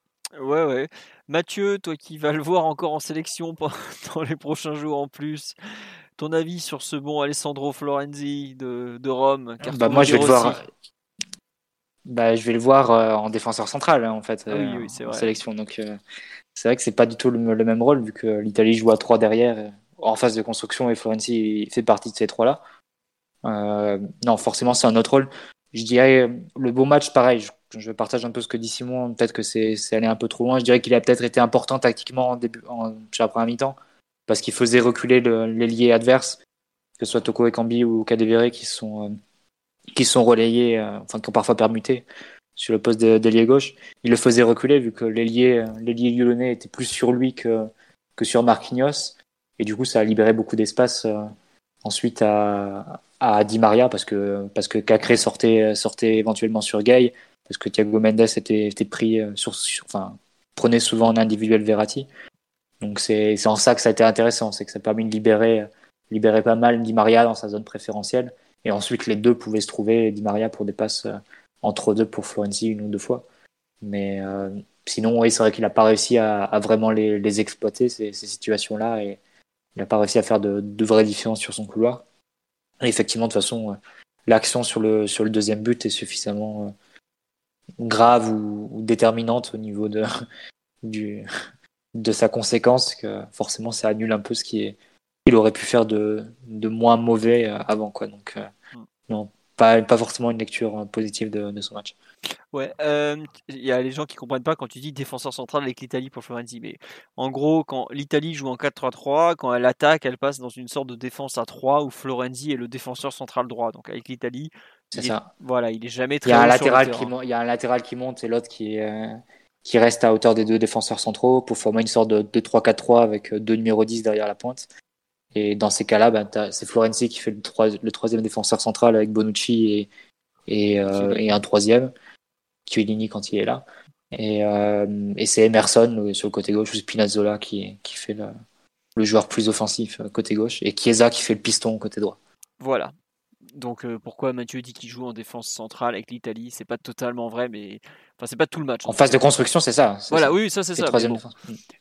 Ouais ouais. Mathieu, toi qui vas le voir encore en sélection dans les prochains jours en plus, ton avis sur ce bon Alessandro Florenzi de, de Rome? Bah Moi je vais le voir. Bah, je vais le voir euh, en défenseur central hein, en fait ah, oui, oui, euh, en sélection donc euh, c'est vrai que c'est pas du tout le, le, même rôle vu que l'Italie joue à trois derrière en phase de construction et Florenzi fait partie de ces trois là. Euh, non, forcément c'est un autre rôle. Je dirais le beau match, pareil. Je, je partage un peu ce que dit Simon. Peut-être que c'est allé un peu trop loin. Je dirais qu'il a peut-être été important tactiquement en début, en, sur la première mi-temps parce qu'il faisait reculer l'ailier adverse, que ce soit Toko Ekambi ou Kadewere qui sont qui sont relayés, euh, enfin qui ont parfois permuté sur le poste d'ailier gauche, il le faisait reculer vu que l'ailier l'ailier lyonnais était plus sur lui que, que sur Marquinhos. Et du coup, ça a libéré beaucoup d'espace euh, ensuite à, à Di Maria parce que, parce que Cacré sortait, sortait éventuellement sur Gay, parce que Thiago Mendes était, était pris euh, sur, sur, enfin, prenait souvent en individuel Verratti. Donc c'est en ça que ça a été intéressant, c'est que ça a permis de libérer, libérer pas mal Di Maria dans sa zone préférentielle. Et ensuite, les deux pouvaient se trouver, Di Maria pour des passes euh, entre deux pour Florenzi une ou deux fois. Mais euh, sinon, oui, c'est vrai qu'il n'a pas réussi à, à vraiment les, les, exploiter, ces, ces situations-là, et il n'a pas réussi à faire de, de vraies différences sur son couloir. Effectivement, de toute façon, euh, l'action sur le, sur le deuxième but est suffisamment euh, grave ou, ou déterminante au niveau de, du, de sa conséquence que forcément ça annule un peu ce qui est qu'il aurait pu faire de, de moins mauvais euh, avant quoi donc mm. non pas, pas forcément une lecture positive de, de son match. Ouais, il euh, y a les gens qui comprennent pas quand tu dis défenseur central avec l'Italie pour Florenzi. Mais en gros, quand l'Italie joue en 4-3-3, quand elle attaque, elle passe dans une sorte de défense à 3 où Florenzi est le défenseur central droit. Donc avec l'Italie, c'est ça. Est, voilà, il est jamais très. Il y a un latéral qui il y a un latéral qui monte et l'autre qui euh, qui reste à hauteur des deux défenseurs centraux pour former une sorte de, de 3-4-3 avec deux numéros 10 derrière la pointe. Et dans ces cas-là, ben, c'est Florenzi qui fait le, troi le, troisième défenseur central avec Bonucci et, et, euh, et un troisième, Chiellini quand il est là. Et, euh, et c'est Emerson sur le côté gauche ou Spinazzola qui, qui fait le, le, joueur plus offensif euh, côté gauche et Chiesa qui fait le piston côté droit. Voilà. Donc euh, pourquoi Mathieu dit qu'il joue en défense centrale avec l'Italie C'est pas totalement vrai, mais enfin c'est pas tout le match. En, en phase de construction, c'est ça. Voilà, ça. oui, ça c'est ça. Troisième bon,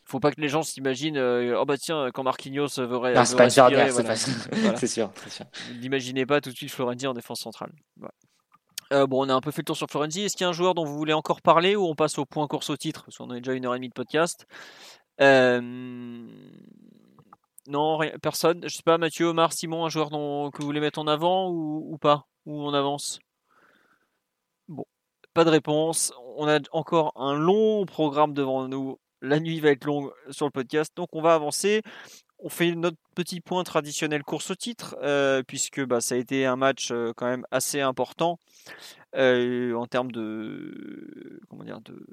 faut pas que les gens s'imaginent euh, oh bah tiens quand Marquinhos veut, non, veut pas respirer, voilà. c'est sûr, sûr. N'imaginez pas tout de suite Florenzi en défense centrale. Voilà. Euh, bon, on a un peu fait le tour sur Florenzi. Est-ce qu'il y a un joueur dont vous voulez encore parler ou on passe au point course au titre? Parce qu'on a déjà une heure et demie de podcast. Euh... Non, rien, personne. Je sais pas, Mathieu, Omar, Simon, un joueur que vous voulez mettre en avant ou, ou pas? Ou on avance? Bon, pas de réponse. On a encore un long programme devant nous. La nuit va être longue sur le podcast, donc on va avancer. On fait notre petit point traditionnel course au titre, euh, puisque bah, ça a été un match euh, quand même assez important euh, en termes de comment dire de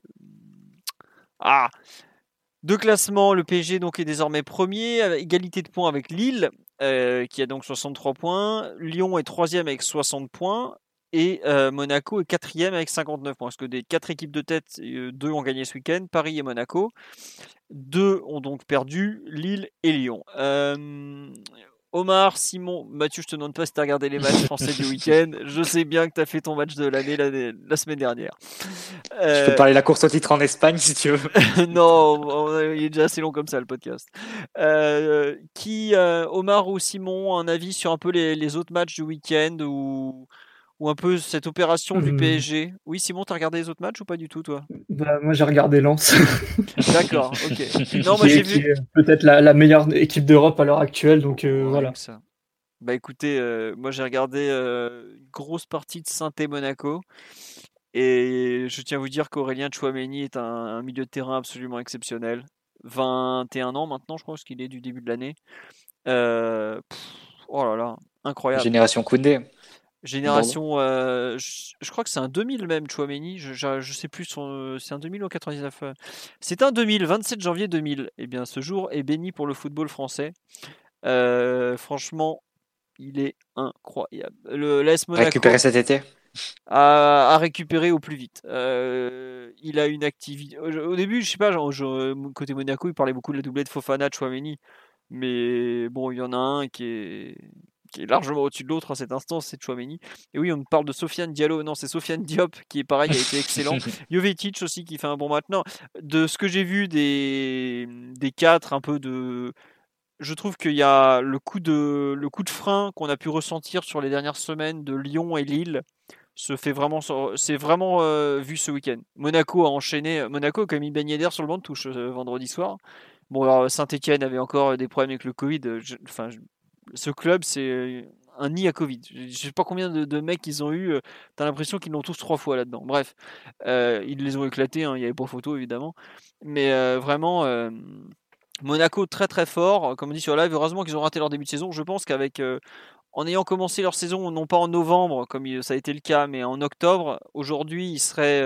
ah de classement, le PSG donc est désormais premier, avec égalité de points avec Lille, euh, qui a donc 63 points. Lyon est troisième avec 60 points. Et euh, Monaco est quatrième avec 59 points. Parce que des quatre équipes de tête, euh, deux ont gagné ce week-end, Paris et Monaco. Deux ont donc perdu, Lille et Lyon. Omar, Simon, Mathieu, je te demande pas si tu as regardé les matchs français du week-end. Je sais bien que tu as fait ton match de l'année la, semaine dernière. Je peux parler de la course au titre en Espagne si tu veux. non, il est déjà assez long comme ça le podcast. Euh, qui, euh, Omar ou Simon, un avis sur un peu les, autres matchs du week-end ou, ou un peu cette opération du mmh. PSG Oui, Simon, tu as regardé les autres matchs ou pas du tout, toi? Bah, Moi, j'ai regardé Lens. D'accord, ok. Non, moi, j'ai vu. Peut-être la, meilleure équipe d'Europe à l'heure actuelle, donc euh, voilà. Ça. Bah écoutez, euh, moi j'ai regardé euh, une grosse partie de Saint-Monaco. Et je tiens à vous dire qu'Aurélien Chouameni est un, milieu de terrain absolument exceptionnel. 21 ans maintenant, je crois, parce qu'il est du début de l'année. oh là là, incroyable. Génération Koundé. Génération, euh, je, crois que c'est un 2000 même, Chouameni. Je, je, sais plus, son, c'est un 2000 ou 99. Euh. C'est un 2000, 27 janvier 2000. Eh bien, ce jour est béni pour le football français. Euh, franchement, il est incroyable. Le l'AS Monaco récupérer cet été? à, récupérer au plus vite. il a une activité. Au début, je sais pas, genre, côté Monaco, il parlait beaucoup de la doublette Fofana, Chouameni. Mais bon, il y en a un qui est qui est largement au-dessus de l'autre à cet instant, c'est Chouameni. Et oui, on parle de Sofiane Diallo, non, c'est Sofiane Diop qui est pareil, a été excellent. Jovetic aussi qui fait un bon. Non, de ce que j'ai vu des, des quatre, un peu de. Je trouve qu'il y a le coup de, le coup de frein qu'on a pu ressentir sur les dernières semaines de Lyon et Lille se fait vraiment, c'est vraiment euh, vu ce week-end. Monaco a enchaîné, Monaco a quand même Ben sur le banc de touche euh, vendredi soir. Bon, alors Saint-Etienne avait encore des problèmes avec le Covid. enfin, ce club, c'est un nid à Covid. Je sais pas combien de, mecs ils ont eu. Euh, tu as l'impression qu'ils l'ont tous trois fois là-dedans. Bref, euh, ils les ont éclatés. Hein, il n'y avait pas photo évidemment. Mais euh, vraiment, Monaco très très fort. Comme on dit sur live, heureusement qu'ils ont raté leur début de saison. Je pense qu'avec en ayant commencé leur saison, non pas en novembre comme ça a été le cas, mais en octobre, aujourd'hui ils seraient,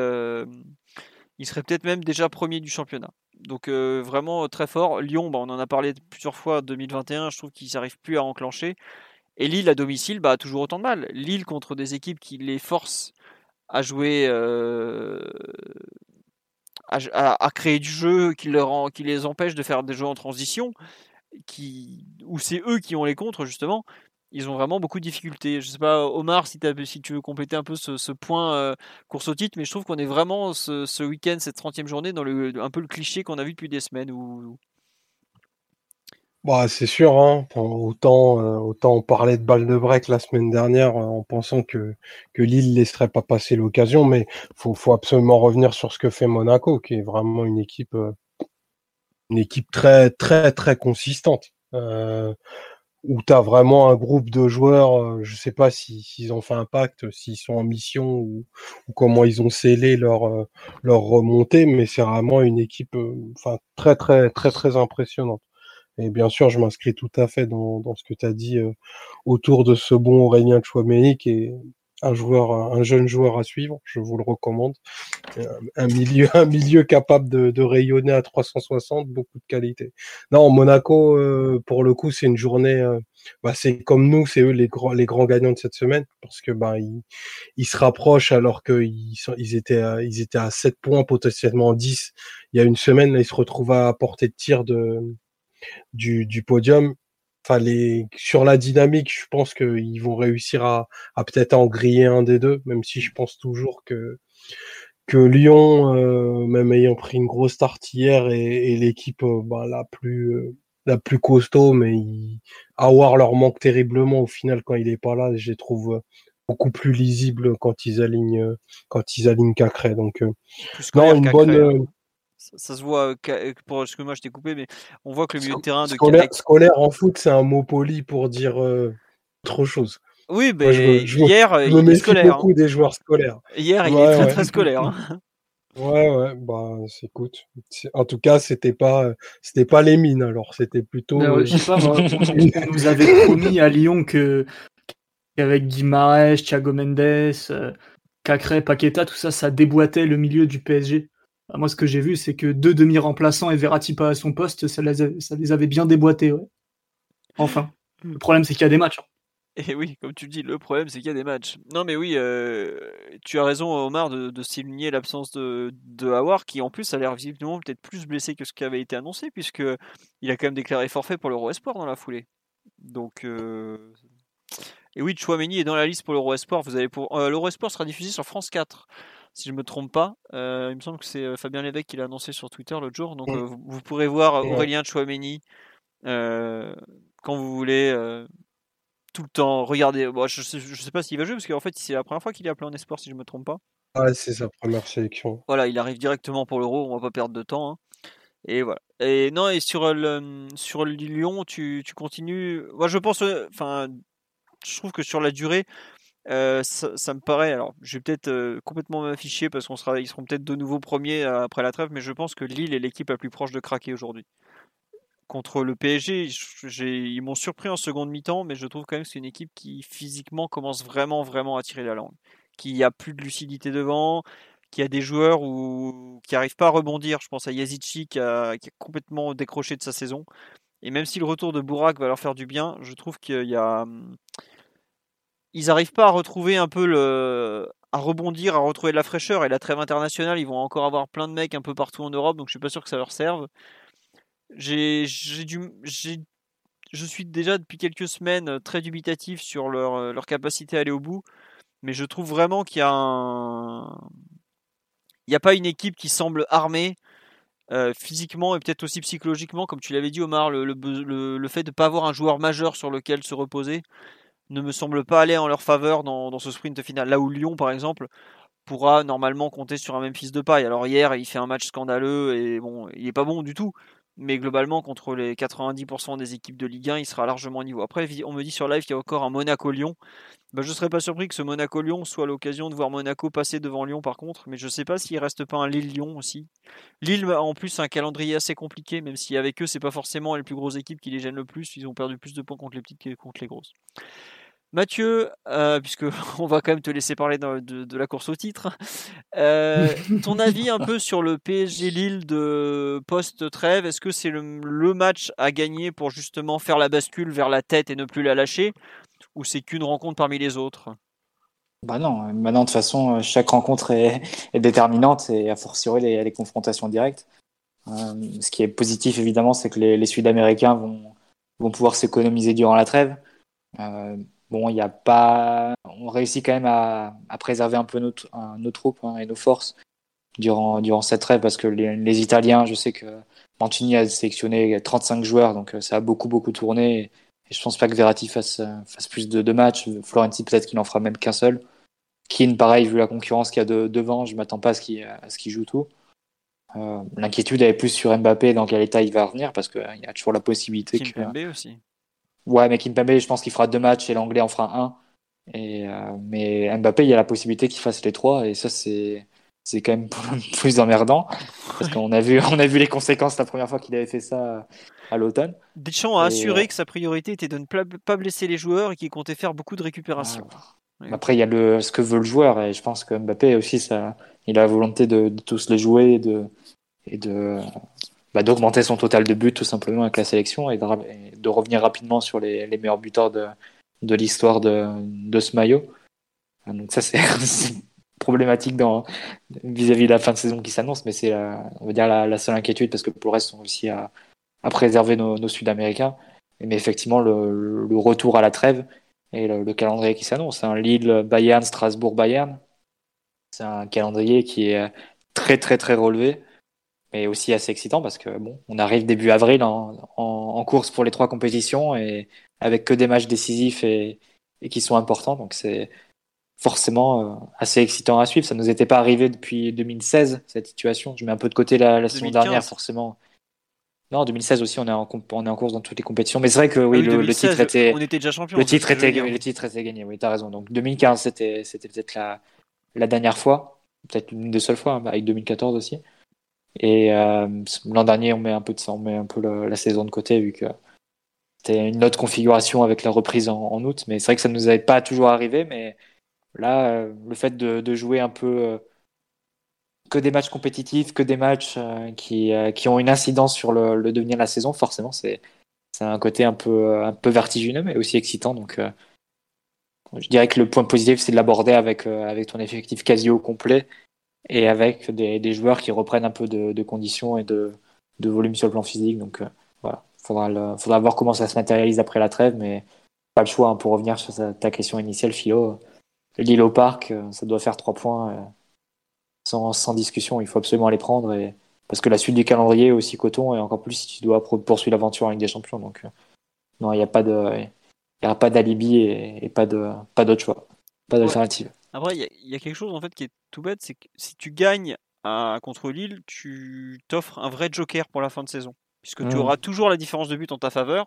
ils seraient peut-être même déjà premiers du championnat. Donc euh, vraiment euh, très fort. Lyon, bah, on en a parlé plusieurs fois 2021, je trouve qu'ils n'arrivent plus à enclencher. Et Lille à domicile, bah, toujours autant de mal. Lille contre des équipes qui les forcent à jouer, euh, à, créer du jeu, qui, leur qui les empêche de faire des jeux en transition, qui, où c'est eux qui ont les contres justement ils ont vraiment beaucoup de difficultés. Je sais pas, Omar, si, tu veux compléter un peu ce, point euh, course au titre, mais je trouve qu'on est vraiment ce, week-end, cette 30e journée, dans le, un peu le cliché qu'on a vu depuis des semaines. Bah, c'est sûr, hein. autant, euh, autant on parlait de balle de break la semaine dernière euh, en pensant que, que Lille ne laisserait pas passer l'occasion, mais faut, faut absolument revenir sur ce que fait Monaco, qui est vraiment une équipe, une équipe très, très, très consistante où tu as vraiment un groupe de joueurs, euh, je sais pas s'ils ont fait un pacte, s'ils sont en mission ou, comment ils ont scellé leur, euh, leur remontée, mais c'est vraiment une équipe euh, enfin très très très très impressionnante. Et bien sûr, je m'inscris tout à fait dans, ce que tu as dit autour de ce bon Aurélien Chouameni qui un joueur, un jeune joueur à suivre, je vous le recommande. Un milieu, un milieu capable de, rayonner à 360, beaucoup de qualité. Non, Monaco, euh, pour le coup, c'est une journée. Euh, bah, c'est comme nous, c'est eux les grands, les grands gagnants de cette semaine parce que bah ils, se rapprochent alors qu'ils ils étaient, à, ils étaient à 7 points potentiellement 10 il y a une semaine. Là, ils se retrouvent à portée de tir de du podium sur la dynamique, je pense qu'ils vont réussir à, peut-être en griller un des deux, même si je pense toujours que que Lyon, euh, même ayant pris une grosse start hier et, l'équipe euh, bah, la plus euh, la plus costaud, mais avoir leur manque terriblement au final quand il est pas là, je les trouve beaucoup plus lisibles quand ils alignent quand ils alignent Cacré. Donc non, une bonne ça, se voit, pour, ce que moi je t'ai coupé, mais on voit que le milieu de terrain de scolaire, scolaire en foot, c'est un mot poli pour dire autre chose. Oui, mais hier, il est scolaire. beaucoup des joueurs scolaires. Hier, il est très très scolaire. Hein. Ouais, ouais, bah, écoute. En tout cas, c'était pas, c'était pas les mines, alors, c'était plutôt. je sais pas, on nous avait promis à Lyon que, qu'avec Guimaraes, Thiago Mendes, Cacré, Paqueta, tout ça, ça déboîtait le milieu du PSG. Bah, moi, ce que j'ai vu, c'est que deux demi-remplaçants et Verratti pas à son poste, ça les, avait bien déboîtés. Enfin, le problème, c'est qu'il y a des matchs. Hein. Et oui, comme tu dis, le problème, c'est qu'il y a des matchs. Non, mais oui, euh, tu as raison, Omar, de, de souligner l'absence de, de Howard, qui en plus a l'air visiblement peut-être plus blessé que ce qui avait été annoncé, puisque il a quand même déclaré forfait pour l'Euro Espoir dans la foulée. Donc, et oui, Chouameni est dans la liste pour l'Euro. Vous avez pour l'Euro Esport sera diffusé sur France 4 si je me trompe pas. il me semble que c'est Fabien Lévesque qui l'a annoncé sur Twitter l'autre jour. Donc vous, pourrez voir Aurélien Chouameni quand vous voulez, tout le temps. Regardez, je, sais, sais pas s'il va jouer parce qu'en fait c'est la première fois qu'il est appelé en esport si je me trompe pas. Ah, c'est sa première sélection. Voilà, il arrive directement pour l'Euro, on va pas perdre de temps. Hein. Et voilà. Et non, et sur le sur Lyon, tu, tu continues. Moi, je pense, enfin, je trouve que sur la durée, ça, me paraît. Alors, je vais peut-être complètement m'afficher parce qu'on sera, seront peut-être de nouveau premiers après la trêve, mais je pense que Lille est l'équipe la plus proche de craquer aujourd'hui contre le PSG, ils m'ont surpris en seconde mi-temps, mais je trouve quand même que c'est une équipe qui physiquement commence vraiment, vraiment à tirer la langue. Qui a plus de lucidité devant, qui a des joueurs où, qui n'arrivent pas à rebondir. Je pense à Yazici qui a, complètement décroché de sa saison. Et même si le retour de Bourak va leur faire du bien, je trouve qu'il y a. Ils n'arrivent pas à retrouver un peu le. à rebondir, à retrouver de la fraîcheur. Et la trêve internationale, ils vont encore avoir plein de mecs un peu partout en Europe, donc je suis pas sûr que ça leur serve. J'ai, du, je suis déjà depuis quelques semaines euh, très dubitatif sur leur, euh, leur capacité à aller au bout, mais je trouve vraiment qu'il y a un, il n'y a pas une équipe qui semble armée euh, physiquement et peut-être aussi psychologiquement, comme tu l'avais dit Omar, le, le, le, fait de ne pas avoir un joueur majeur sur lequel se reposer ne me semble pas aller en leur faveur dans, ce sprint final. Là où Lyon, par exemple, pourra normalement compter sur un même fils de paille. Alors hier, il fait un match scandaleux et bon, il n'est pas bon du tout, mais globalement, contre les 90% des équipes de Ligue 1, il sera largement au niveau. Après, on me dit sur live qu'il y a encore un Monaco-Lyon. Ben, je ne serais pas surpris que ce Monaco-Lyon soit l'occasion de voir Monaco passer devant Lyon par contre, mais je ne sais pas s'il ne reste pas un Lille-Lyon aussi. Lille a en plus un calendrier assez compliqué, même si avec eux, c'est pas forcément les plus grosses équipes qui les gênent le plus. Ils ont perdu plus de points contre les petites que contre les grosses. Mathieu, euh, puisque on va quand même te laisser parler de, la course au titre, euh, ton avis un peu sur le PSG Lille de post-trêve, est-ce que c'est le, match à gagner pour justement faire la bascule vers la tête et ne plus la lâcher, ou c'est qu'une rencontre parmi les autres? Bah non, maintenant de toute façon, chaque rencontre est, déterminante et a fortiori les, les confrontations directes. Euh, ce qui est positif évidemment, c'est que les, Sud-Américains vont, vont pouvoir s'économiser durant la trêve. Bon, il n'y a pas. On réussit quand même à, préserver un peu nos troupes hein, et nos forces durant, durant cette trêve parce que les, Italiens, je sais que Mantini a sélectionné 35 joueurs, donc euh, ça a beaucoup, beaucoup tourné. Et, je pense pas que Verratti fasse, fasse plus de, de matchs. Florenti, peut-être qu'il n'en fera même qu'un seul. Keane, pareil, vu la concurrence qu'il y a de, devant, je m'attends pas à ce qu'il joue tout. Euh, l'inquiétude est plus sur Mbappé, dans quel état il va revenir, parce qu'il y a toujours la possibilité que. aussi. Ouais, mais Kimpembe, je pense qu'il fera deux matchs et l'anglais en fera un. Et, euh, mais Mbappé, il y a la possibilité qu'il fasse les trois. Et ça, c'est, c'est quand même plus emmerdant. Parce qu'on a vu, on a vu les conséquences la première fois qu'il avait fait ça à l'automne. Deschamps a assuré euh, que sa priorité était de ne pas blesser les joueurs et qu'il comptait faire beaucoup de récupération. Après, il y a le, ce que veut le joueur. Et je pense que Mbappé aussi, ça, il a la volonté de, de tous les jouer et de, et de, bah, d'augmenter son total de buts tout simplement avec la sélection et de, revenir rapidement sur les, meilleurs buteurs de, de l'histoire de, de, ce maillot. Donc ça c'est problématique vis-à-vis de la fin de saison qui s'annonce, mais c'est on va dire la, seule inquiétude parce que pour le reste on réussit à, à préserver nos, nos Sud-Américains. Mais effectivement le, le, retour à la trêve et le, calendrier qui s'annonce, hein. Lille, Bayern, Strasbourg, Bayern, c'est un calendrier qui est très très très relevé mais aussi assez excitant parce que bon, on arrive début avril en, en, course pour les trois compétitions et avec que des matchs décisifs et, et qui sont importants. Donc c'est forcément euh, assez excitant à suivre. Ça nous était pas arrivé depuis 2016 cette situation. Je mets un peu de côté la, la saison dernière forcément. Non, 2016 aussi, on est en, on est en course dans toutes les compétitions. Mais c'est vrai que oui, le, le, titre était. On était déjà champion. Le titre était, le titre était gagné. Oui, t'as raison. Donc 2015, c'était, c'était peut-être la, la dernière fois, peut-être une des seules fois, hein, avec 2014 aussi. Et euh, l'an dernier, on met un peu de ça, on met un peu la, saison de côté vu que c'était une autre configuration avec la reprise en, août. Mais c'est vrai que ça ne nous avait pas toujours arrivé. Mais là, euh, le fait de, jouer un peu euh, que des matchs compétitifs, que des matchs qui, qui ont une incidence sur le, devenir de la saison, forcément, c'est c'est un côté un peu un peu vertigineux, mais aussi excitant. Donc, je dirais que le point positif, c'est de l'aborder avec avec ton effectif quasi au complet et avec des, des, joueurs qui reprennent un peu de, de conditions et de, de, volume sur le plan physique. Donc euh, voilà, faudra, le- faudra voir comment ça se matérialise après la trêve, mais pas le choix. hein. Pour revenir sur ta- ta question initiale, Philo, Lille au parc, euh, ça doit faire trois points euh, sans, sans discussion. Il faut absolument les prendre. Et... Parce que la suite du calendrier est aussi coton, et encore plus si tu dois poursuivre l'aventure en Ligue des Champions. Donc, euh, non, il n'y a pas de. Il y aura pas d'alibi et, et pas de pas d'autre choix, pas d'alternative. Après, il y, a- il y a quelque chose en fait qui est tout bête, c'est que si tu gagnes à, contre Lille, tu t'offres un vrai joker pour la fin de saison. Puisque tu Mm. auras toujours la différence de but en ta faveur.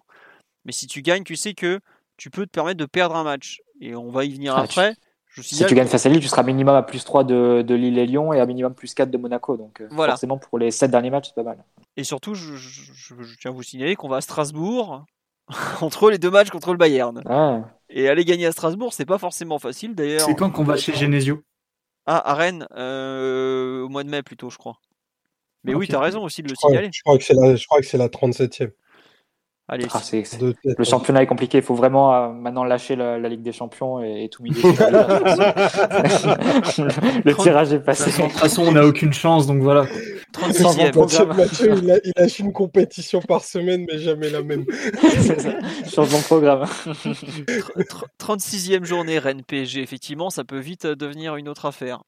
Mais si tu gagnes, tu sais que tu peux te permettre de perdre un match. Et on va y venir Ah, tu- après. Je Si tu gagnes face à Lille, tu seras minimum à plus 3 de, de Lille et Lyon et à minimum plus 4 de Monaco. Donc euh, Voilà. forcément, pour les 7 derniers matchs, c'est pas mal. Et surtout, je, je- je- je tiens à vous signaler qu'on va à Strasbourg entre les deux matchs contre le Bayern. Ah, Et aller gagner à Strasbourg, c'est pas forcément facile d'ailleurs. C'est quand qu'on va chez Genesio? Ah, à Rennes, euh, au mois de mai plutôt, je crois. Mais oui, t'as raison aussi de le Je crois, signaler. je crois que c'est la, je crois que c'est la 37e. Allez, ah, c'est- c'est- de tête. Le championnat est compliqué. Il faut vraiment euh, maintenant lâcher la, la Ligue des Champions et, et tout miser. le, le tirage est passé. de toute façon, on n'a aucune chance, donc voilà. 36e. Mathieu, il, a- il lâche une compétition par semaine, mais jamais la même. Changement de programme. Tr- tr- 36e journée Rennes PSG, effectivement, ça peut vite euh, devenir une autre affaire.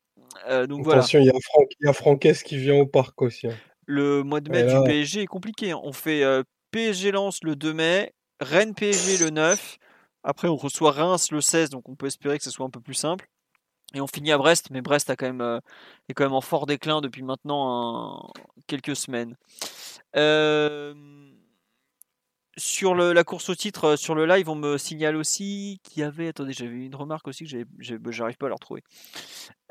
Euh, donc voilà, Attention, il y a Franck, il y a Franquès qui vient au parc aussi. hein. le mois de mai là- du PSG est compliqué. On fait euh, PSG Lens le 2 mai, Rennes PSG le 9. Après, on reçoit Reims le 16, donc on peut espérer que ce soit un peu plus simple. Et on finit à Brest, mais Brest euh, est quand même en fort déclin depuis maintenant quelques semaines. Euh, sur la course au titre, euh, sur le live, on me signale aussi qu'il y avait. Attendez, j'avais une remarque aussi que bah, j'arrive pas à la retrouver.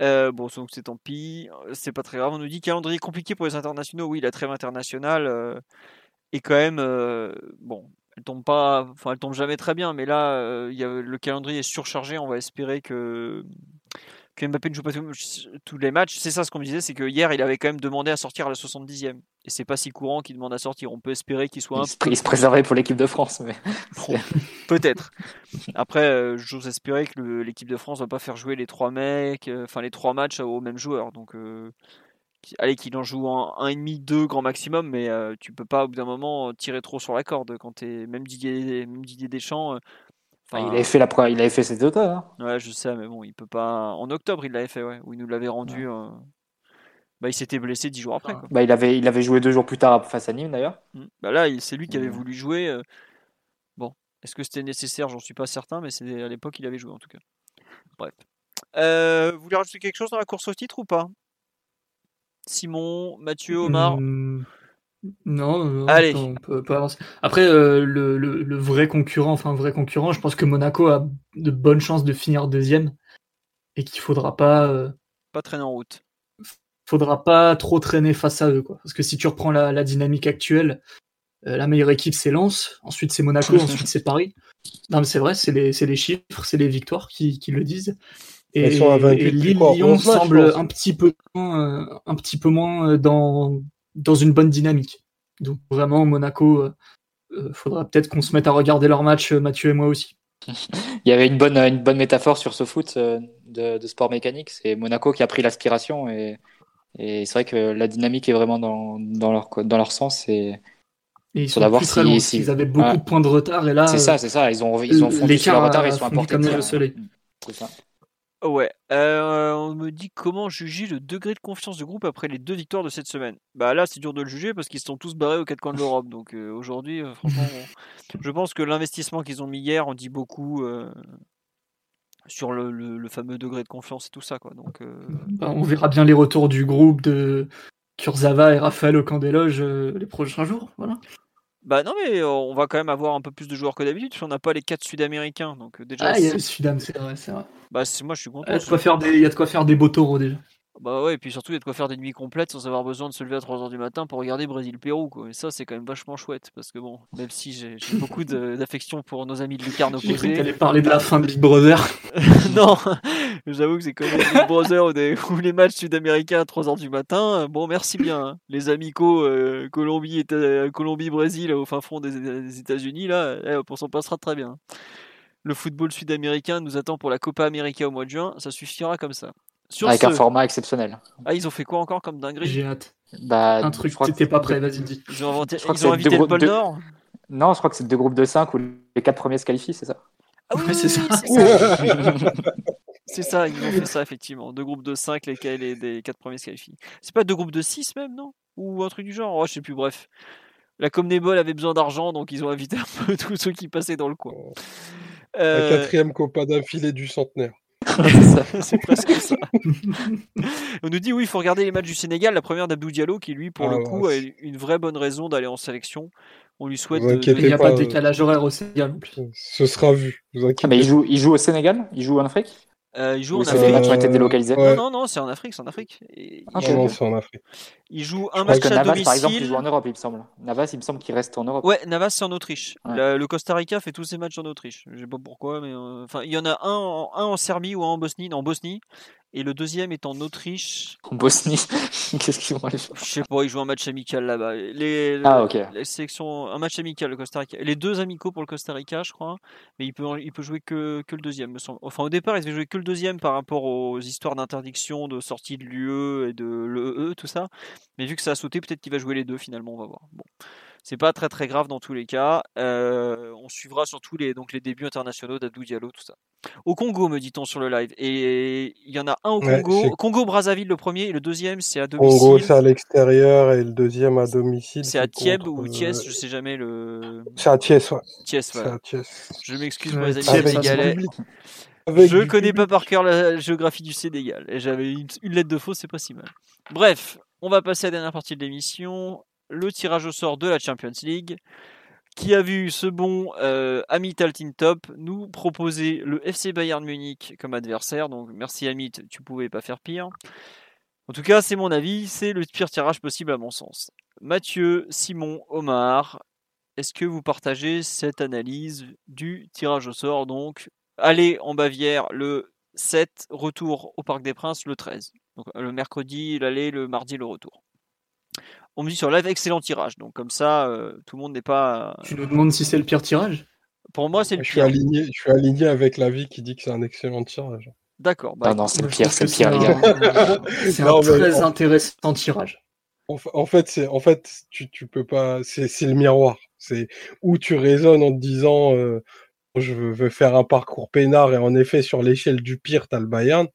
Bon, donc c'est tant pis, c'est pas très grave. On nous dit calendrier compliqué pour les internationaux. Oui, la trêve internationale est quand même euh, bon. Elle tombe pas, enfin elle tombe jamais très bien, mais là, euh, il y a, le calendrier est surchargé. On va espérer que que Mbappé ne joue pas tous les matchs. C'est ça ce qu'on me disait, c'est que hier il avait quand même demandé à sortir à la 70e. Et c'est pas si courant qu'il demande à sortir. On peut espérer qu'il soit un Il se, il se préservait pour l'équipe de France. Mais... Bon, peut-être. Après, euh, j'ose espérer que l'équipe de France va pas faire jouer les trois mecs, euh, enfin les trois matchs aux mêmes joueurs. Donc, euh, allez, qu'il en joue en un et demi, deux grand maximum, mais euh, tu peux pas au bout d'un moment tirer trop sur la corde quand t'es même Didier, même Didier Deschamps. euh, Enfin, il avait fait la il avait fait hein. Ouais, je sais, mais bon, il peut pas. En octobre, il l'avait fait, ouais, où il nous l'avait rendu. euh, Bah, il s'était blessé dix jours après. Quoi. Bah, il avait il avait joué deux jours plus tard face à Nîmes d'ailleurs. Mm. Bah là, c'est lui qui avait Mm. voulu jouer. euh, Bon, est-ce que c'était nécessaire? J'en suis pas certain, mais c'est à l'époque il avait joué en tout cas. Bref. Euh, vous voulez rajouter quelque chose dans la course au titre ou pas? Simon, Mathieu, Omar? Hmm, Non, non, Allez. on peut, peut avancer. Après, euh, le, le- le vrai concurrent, enfin vrai concurrent, je pense que Monaco a de bonnes chances de finir deuxième et qu'il faudra pas, euh, Pas traîner en route. faudra pas trop traîner face à eux, quoi. Parce que si tu reprends la, la dynamique actuelle, euh, la meilleure équipe c'est Lens, ensuite c'est Monaco, ensuite c'est Paris. Non mais c'est vrai, c'est les, chiffres, c'est les victoires qui, qui le disent. Et, Ils sont invaincus et depuis quoi, Lille-Lyon 11 matchs, je semble un petit peu moins, euh, un petit peu moins euh, dans, dans une bonne dynamique. Donc vraiment Monaco, euh, euh, faudra peut-être qu'on se mette à regarder leur match, Mathieu et moi aussi. Il y avait une bonne, une bonne métaphore sur ce foot de, de sport mécanique. C'est Monaco qui a pris l'aspiration et, et c'est vrai que la dynamique est vraiment dans, dans, leur, dans leur sens. Et Et ils sont d'abord plus très si- Ils avaient beaucoup Ouais. de points de retard et là, c'est ça, c'est ça. Ils ont, ils ont fondu sur leur retard, ils sont soleil. C'est ça. Ouais. Euh, on me dit comment juger le degré de confiance du groupe après les deux victoires de cette semaine. Bah là, c'est dur de le juger parce qu'ils se sont tous barrés aux quatre coins de l'Europe. Donc euh, aujourd'hui, euh, franchement, je pense que l'investissement qu'ils ont mis hier en dit beaucoup sur le, le- le fameux degré de confiance et tout ça. Quoi. Donc, euh, Bah, on verra bien les retours du groupe de Kurzawa et Raphaël au camp des loges les prochains jours. Voilà. Bah non, mais euh, on va quand même avoir un peu plus de joueurs que d'habitude, parce qu'on n'a pas les quatre Sud-Américains. Donc euh, déjà, Ah, il y a le Sudam, c'est vrai, c'est vrai. bah, c'est- moi je suis content. Il y a de quoi faire des, il y a de quoi faire des beaux taureaux déjà. Bah ouais, et puis surtout, il y a de quoi faire des nuits complètes sans avoir besoin de se lever à 3h du matin pour regarder Brésil-Pérou. Quoi. Et ça, c'est quand même vachement chouette, parce que bon, même si j'ai j'ai beaucoup de- d'affection pour nos amis de Lucarne J'ai cru t'allais parler de la fin de Big Brother. non, j'avoue que c'est comme Big Brother ou, des- ou les matchs sud-américains à 3h du matin. Bon, merci bien. hein. Les amicaux euh, Colombie, Éta- Colombie-Brésil au fin fond des, des États-Unis, là, eh, on s'en passera très bien. Le football sud-américain nous attend pour la Copa América au mois de juin. Ça suffira comme ça. Sur Avec ce- un format exceptionnel. Ah, ils ont fait quoi encore comme dinguerie? J'ai hâte. Bah, Un truc, je crois que- t'étais pas prêt, vas-y, dis. Ils ont, inventé, Je crois ils que ont c'est invité deux- le pôle deux- Nord? Non, je crois que c'est deux groupes de 5 où les quatre premiers se qualifient, c'est ça Ah oui, Ouais, c'est ça. c'est ça. Ils ont fait ça effectivement. Deux groupes de 5, lesquels les des quatre premiers se qualifient. C'est pas deux groupes de 6 même, non? Ou un truc du genre? Oh, je sais plus, bref. La Comnebol avait besoin d'argent, donc ils ont invité un peu tous ceux qui passaient dans le coin. La Euh, quatrième Copa d'affilée du centenaire. c'est presque ça. On nous dit oui, il faut regarder les matchs du Sénégal. La première d'Abdou Diallo, qui lui, pour Ah le ouais, coup, a une vraie bonne raison d'aller en sélection. On lui souhaite. Vous de- inquiétez Il n'y a pas, pas de euh, décalage horaire au Sénégal. Ce sera vu. Vous Ah, mais il joue, il joue au Sénégal? Il joue en Afrique? Euh, il joue Ou en c'est des Afrique. matchs qui ont été délocalisés ouais. Non, non, non, c'est en Afrique, c'est en Afrique. Ah, il, pas. joue, Non, c'est en Afrique. il joue un Parce match que à Navas, domicile. par exemple, il joue en Europe, il me semble. Navas, il me semble qu'il reste en Europe. Ouais, Navas c'est en Autriche. Ouais. Le Costa Rica fait tous ses matchs en Autriche. Je sais pas pourquoi, mais euh, enfin il y en a un, en- un en Serbie ou un en Bosnie, en Bosnie, et le deuxième est en Autriche. En Bosnie. Qu'est-ce qu'ils vont aller faire Je sais pas, ils jouent un match amical là-bas. Les, Ah, ok. les sélections, un match amical le Costa Rica. Les deux amicaux pour le Costa Rica, je crois, mais il peut il peut jouer que, que le deuxième, me semble. Enfin au départ, il devait jouer que le deuxième par rapport aux histoires d'interdiction, de sortie de l'UE et de l'EE, tout ça. Mais vu que ça a sauté, peut-être qu'il va jouer les deux finalement, on va voir. Bon. C'est pas très très grave dans tous les cas. Euh, on suivra surtout les, donc les débuts internationaux d'Abdou Diallo, tout ça. Au Congo, me dit-on sur le live. Et il y en a un au Congo. Congo-Brazzaville le premier et le deuxième c'est à domicile. Congo, c'est à l'extérieur et le deuxième à domicile. C'est à contre, ou euh, Thiès, je sais jamais le. C'est à Thiès, ouais. Thiès, C'est voilà. à Thiès. Je m'excuse pour les amis Thiès, ça, c'est sénégalais. Avec Je connais pas par cœur la géographie du Sénégal. Et j'avais une, une lettre de faux, c'est pas si mal. Bref, on va passer à la dernière partie de l'émission. Le tirage au sort de la Champions League. Qui a vu ce bon euh, Amit Altintop nous proposer le FC Bayern Munich comme adversaire. Donc merci Amit, tu pouvais pas faire pire. En tout cas, c'est mon avis, c'est le pire tirage possible à mon sens. Mathieu, Simon, Omar, est-ce que vous partagez cette analyse du tirage au sort? Donc, aller en Bavière le 7, retour au Parc des Princes le 13. Donc, le mercredi, l'aller, le mardi, le retour. On me dit sur live, excellent tirage. Donc, comme ça, euh, tout le monde n'est pas. Tu nous demandes si c'est le pire tirage? Pour moi, c'est le Je suis, pire. aligné, je suis aligné avec l'avis qui dit que c'est un excellent tirage. D'accord. bah, Non, non, c'est le pire, c'est le pire, les gars. un- C'est un très en- intéressant tirage. En, fa- en fait, c'est en fait tu, tu peux pas. C'est le miroir. C'est où tu raisonnes en te disant euh, je veux, veux faire un parcours peinard et en effet sur l'échelle du pire t'as le Bayern.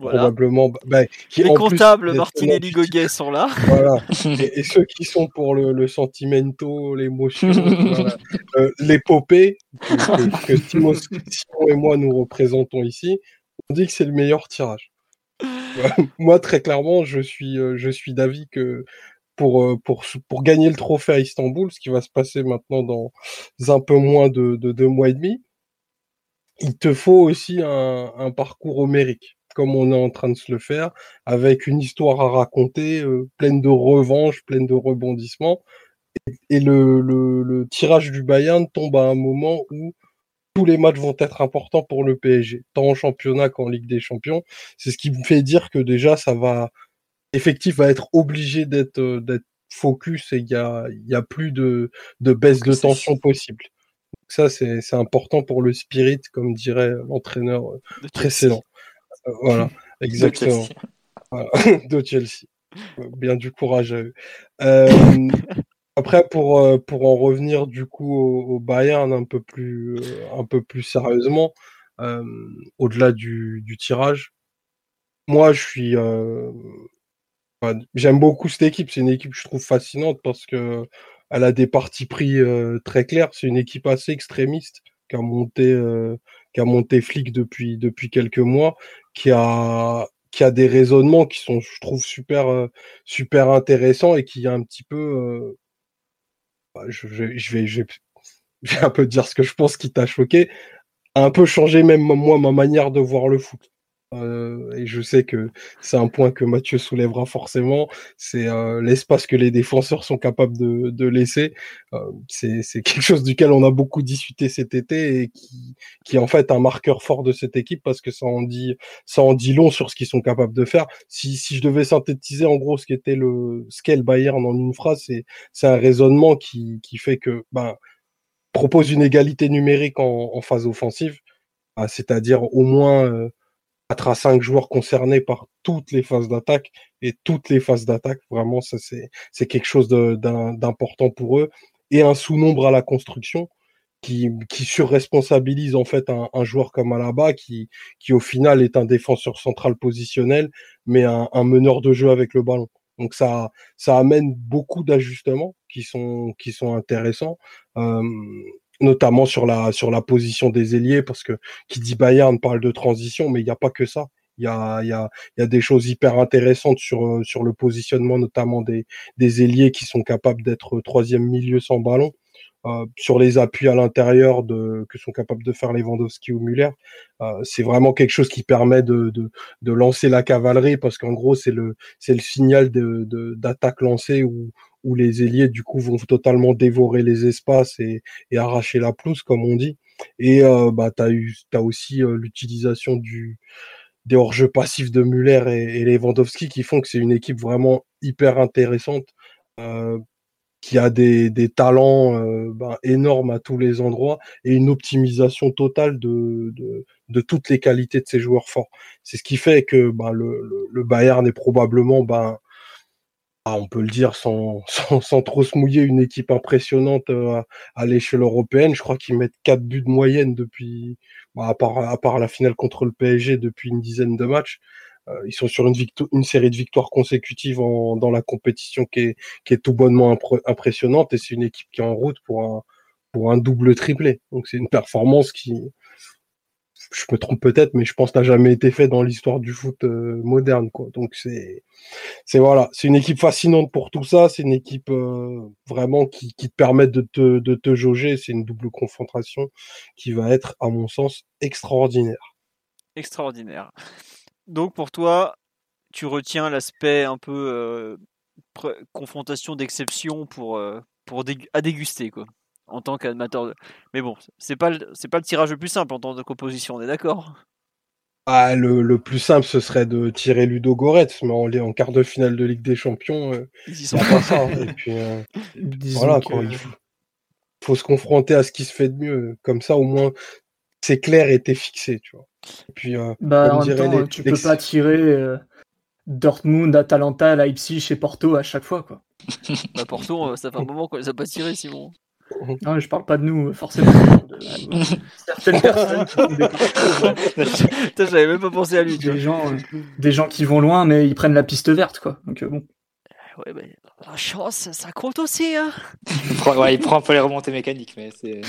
Voilà. probablement bah, qui les comptables Martinelli Goguet sont là. Voilà. et, et ceux qui sont pour le, le sentimento, l'émotion, voilà. Euh, l'épopée que, que, que Simon, Simon et moi nous représentons ici, on dit que c'est le meilleur tirage. Moi très clairement, je suis euh, je suis d'avis que pour, euh, pour, pour gagner le trophée à Istanbul, ce qui va se passer maintenant dans un peu moins de, de deux mois et demi, il te faut aussi un, un parcours homérique, comme on est en train de se le faire, avec une histoire à raconter, euh, pleine de revanche, pleine de rebondissements. Et, et le, le, le tirage du Bayern tombe à un moment où tous les matchs vont être importants pour le PSG, tant en championnat qu'en Ligue des Champions. C'est ce qui me fait dire que déjà, ça va, effectif va être obligé d'être euh, focus et il y a, y a plus de, de baisse de tension possible. Donc ça, c'est important pour le spirit, comme dirait l'entraîneur euh, précédent. Voilà, De exactement. Chelsea. Voilà, de Chelsea. Bien du courage à eux. Euh, après, pour, euh, pour en revenir du coup au, au Bayern un peu plus, euh, un peu plus sérieusement, euh, au-delà du, du tirage, moi je suis. euh, enfin, J'aime beaucoup cette équipe. C'est une équipe que je trouve fascinante parce que elle a des partis pris euh, très clairs. C'est une équipe assez extrémiste qui a monté, euh, qui a monté flic depuis, depuis quelques mois, qui a, qui a des raisonnements qui sont, je trouve, super, euh, super intéressants et qui a un petit peu, euh, bah, je, vais, je vais un peu dire ce que je pense qui t'a choqué, a un peu changé même moi ma manière de voir le foot. Euh, et je sais que c'est un point que Mathieu soulèvera forcément, c'est euh, l'espace que les défenseurs sont capables de, de laisser. Euh, c'est quelque chose duquel on a beaucoup discuté cet été et qui, qui est en fait un marqueur fort de cette équipe parce que ça en dit, ça en dit long sur ce qu'ils sont capables de faire. Si, si je devais synthétiser en gros ce qu'était le, ce qu'est le Bayern en une phrase, c'est, un raisonnement qui, qui fait que, ben, propose une égalité numérique en, en phase offensive, ah, c'est-à-dire au moins euh, 4 à 5 joueurs concernés par toutes les phases d'attaque et toutes les phases d'attaque. Vraiment, ça c'est quelque chose d'important pour eux. et un sous-nombre à la construction qui, qui surresponsabilise en fait un, joueur comme Alaba qui, qui au final est un défenseur central positionnel, mais un, un meneur de jeu avec le ballon. Donc ça, ça amène beaucoup d'ajustements qui sont, qui sont intéressants, euh, notamment sur la, sur la position des ailiers, parce que qui dit Bayern parle de transition, mais il n'y a pas que ça. Il y a, y, a, y a des choses hyper intéressantes sur, sur le positionnement, notamment des, des ailiers qui sont capables d'être troisième milieu sans ballon. Euh, sur les appuis à l'intérieur de que sont capables de faire Lewandowski ou Muller, euh, c'est vraiment quelque chose qui permet de, de, de lancer la cavalerie parce qu'en gros c'est le c'est le signal d'attaque lancée où où les ailiers du coup vont totalement dévorer les espaces et, et arracher la pelouse comme on dit. Et euh, bah t'as eu t'as aussi euh, l'utilisation du des hors-jeux passifs de Muller et, et Lewandowski qui font que c'est une équipe vraiment hyper intéressante. Euh, qui a des, des talents euh, ben, énormes à tous les endroits et une optimisation totale de, de, de toutes les qualités de ces joueurs forts. C'est ce qui fait que ben, le, le, le, Bayern est probablement, ben, ah, on peut le dire sans, sans, trop se mouiller, une équipe impressionnante euh, à, à l'échelle européenne. Je crois qu'ils mettent quatre buts de moyenne depuis, ben, à, part, à part la finale contre le PSG, depuis une dizaine de matchs. Euh, ils sont sur une, série de victoires consécutives dans la compétition qui est, qui est tout bonnement impressionnante et c'est une équipe qui est en route pour un, pour un double triplé. Donc c'est une performance qui, je me trompe peut-être, mais je pense n'a jamais été fait dans l'histoire du foot euh, moderne. Donc c'est, voilà, c'est une équipe fascinante pour tout ça. C'est une équipe euh, vraiment qui, te permet de te, jauger. C'est une double confrontation qui va être, à mon sens, extraordinaire. Extraordinaire. Donc pour toi, tu retiens l'aspect un peu euh, confrontation d'exception pour, à déguster quoi, en tant qu'amateur. De... Mais bon, c'est pas c'est pas le tirage le plus simple en tant que composition, on est d'accord? Ah, le, le, plus simple, ce serait de tirer Ludo Goretz, mais on est en quart de finale de Ligue des Champions. Euh, Ils y sont pas ça. Et puis, euh, voilà, que... quoi, il faut, faut, se confronter à ce qui se fait de mieux. Comme ça, au moins, c'est clair et t'es fixé, tu vois. Et puis, euh, bah, en même temps, les, tu les... peux pas tirer euh, Dortmund, Atalanta, Leipzig et Porto à chaque fois, quoi. bah, Porto, ça fait un moment qu'on les a pas tirés, Simon. Non, je parle pas de nous, forcément. De, certaines personnes J'avais même pas pensé à lui. Des gens, euh, des gens qui vont loin, mais ils prennent la piste verte, quoi. Donc, euh, bon. Ouais, bah, la chance, ça compte aussi, hein. il, prend, ouais, il prend un peu les remontées mécaniques, mais c'est.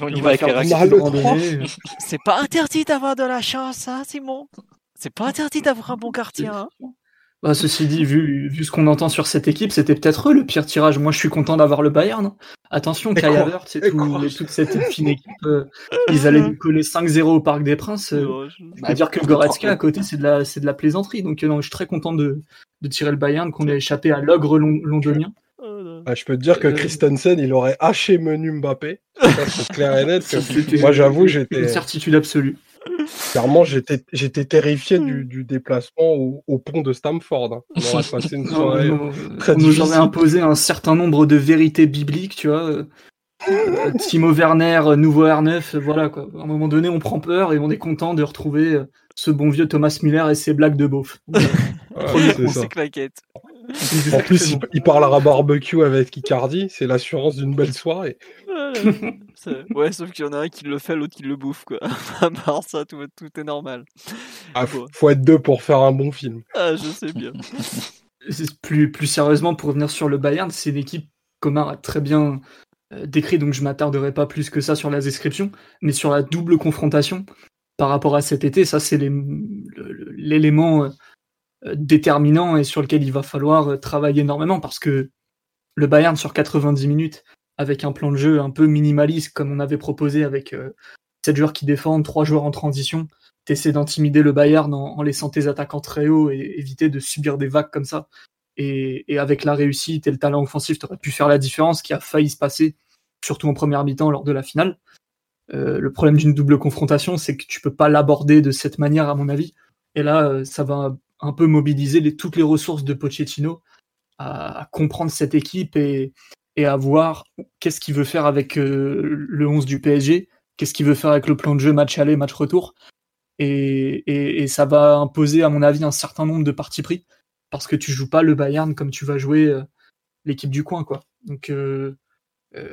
On y va avec les C'est pas interdit d'avoir de la chance, hein, Simon. C'est pas interdit d'avoir un bon quartier, hein. Bah, ceci dit, vu, vu ce qu'on entend sur cette équipe, c'était peut-être eux le pire tirage. Moi, je suis content d'avoir le Bayern. Attention, Kai Havertz et, tout, et toute cette fine équipe, euh, ils allaient nous coller 5-0 au Parc des Princes. Euh, bah, dire que Goretzka à côté, c'est de la, c'est de la plaisanterie. Donc, euh, non, je suis très content de, de tirer le Bayern, qu'on ait échappé à l'ogre londonien. Ah, je peux te dire que Christensen, il aurait haché menu Mbappé. C'est clair et net. Que... Moi, j'avoue, j'étais. Une certitude absolue. Clairement, j'étais, j'étais terrifié du, du déplacement au, au, pont de Stamford. On aurait passé une soirée non, très on nous aurait imposé un certain nombre de vérités bibliques, tu vois. Euh, Timo Werner, nouveau R9, voilà quoi. À un moment donné, on prend peur et on est content de retrouver euh, ce bon vieux Thomas Miller et ses blagues de beauf. Ouais, c'est claquettes. En plus, il, il parlera barbecue avec Icardi, c'est l'assurance d'une belle soirée. ouais, sauf qu'il y en a un qui le fait, l'autre qui le bouffe, quoi. à part ça, tout, tout est normal. Ah, faut, faut être deux pour faire un bon film. Ah, je sais bien. plus, plus sérieusement, pour revenir sur le Bayern, c'est une équipe, Comar a très bien euh, décrit, donc je m'attarderai pas plus que ça sur la description, mais sur la double confrontation par rapport à cet été, ça c'est l'élément euh, déterminant et sur lequel il va falloir euh, travailler énormément parce que le Bayern sur 90 minutes avec un plan de jeu un peu minimaliste comme on avait proposé avec euh, 7 joueurs qui défendent, 3 joueurs en transition, t'essaies d'intimider le Bayern en, laissant tes attaquants très haut et éviter de subir des vagues comme ça. Et, avec la réussite et le talent offensif, tu aurais pu faire la différence qui a failli se passer, surtout en première mi-temps lors de la finale. Euh, le problème d'une double confrontation, c'est que tu peux pas l'aborder de cette manière, à mon avis. Et là, euh, ça va un peu mobiliser les, toutes les ressources de Pochettino à, comprendre cette équipe et, et à voir qu'est-ce qu'il veut faire avec euh, le 11 du PSG, qu'est-ce qu'il veut faire avec le plan de jeu match aller, match retour. Et, et, et, ça va imposer, à mon avis, un certain nombre de parties pris, parce que tu joues pas le Bayern comme tu vas jouer euh, l'équipe du coin, quoi. Donc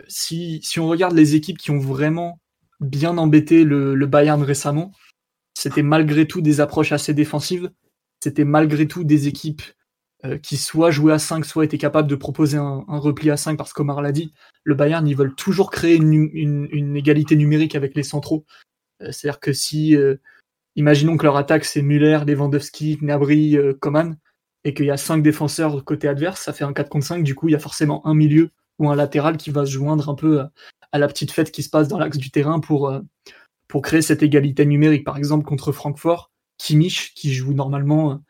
si, si on regarde les équipes qui ont vraiment bien embêté le, le Bayern récemment, c'était malgré tout des approches assez défensives, c'était malgré tout des équipes euh, qui soit jouaient à 5, soit étaient capables de proposer un, repli à 5, parce qu'Omar l'a dit, le Bayern, ils veulent toujours créer une, égalité numérique avec les centraux. Euh, c'est-à-dire que si, euh, imaginons que leur attaque, c'est Müller, Lewandowski, Gnabry, Coman, et qu'il y a 5 défenseurs côté adverse, ça fait un 4 contre 5, du coup, il y a forcément un milieu ou un latéral qui va se joindre un peu à la petite fête qui se passe dans l'axe du terrain pour, pour créer cette égalité numérique. Par exemple, contre Francfort, Kimmich, qui joue normalement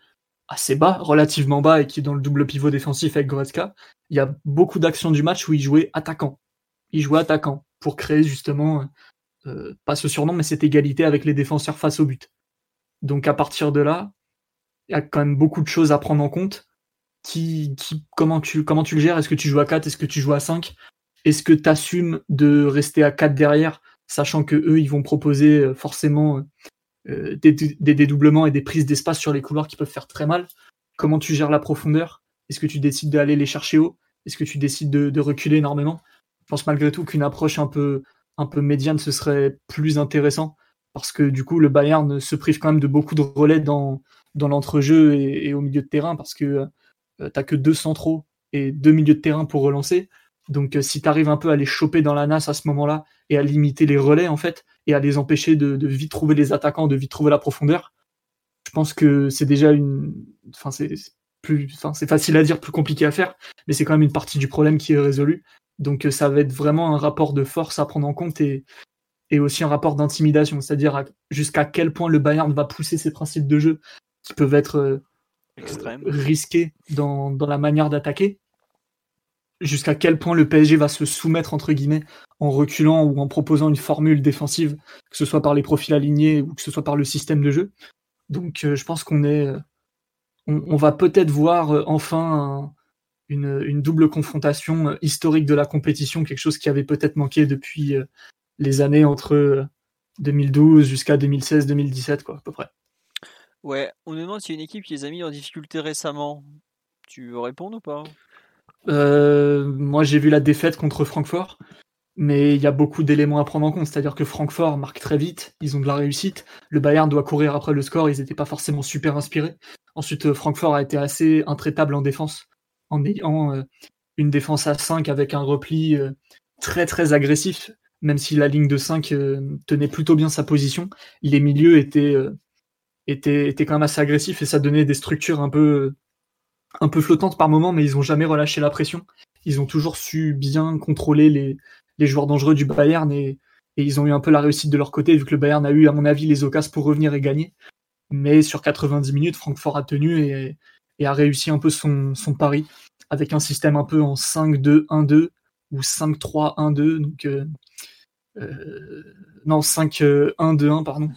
assez bas, relativement bas, et qui est dans le double pivot défensif avec Goretzka, il y a beaucoup d'actions du match où il jouait attaquant. Il jouait attaquant pour créer justement, euh, pas ce surnom, mais cette égalité avec les défenseurs face au but. Donc à partir de là, il y a quand même beaucoup de choses à prendre en compte. Qui, qui, comment, tu, comment tu le gères? Est-ce que tu joues à 4 Est-ce que tu joues à 5 Est-ce que tu assumes de rester à 4 derrière, sachant que eux, ils vont proposer euh, forcément euh, des, dédoublements et des prises d'espace sur les couloirs qui peuvent faire très mal. Comment tu gères la profondeur? Est-ce que tu décides d'aller les chercher haut? Est-ce que tu décides de, reculer énormément? Je pense malgré tout qu'une approche un peu, un peu médiane, ce serait plus intéressant parce que du coup, le Bayern se prive quand même de beaucoup de relais dans, dans l'entrejeu et, au milieu de terrain parce que euh, tu que deux centraux et deux milieux de terrain pour relancer. Donc, euh, si tu arrives un peu à les choper dans la nasse à ce moment-là et à limiter les relais, en fait, et à les empêcher de, vite trouver les attaquants, de vite trouver la profondeur, je pense que c'est déjà une. Enfin, c'est plus. Enfin, c'est facile à dire, plus compliqué à faire, mais c'est quand même une partie du problème qui est résolue. Donc, euh, ça va être vraiment un rapport de force à prendre en compte et, et aussi un rapport d'intimidation, c'est-à-dire jusqu'à quel point le Bayern va pousser ses principes de jeu qui peuvent être euh, risqués dans, dans la manière d'attaquer jusqu'à quel point le PSG va se soumettre entre guillemets en reculant ou en proposant une formule défensive, que ce soit par les profils alignés ou que ce soit par le système de jeu. Donc euh, je pense qu'on est, euh, on, va peut-être voir euh, enfin une, double confrontation historique de la compétition, quelque chose qui avait peut-être manqué depuis les années entre 2012 jusqu'à 2016-2017 quoi à peu près. Ouais, on nous demande s'il y a une équipe qui les a mis en difficulté récemment. Tu veux répondre ou pas? Moi, j'ai vu la défaite contre Francfort, mais il y a beaucoup d'éléments à prendre en compte. C'est-à-dire que Francfort marque très vite, ils ont de la réussite. Le Bayern doit courir après le score, ils n'étaient pas forcément super inspirés. Ensuite, euh, Francfort a été assez intraitable en défense, en ayant euh, une défense à 5 avec un repli très très agressif, même si la ligne de 5 tenait plutôt bien sa position. Les milieux étaient, étaient, étaient quand même assez agressifs et ça donnait des structures un peu un peu flottante par moment, mais ils ont jamais relâché la pression. Ils ont toujours su bien contrôler les, les joueurs dangereux du Bayern et, et, ils ont eu un peu la réussite de leur côté, vu que le Bayern a eu, à mon avis, les occasions pour revenir et gagner. Mais sur 90 minutes, Francfort a tenu et, et a réussi un peu son, son, pari avec un système un peu en 5-2-1-2 ou 5-3-1-2. Donc, euh, euh, non, 5-1-2-1, pardon.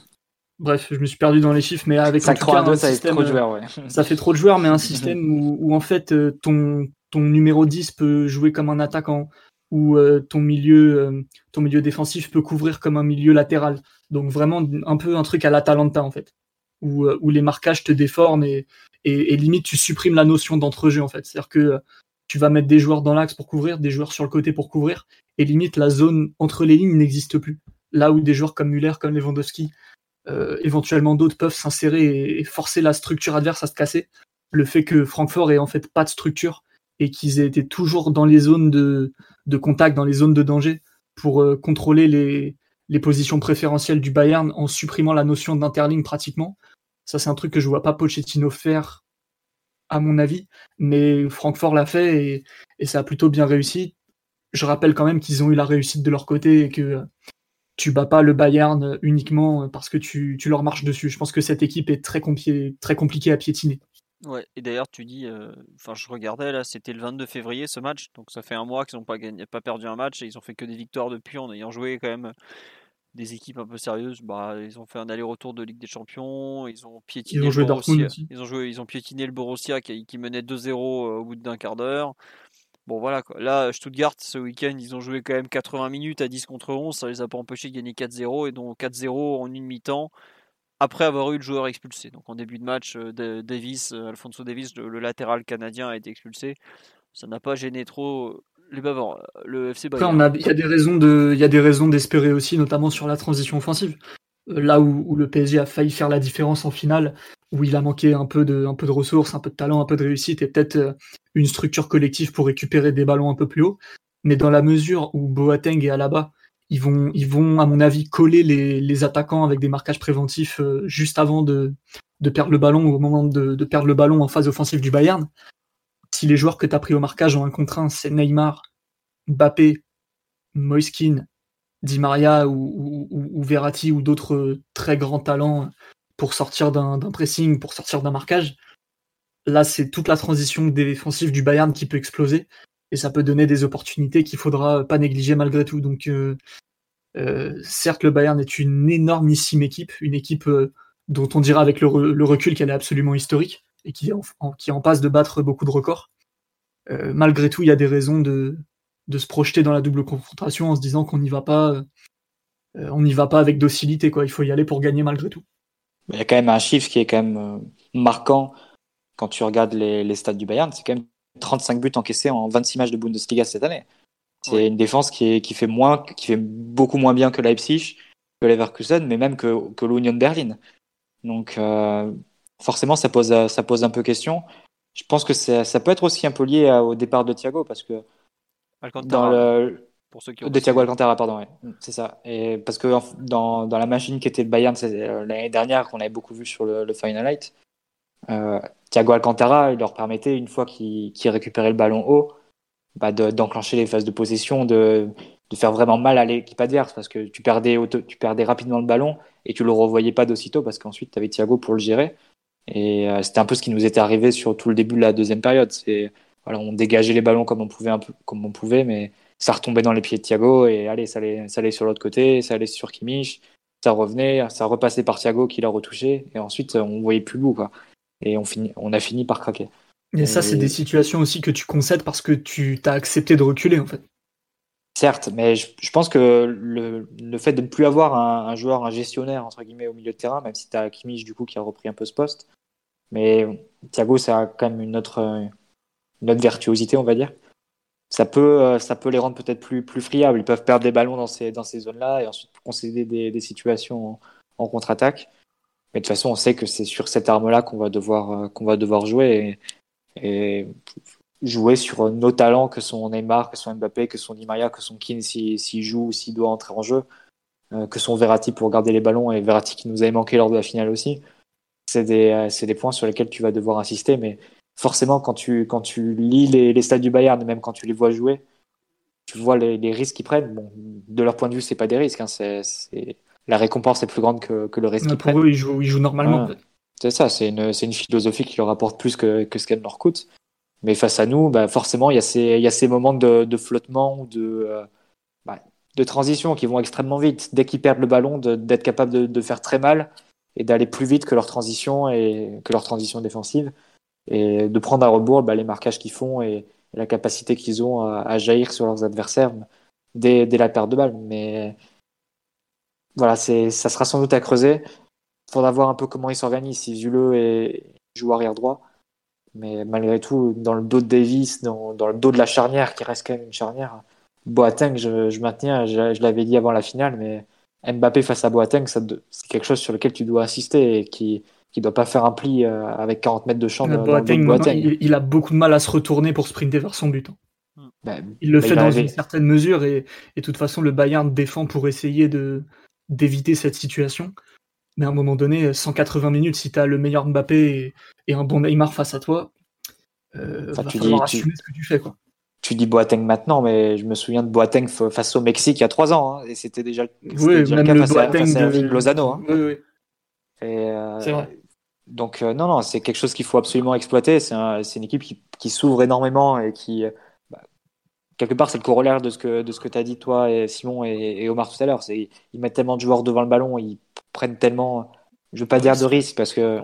Bref, je me suis perdu dans les chiffres, mais avec 5 3 2, ça fait trop de joueurs, ouais. Ça fait trop de joueurs, mais un système où, en fait euh, ton, ton numéro 10 peut jouer comme un attaquant, ou euh, ton milieu euh, ton milieu défensif peut couvrir comme un milieu latéral. Donc vraiment un peu un truc à l'Atalanta en fait, où, où les marquages te déforment et, et, et limite tu supprimes la notion d'entrejeu en fait. C'est-à-dire que tu vas mettre des joueurs dans l'axe pour couvrir, des joueurs sur le côté pour couvrir, et limite la zone entre les lignes n'existe plus. Là où des joueurs comme Muller, comme Lewandowski, euh, éventuellement d'autres peuvent s'insérer et, forcer la structure adverse à se casser. Le fait que Francfort ait en fait pas de structure et qu'ils aient été toujours dans les zones de, contact, dans les zones de danger, pour euh, contrôler les, positions préférentielles du Bayern en supprimant la notion d'interligne pratiquement. Ça, c'est un truc que je vois pas Pochettino faire, à mon avis, mais Francfort l'a fait et, et, ça a plutôt bien réussi. Je rappelle quand même qu'ils ont eu la réussite de leur côté et que tu bats pas le Bayern uniquement parce que tu, leur marches dessus. Je pense que cette équipe est très, très compliquée à piétiner. Ouais, et d'ailleurs, tu dis, euh, enfin, je regardais là, c'était le 22 février ce match, donc ça fait un mois qu'ils n'ont pas, gagné, pas perdu un match et ils ont fait que des victoires depuis en ayant joué quand même des équipes un peu sérieuses. Bah, ils ont fait un aller-retour de Ligue des Champions, ils ont piétiné ils ont joué le Borussia. Ils ont joué, ils ont piétiné le Borussia qui, qui menait 2-0 euh, au bout d'un quart d'heure. Bon voilà quoi. Là, Stuttgart, ce week-end, ils ont joué quand même 80 minutes à 10 contre 11. Ça les a pas empêchés de gagner 4-0 et donc 4-0 en une mi-temps après avoir eu le joueur expulsé. Donc en début de match, euh, Davis, euh, Alfonso Davis, le, latéral canadien, a été expulsé. Ça n'a pas gêné trop Les Bavards, le FC Après, Bayern. il y a des raisons de, il y a des raisons d'espérer aussi, notamment sur la transition offensive. Euh, Là où, où le PSG a failli faire la différence en finale, où il a manqué un peu de, un peu de ressources, un peu de talent, un peu de réussite et peut-être euh, une structure collective pour récupérer des ballons un peu plus haut. Mais dans la mesure où Boateng et Alaba, ils vont, ils vont, à mon avis, coller les, attaquants avec des marquages préventifs euh, juste avant de, perdre le ballon ou au moment de, perdre le ballon en phase offensive du Bayern. Si les joueurs que tu pris au marquage ont un contre un, c'est Neymar, Mbappé, Moiskin, Di Maria ou, ou, ou Verratti ou d'autres euh, très grands talents pour sortir d'un pressing, pour sortir d'un marquage. Là, c'est toute la transition défensive du Bayern qui peut exploser et ça peut donner des opportunités qu'il faudra pas négliger malgré tout. Donc, euh, euh, certes, le Bayern est une énormissime équipe, une équipe euh, dont on dira avec le, re- le recul qu'elle est absolument historique et qui en, en- passe de battre beaucoup de records. Malgré tout, il y a des raisons de, de se projeter dans la double confrontation en se disant qu'on n'y va pas, on n'y va pas avec docilité, quoi. Il faut y aller pour gagner malgré tout. Il y a quand même un chiffre qui est quand même marquant quand tu regardes les, les stats du Bayern, c'est quand même 35 buts encaissés en 26 matchs de Bundesliga cette année. C'est une défense qui, est, qui fait moins, qui fait beaucoup moins bien que Leipzig, que Leverkusen, mais même que, que l'Union Berlin. Donc euh, forcément, ça pose, ça pose un peu question. Je pense que ça, ça peut être aussi un peu lié à- au départ de Thiago, parce que Alcantara, dans le, pour ceux qui ont de Thiago Alcantara, pardon, ouais. c'est ça. Et parce que dans, dans la machine qui était le Bayern euh, l'année dernière, qu'on avait beaucoup vu sur le, le Final Eight, euh, Thiago Alcantara, il leur permettait, une fois qu'il récupérait le ballon haut, bah, de- d'enclencher les phases de possession, de, faire vraiment mal à l'équipe adverse, parce que tu perdais, auto- tu perdais rapidement le ballon et tu le revoyais pas d'aussitôt, parce qu'ensuite tu avais Thiago pour le gérer. Et euh, c'était un peu ce qui nous était arrivé sur tout le début de la deuxième période. C'est voilà, on dégageait les ballons comme on pouvait, un peu, comme on pouvait, mais ça retombait dans les pieds de Thiago et allez, ça allait, ça allait sur l'autre côté, ça allait sur Kimmich, ça revenait, ça repassait par Thiago qui l'a retouché et ensuite on voyait plus le bout quoi. Et on, finit, on a fini par craquer. Et ça, c'est des situations aussi que tu concèdes parce que tu t'as accepté de reculer, en fait. Certes, mais je, je pense que le, le fait de ne plus avoir un, un joueur, un gestionnaire entre guillemets au milieu de terrain, même si tu as Kimmich du coup qui a repris un peu ce poste, mais Thiago ça a quand même une autre, une autre virtuosité on va dire. Ça peut, euh, ça peut les rendre peut-être plus, plus friables. Ils peuvent perdre des ballons dans ces, dans ces zones-là et ensuite concéder des, des situations en, en contre-attaque. Mais de toute façon, on sait que c'est sur cette arme-là qu'on va devoir, euh, va devoir jouer et, jouer sur nos talents que sont Neymar, que sont Mbappé, que sont Di Maria, que sont Keane s'il s'il joue ou s'il doit entrer en jeu, euh, que sont Verratti pour garder les ballons et Verratti qui nous avait manqué lors de la finale aussi. C'est des, euh, des points sur lesquels tu vas devoir insister, mais forcément, quand tu, quand tu lis les, stades du Bayern, même quand tu les vois jouer, tu vois les, risques qu'ils prennent. Bon, de leur point de vue, c'est pas des risques. Hein, c'est- La récompense est plus grande que, que le risque Pour prennent. eux, ils jouent, ils jouent normalement. Ouais. C'est ça, c'est une, une philosophie qui leur apporte plus que, que ce qu'elle leur coûte. Mais face à nous, bah, forcément, il y, a ces, y a ces moments de, de flottement ou de, euh, bah, de transition qui vont extrêmement vite. Dès qu'ils perdent le ballon, d'être capable de, de faire très mal et d'aller plus vite que leur transition et que leur transition défensive et de prendre à rebours bah, les marquages qu'ils font et, et la capacité qu'ils ont à, à jaillir sur leurs adversaires dès, dès la perte de balle. Mais voilà, c'est, ça sera sans doute à creuser. Il faudra voir un peu comment ils s'organisent, si Zule est, joue arrière droit. Mais malgré tout, dans le dos de Davis, dans, dans le dos de la charnière, qui reste quand même une charnière, Boateng, je, je maintiens, je, je l'avais dit avant la finale, mais Mbappé face à Boateng, ça c'est quelque chose sur lequel tu dois insister et qui qui doit pas faire un pli euh, avec 40 mètres de champ dans, le dos Boateng, de maintenant, Boateng. il, il a beaucoup de mal à se retourner pour sprinter vers son but. hein. Bah, Il le bah, fait dans avait- une certaine mesure et, et de toute façon, le Bayern défend pour essayer de d'éviter cette situation. Mais à un moment donné, 180 minutes, si tu as le meilleur Mbappé et, et un bon Neymar face à toi, euh, Enfin, va tu falloir dis- tu- assumer ce que tu fais. Quoi. tu dis Boateng maintenant, mais je me souviens de Boateng face au Mexique il y a trois ans, hein, et c'était déjà, Oui, déjà même le cas le face à, Boateng face à de Irving Lozano. hein. Oui, oui. Et, euh, C'est vrai. Donc euh, non, non, c'est quelque chose qu'il faut absolument exploiter. C'est un- c'est une équipe qui, qui s'ouvre énormément et qui, euh, quelque part, c'est le corollaire de ce que de ce que t'as dit toi et Simon et, et Omar tout à l'heure. C'est ils mettent tellement de joueurs devant le ballon, ils prennent tellement, je veux pas dire de risques parce que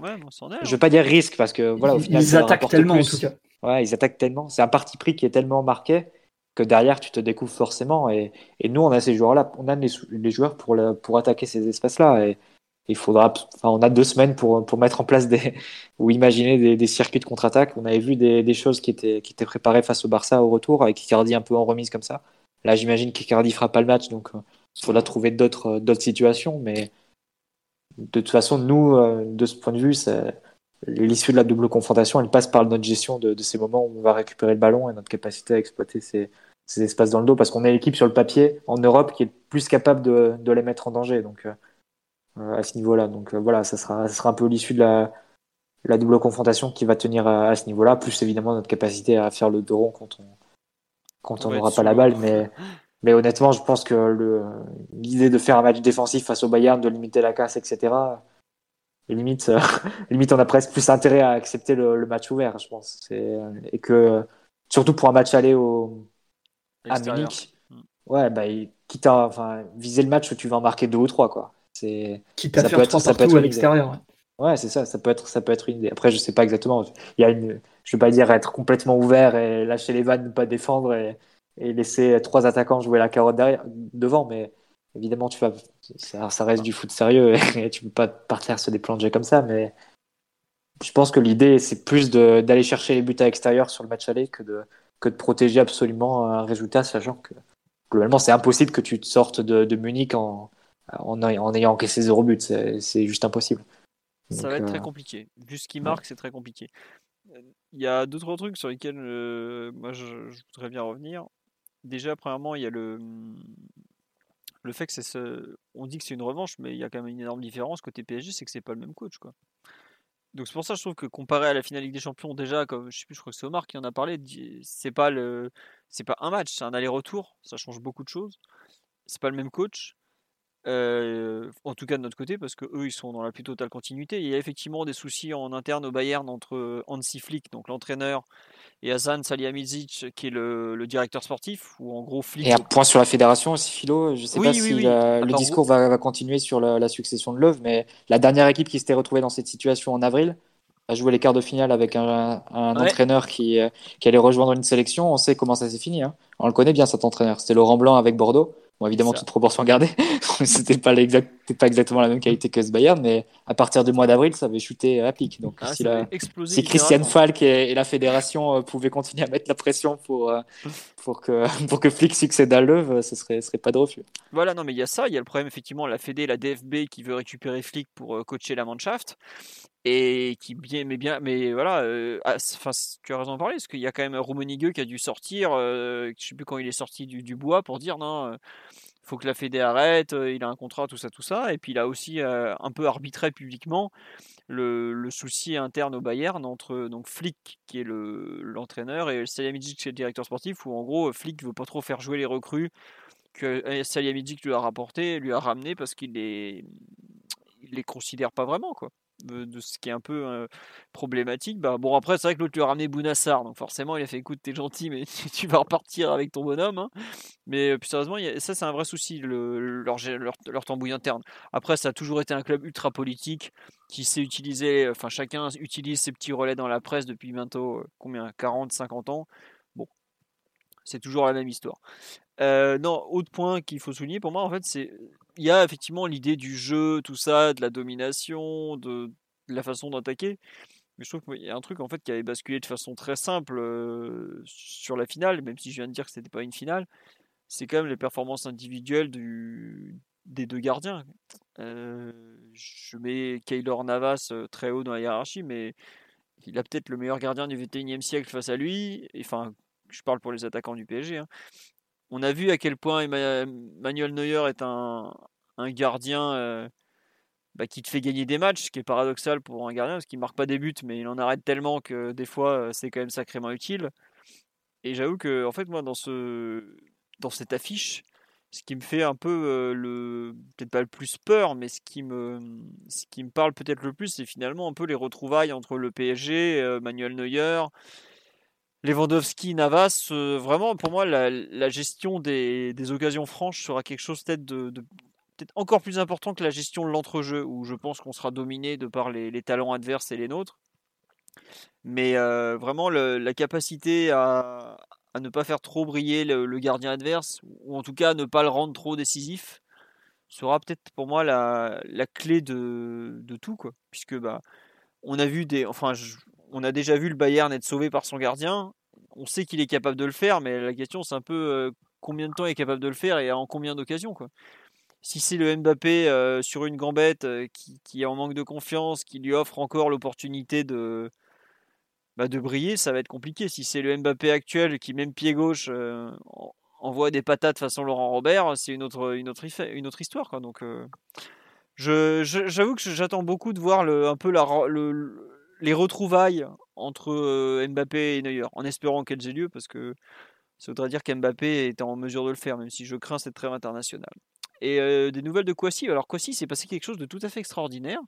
je veux pas dire risque parce que voilà, au final, ils attaquent tellement, en plus. tout cas. Ouais, ils attaquent tellement. C'est un parti pris qui est tellement marqué que derrière, tu te découvres forcément. Et, et nous, on a ces joueurs-là, on a les, les joueurs pour, le- pour attaquer ces espaces-là. Et il faudra, enfin, on a deux semaines pour, pour mettre en place des, ou imaginer des, circuits de contre-attaque. On avait vu des, des, choses qui étaient, qui étaient préparées face au Barça au retour, avec Icardi un peu en remise comme ça. Là, j'imagine qu'Icardi fera pas le match, donc il euh, faudra trouver d'autres, d'autres situations. Mais de toute façon, nous, euh, de ce point de vue, l'issue de la double confrontation, elle passe par notre gestion de, ces moments où on va récupérer le ballon et notre capacité à exploiter ces, ces espaces dans le dos, parce qu'on est l'équipe sur le papier en Europe qui est plus capable de, de les mettre en danger. Donc, euh, euh, à ce niveau-là. Donc euh, voilà, ça sera, ça sera un peu l'issue de la, la double confrontation qui va tenir à, ce niveau-là, plus évidemment notre capacité à faire le dos rond quand on quand on n'aura pas la balle. Mais, mais honnêtement, je pense que l'idée de faire un match défensif face au Bayern, de limiter la casse, etc., limite, limite on a presque plus intérêt à accepter le, match ouvert, je pense. Et que, surtout pour un match aller au, à Munich, ouais, bah, quitte à enfin, viser le match où tu vas en marquer deux ou trois. Quoi. C'est Quitte à faire être, ça peut être à l'extérieur. Ouais, c'est ça, ça peut, être, ça peut être une idée. Après, je sais pas exactement. Il y a une, je vais pas dire être complètement ouvert et lâcher les vannes, ne pas défendre et, et laisser trois attaquants jouer la carotte derrière, devant, mais évidemment, tu vas, ça, ça reste du foot sérieux et, tu peux pas partir se déplonger comme ça, mais je pense que l'idée, c'est plus d'aller chercher les buts à l'extérieur sur le match aller que de, que de protéger absolument un résultat, sachant que globalement, c'est impossible que tu te sortes de, de Munich en, en, en ayant encaissé zéro but. C'est juste impossible. Ça va être très euh, compliqué. Vu ce qui marque, c'est très compliqué. Il y a d'autres trucs sur lesquels euh, moi je, voudrais bien revenir. Déjà, premièrement, il y a le, le fait que c'est ce... on dit que c'est une revanche, mais il y a quand même une énorme différence côté PSG, c'est que c'est pas le même coach, quoi. Donc c'est pour ça que je trouve que comparé à la finale Ligue des Champions, déjà, comme je sais plus, je crois que c'est Omar qui en a parlé, c'est pas le, c'est pas un match, c'est un aller-retour, ça change beaucoup de choses. C'est pas le même coach. Euh, en tout cas de notre côté, parce que eux ils sont dans la plus totale continuité. Il y a effectivement des soucis en interne au Bayern entre Hansi Flick, donc l'entraîneur, et Hasan Salihamidzic, qui est le, directeur sportif, ou en gros Flick. Et un point sur la fédération aussi, Philo. Je sais pas si le discours va, continuer sur la, succession de Love, mais la dernière équipe qui s'était retrouvée dans cette situation en avril a joué les quarts de finale avec un, entraîneur qui, euh, qui, allait rejoindre une sélection. On sait comment ça s'est fini. Hein. On le connaît bien cet entraîneur. C'était Laurent Blanc avec Bordeaux. Bon, évidemment, toute proportion gardée. C'était pas, pas exactement la même qualité que ce Bayern, mais à partir du mois d'avril, ça avait chuté à pic. Donc, ah, si, la, si Christian Falk et, la fédération euh, pouvaient continuer à mettre la pression pour, euh, pour, que, pour que Flick succède à Leuve, ce serait, serait pas de refus. Voilà, non, mais il y a ça. Il y a le problème, effectivement, la Fédé, la DFB qui veut récupérer Flick pour euh, coacher la Mannschaft et qui bien mais bien mais voilà ah, enfin tu as raison de parler parce qu'il y a quand même Rummenigge qui a dû sortir je sais plus quand il est sorti du, du bois pour dire non faut que la Fédé arrête, euh, il a un contrat, tout ça, tout ça. Et puis il a aussi euh, un peu arbitré publiquement le, souci interne au Bayern entre donc Flick qui est l'entraîneur et Salihamidzic qui est le directeur sportif où en gros Flick veut pas trop faire jouer les recrues que Salihamidzic lui a rapporté, lui a ramené parce qu'il les les considère pas vraiment quoi de ce qui est un peu problématique. Bah, bon, après, c'est vrai que l'autre lui a ramené Bounassar, donc forcément, il a fait écoute, t'es gentil, mais tu vas repartir avec ton bonhomme. Hein. Mais plus sérieusement, ça, c'est un vrai souci, le, leur, leur, tambouille interne. Après, ça a toujours été un club ultra politique qui sait utiliser, enfin, chacun utilise ses petits relais dans la presse depuis bientôt combien 40, 50 ans. Bon, c'est toujours la même histoire. non, autre point qu'il faut souligner pour moi, en fait, c'est il y a effectivement l'idée du jeu, tout ça, de la domination, de, la façon d'attaquer. Mais je trouve qu'il y a un truc en fait qui avait basculé de façon très simple sur la finale, même si je viens de dire que c'était pas une finale. C'est quand même les performances individuelles du, des deux gardiens. Je mets Kaylor Navas très haut dans la hiérarchie, mais il a peut-être le meilleur gardien du 21e siècle face à lui. Enfin, je parle pour les attaquants du PSG. Hein. On a vu à quel point Manuel Neuer est un, gardien euh, bah, qui te fait gagner des matchs, ce qui est paradoxal pour un gardien, parce qu'il marque pas des buts, mais il en arrête tellement que des fois euh, c'est quand même sacrément utile. Et j'avoue que en fait moi dans ce dans cette affiche, ce qui me fait un peu euh, le peut-être pas le plus peur, mais ce qui me ce qui me parle peut-être le plus, c'est finalement un peu les retrouvailles entre le PSG, Manuel Neuer Lewandowski, Navas, euh, vraiment pour moi la, gestion des, occasions franches sera quelque chose peut-être encore plus important que la gestion de l'entrejeu où je pense qu'on sera dominé de par les, talents adverses et les nôtres. Mais euh, vraiment la capacité à, ne pas faire trop briller le, gardien adverse ou en tout cas ne pas le rendre trop décisif sera peut-être pour moi la, clé de, tout. Puisque bah, on a vu des, enfin, on a déjà vu le Bayern être sauvé par son gardien. On sait qu'il est capable de le faire, mais la question c'est un peu euh, combien de temps il est capable de le faire et en combien d'occasions. Si c'est le Mbappé euh, sur une gambette euh, qui, est en manque de confiance, qui lui offre encore l'opportunité de, bah, de briller, ça va être compliqué. Si c'est le Mbappé actuel qui, même pied gauche, envoie des patates façon Laurent Robert, c'est une autre, histoire. Donc, j'avoue que j'attends beaucoup de voir un peu la, le, les retrouvailles entre Mbappé et Neuer, en espérant qu'elles aient lieu, parce que ça voudrait dire qu'Mbappé est en mesure de le faire, même si je crains cette trêve internationale. Et des nouvelles de Kwasi. Alors Kwasi, c'est passé quelque chose de tout à fait extraordinaire.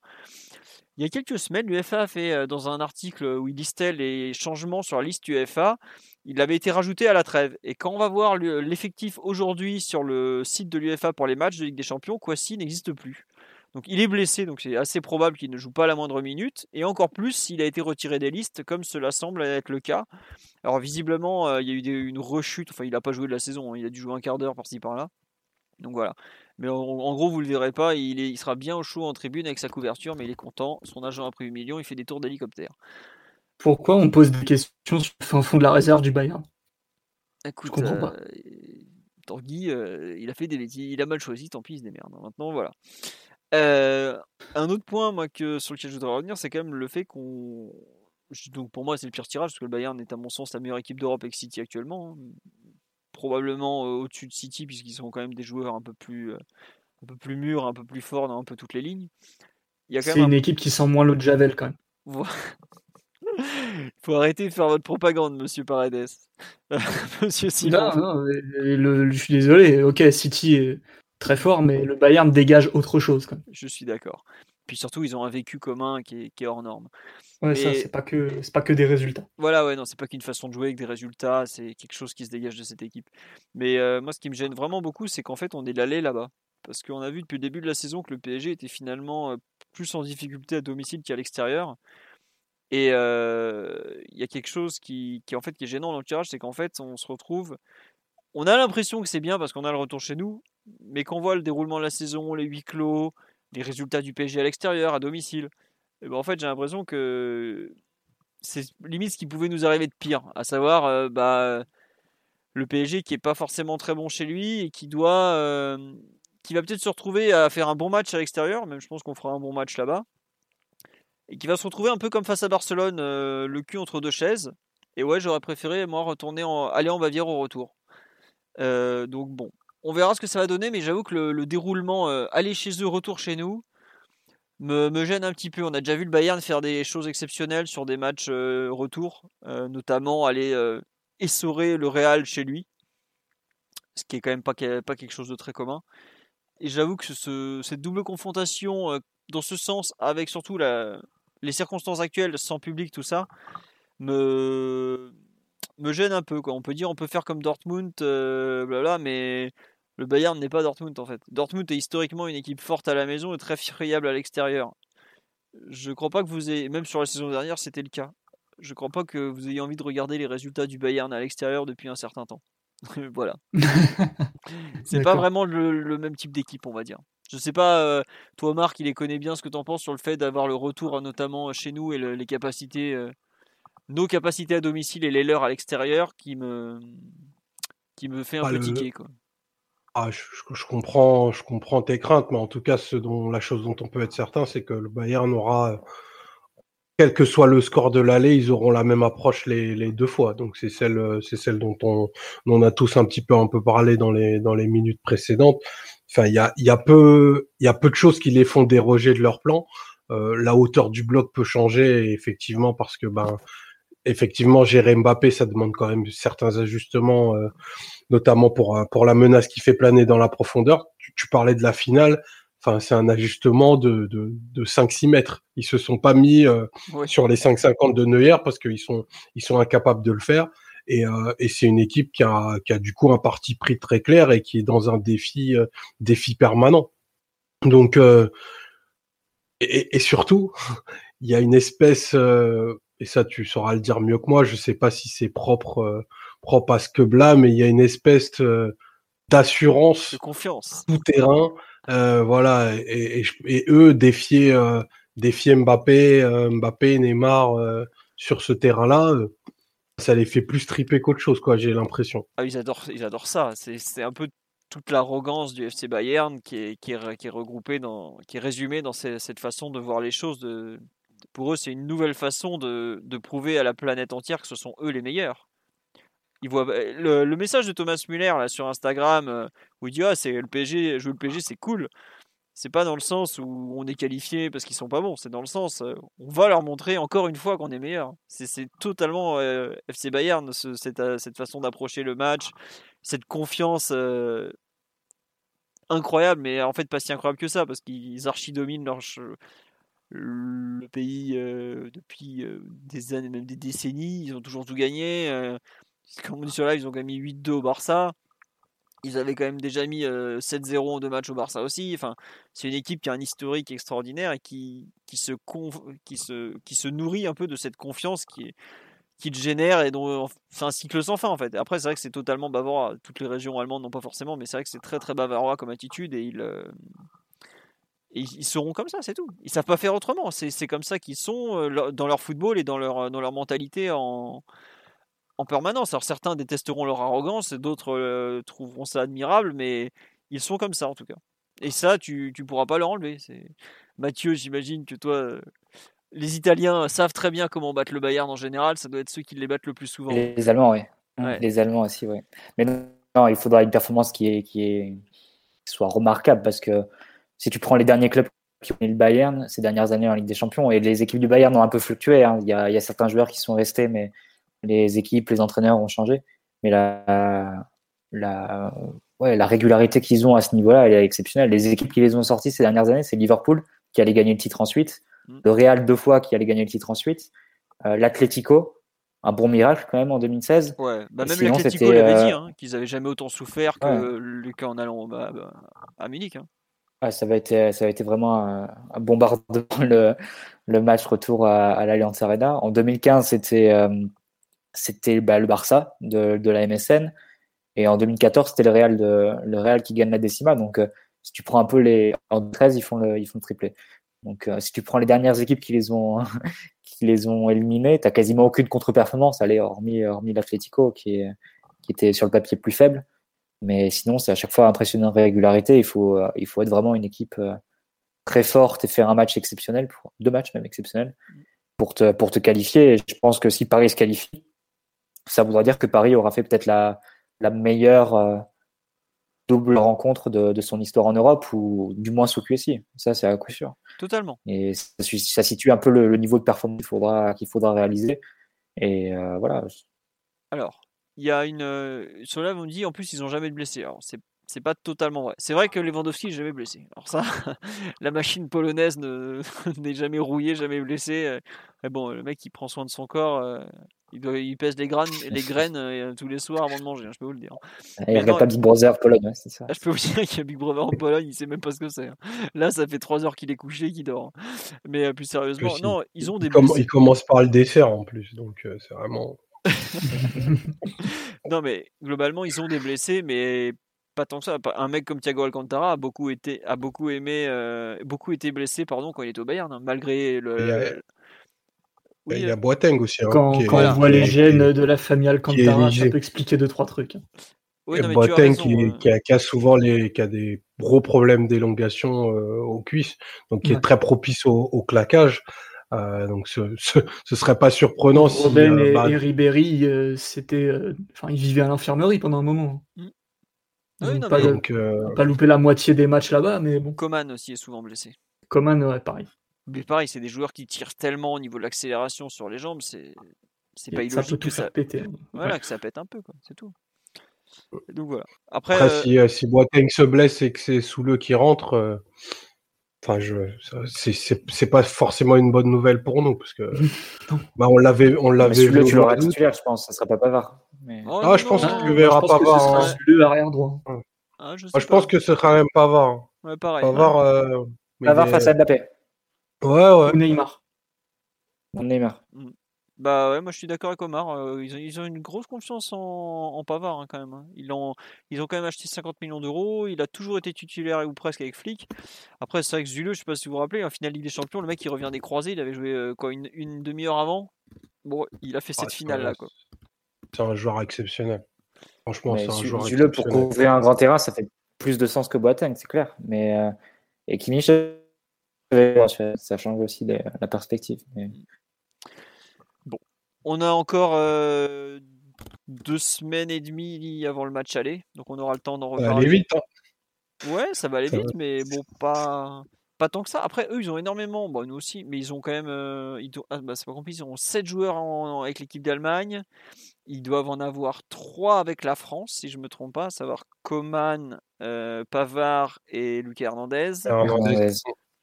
Il y a quelques semaines, l'UFA a fait dans un article où il listait les changements sur la liste UEFA, il avait été rajouté à la trêve. Et quand on va voir l'effectif aujourd'hui sur le site de l'UFA pour les matchs de Ligue des Champions, Kwasi n'existe plus. Donc il est blessé, donc c'est assez probable qu'il ne joue pas la moindre minute. Et encore plus s'il a été retiré des listes, comme cela semble être le cas. Alors visiblement, il y a eu une rechute, enfin il n'a pas joué de la saison, hein. il a dû jouer un quart d'heure par-ci par-là. Donc voilà. Mais en, gros, vous le verrez pas, il, sera bien au chaud en tribune avec sa couverture, mais il est content. Son agent a pris 8 millions, il fait des tours d'hélicoptère. Pourquoi on pose des questions sur le fond de la réserve du Bayern? Écoute, Je comprends pas. Euh, Tanguy, euh, il a fait des bêtises, il a mal choisi, tant pis, il se démerde. Maintenant, voilà. Euh, un autre point, moi, que, sur lequel je voudrais revenir, c'est quand même le fait qu'on. Donc pour moi, c'est le pire tirage, parce que le Bayern est à mon sens la meilleure équipe d'Europe avec City actuellement. Hein probablement au-dessus de City, puisqu'ils sont quand même des joueurs un peu plus, un peu plus mûrs, un peu plus forts dans un peu toutes les lignes. C'est une équipe qui sent moins l'eau de Javel quand même. Il faut arrêter de faire votre propagande, monsieur Paredes. monsieur Simon. Non, je suis désolé. Ok, City est très fort, mais le Bayern dégage autre chose. Quand Je suis d'accord. Puis surtout, ils ont un vécu commun qui est, qui est hors norme. Ouais, ça, c'est pas que c'est pas que des résultats. Voilà, ouais, non, c'est pas qu'une façon de jouer avec des résultats, c'est quelque chose qui se dégage de cette équipe. Mais euh, moi, ce qui me gêne vraiment beaucoup, c'est qu'en fait, on est l'aller là-bas. Parce qu'on a vu depuis le début de la saison que le PSG était finalement euh, plus en difficulté à domicile qu'à l'extérieur. Et euh, il y a quelque chose qui, qui, en fait, qui est gênant dans le tirage, c'est qu'en fait, on se retrouve. On a l'impression que c'est bien parce qu'on a le retour chez nous, mais quand on voit le déroulement de la saison, les huis clos, les résultats du PSG à l'extérieur, à domicile, ben, en fait, j'ai l'impression que c'est limite ce qui pouvait nous arriver de pire, à savoir euh, bah, le PSG qui est pas forcément très bon chez lui et qui doit, euh, qui va peut-être se retrouver à faire un bon match à l'extérieur, même je pense qu'on fera un bon match là-bas, et qui va se retrouver un peu comme face à Barcelone, euh, le cul entre deux chaises. Et ouais, j'aurais préféré moi retourner aller en Bavière au retour. Donc bon, on verra ce que ça va donner, mais j'avoue que le, le déroulement aller chez eux, retour chez nous, me, gêne un petit peu. On a déjà vu le Bayern faire des choses exceptionnelles sur des matchs euh, retour, euh, notamment aller euh, essorer le Real chez lui, ce qui est quand même pas, quelque chose de très commun. Et j'avoue que ce, cette double confrontation, dans ce sens, avec surtout les circonstances actuelles, sans public, tout ça, me, me gêne un peu. Quoi. On peut dire, on peut faire comme Dortmund, blabla, mais le Bayern n'est pas Dortmund en fait. Dortmund est historiquement une équipe forte à la maison et très friable à l'extérieur. Je crois pas que vous ayez, même sur la saison dernière, c'était le cas. Je crois pas que vous ayez envie de regarder les résultats du Bayern à l'extérieur depuis un certain temps. voilà. C'est pas vraiment le, même type d'équipe, on va dire. Je sais pas, euh, toi Marc, il les connaît bien ce que tu en penses sur le fait d'avoir le retour, notamment chez nous, et les capacités, euh, nos capacités à domicile et les leurs à l'extérieur qui me, qui me fait un peu tiquer. Quoi. Ah, je, comprends, je comprends tes craintes, mais en tout cas, ce dont, la chose dont on peut être certain, c'est que le Bayern aura, quel que soit le score de l'aller, ils auront la même approche les, deux fois. Donc c'est celle, c'est celle dont on, on a tous un petit peu un peu parlé dans les dans les minutes précédentes. Enfin, il y a, y a peu, il y a peu de choses qui les font déroger de leur plan. Euh, la hauteur du bloc peut changer effectivement parce que ben effectivement gérer Mbappé, ça demande quand même certains ajustements. Euh, notamment pour, euh, pour la menace qui fait planer dans la profondeur. Tu, parlais de la finale. Enfin, c'est un ajustement de, de, de 5-6 mètres. Ils se sont pas mis euh, sur les 5-50 de Neuer parce qu'ils sont, ils sont incapables de le faire. Et, euh, et c'est une équipe qui a, qui a du coup un parti pris très clair et qui est dans un défi, défi permanent. Donc, et, et, surtout, il y a une espèce, et ça tu sauras le dire mieux que moi, je sais pas si c'est propre propre à ce que mais il y a une espèce d'assurance de confiance tout terrain Euh, voilà, et, et, eux défier, euh, défier Mbappé, euh, Mbappé, Neymar sur ce terrain-là, ça les fait plus triper qu'autre chose, quoi. J'ai l'impression. Ah, ils adorent, ils adorent ça. C'est un peu toute l'arrogance du FC Bayern qui est, qui est, qui est regroupée dans, qui est résumée dans cette façon de voir les choses. De, pour eux, c'est une nouvelle façon de, de, prouver à la planète entière que ce sont eux les meilleurs. Ils voient, le, le message de Thomas Muller là, sur Instagram euh, où il dit ah, c'est le PSG, jouer le PSG, c'est cool. C'est pas dans le sens où on est qualifié parce qu'ils sont pas bons, c'est dans le sens euh, on va leur montrer encore une fois qu'on est meilleur. C'est totalement euh, FC Bayern, cette, cette, façon d'approcher le match, cette confiance incroyable, mais en fait pas si incroyable que ça parce qu'ils archi-dominent leur, le pays depuis des années, même des décennies. Ils ont toujours tout gagné. comme on dit sur live, ils ont quand même mis 8-2 au Barça. Ils avaient quand même déjà mis 7-0 en deux matchs au Barça aussi. Enfin, c'est une équipe qui a un historique extraordinaire et qui, qui, se, qui, se, qui se nourrit un peu de cette confiance qui, qui te génère et dont c'est un cycle sans fin en fait. Après, c'est vrai que c'est totalement bavarois. Toutes les régions allemandes non pas forcément, mais c'est vrai que c'est très très bavarois comme attitude et ils, ils, seront comme ça, c'est tout. Ils savent pas faire autrement. C'est comme ça qu'ils sont euh, dans leur football et dans leur, dans leur mentalité en, en permanence. Alors certains détesteront leur arrogance, d'autres euh, trouveront ça admirable, mais ils sont comme ça en tout cas. Et ça, tu ne pourras pas leur enlever. Mathieu, j'imagine que toi, euh, les Italiens savent très bien comment battre le Bayern en général. Ça doit être ceux qui les battent le plus souvent. Les Allemands, oui. Les Allemands aussi, oui. Mais non, il faudra une performance qui, est, qui, est, qui soit remarquable parce que si tu prends les derniers clubs qui ont eu le Bayern ces dernières années en Ligue des Champions, et les équipes du Bayern ont un peu fluctué. Hein. Il, y a, il, y a, certains joueurs qui sont restés, mais les équipes, les entraîneurs ont changé. Mais la, la, ouais, la régularité qu'ils ont à ce niveau-là, elle est exceptionnelle. Les équipes qui les ont sortis ces dernières années, c'est Liverpool qui allait gagner le titre ensuite, mm. le Real deux fois qui allait gagner le titre ensuite, euh, l'Atlético, un bon miracle quand même en 2016. Ouais, bah même l'Atlético l'avait dit, euh, hein, qu'ils avaient jamais autant souffert que qu'en allant bah, bah, à Munich. Hein ça, va être, ça a été vraiment un, bombardement le, match retour à, à l'Allianz Arena. En 2015, c'était euh, c'était bah, le Barça de, la MSN. Et en 2014, c'était le Real, le Real qui gagne la décima. Donc, euh, si tu prends un peu les. En 13, ils font le, ils font le triplé. Donc, euh, si tu prends les dernières équipes qui les ont, qui les ont éliminées, tu quasiment aucune contre-performance, hormis, hormis l'Atletico qui était sur le papier plus faible. Mais sinon, c'est à chaque fois impressionnant régularité. Il faut, euh, il faut être vraiment une équipe euh, très forte et faire un match exceptionnel, pour, deux matchs même exceptionnels, pour te, pour te qualifier. Et je pense que si Paris se qualifie, ça voudra dire que Paris aura fait peut-être la, la meilleure euh, double rencontre de, de, son histoire en Europe, ou du moins sous QSI. Ça, c'est à coup sûr. Totalement. Et ça, ça situe un peu le, le, niveau de performance qu'il faudra, qu'il faudra réaliser. Et voilà. Alors, il y a une. Euh, sur là, on me dit en plus, ils n'ont jamais de blessés. Alors, c'est c'est pas totalement vrai. C'est vrai que Lewandowski n'est jamais blessé. Alors ça, la machine polonaise n'est jamais rouillée, jamais blessée. Euh. Mais bon, le mec, il prend soin de son corps. Euh, il, doit, il pèse les graines, les graines tous les soirs avant de manger, hein, je peux vous le dire. Il n'y a pas Big Brother Pologne, c'est ça. Ah, je peux vous dire qu'il y a Big Brother en Pologne, il sait même pas ce que c'est. Hein. Là, ça fait 3 heures qu'il est couché, qu'il dort. Mais plus sérieusement, non, ils ont des. Il, commence par le dessert en plus, donc c'est vraiment. non, mais globalement, ils ont des blessés, mais pas tant que ça. Un mec comme Thiago Alcantara a beaucoup été, a beaucoup aimé, euh, beaucoup été blessé pardon, quand il était au Bayern, hein, malgré le. Il y a, Boateng aussi. Hein, quand, on voit les gènes de la famille Alcantara, ça peut expliquer deux, trois trucs. Boateng qui, a, souvent les, qui a des gros problèmes d'élongation euh, aux cuisses, donc qui est très propice au claquage. Euh, donc ce, ce, serait pas surprenant si Robben euh, et, bah, Ribéry, euh, c'était, enfin, ils vivaient à l'infirmerie pendant un moment. Mm. Oui, pas, donc, pas loupé la moitié des matchs là-bas, mais bon. Coman aussi est souvent blessé. Coman, ouais, pareil. Mais pareil, c'est des joueurs qui tirent tellement au niveau de l'accélération sur les jambes, c'est c'est pas illogique ça peut tout que ça péter. Hein. Voilà, que ça pète un peu, quoi. C'est tout. Donc voilà. Après, Après si, si Boateng se blesse et que c'est sous le qui rentre, Enfin, je, c'est pas forcément une bonne nouvelle pour nous parce que bah, on l'avait, on l'avait vu. Tu l'auras titulaire, je pense. Ça sera pas Pavard. Mais... Oh, ah, je pense que tu verras Pavard. Hein. Le arrière droit. Ah, je, ah, je pense que ce sera même Pavard. Ouais, pareil. Pavard, euh, Pavard face à Mbappé. Ouais, ouais. Ou Neymar. Neymar. Mm. Bah ouais, moi je suis d'accord avec Omar. euh, ils, ont, ils ont une grosse confiance en, en Pavard hein, quand même. hein. Ils ont, ils ont quand même acheté 50 millions d'euros. Il a toujours été titulaire ou presque avec Flick. Après, c'est vrai que Zuleux, je sais pas si vous vous rappelez, en finale Ligue des Champions, le mec il revient des croisés. Il avait joué euh, quoi une, une demi-heure avant. Bon, il a fait Ah, cette finale là quoi. C'est un joueur exceptionnel. Franchement, Mais c'est un Zu- joueur Zule, pour exceptionnel. couvrir un grand terrain, ça fait plus de sens que Boateng, c'est clair. Mais, euh, et Kimmich, euh, ça change aussi la perspective. Mais- On a encore euh, deux semaines et demie avant le match aller, donc on aura le temps d'en Ça va reparler. aller vite. hein. Ouais, ça va aller Ça vite, va. mais bon, pas, pas tant que ça. Après, eux, ils ont énormément, bon, nous aussi, mais ils ont quand même, euh, ils ah, bah, c'est pas compliqué, ils ont 7 joueurs en- avec l'équipe d'Allemagne. Ils doivent en avoir 3 avec la France, si je me trompe pas, à savoir Coman, euh, Pavard et Lucas Hernandez. Hernandez.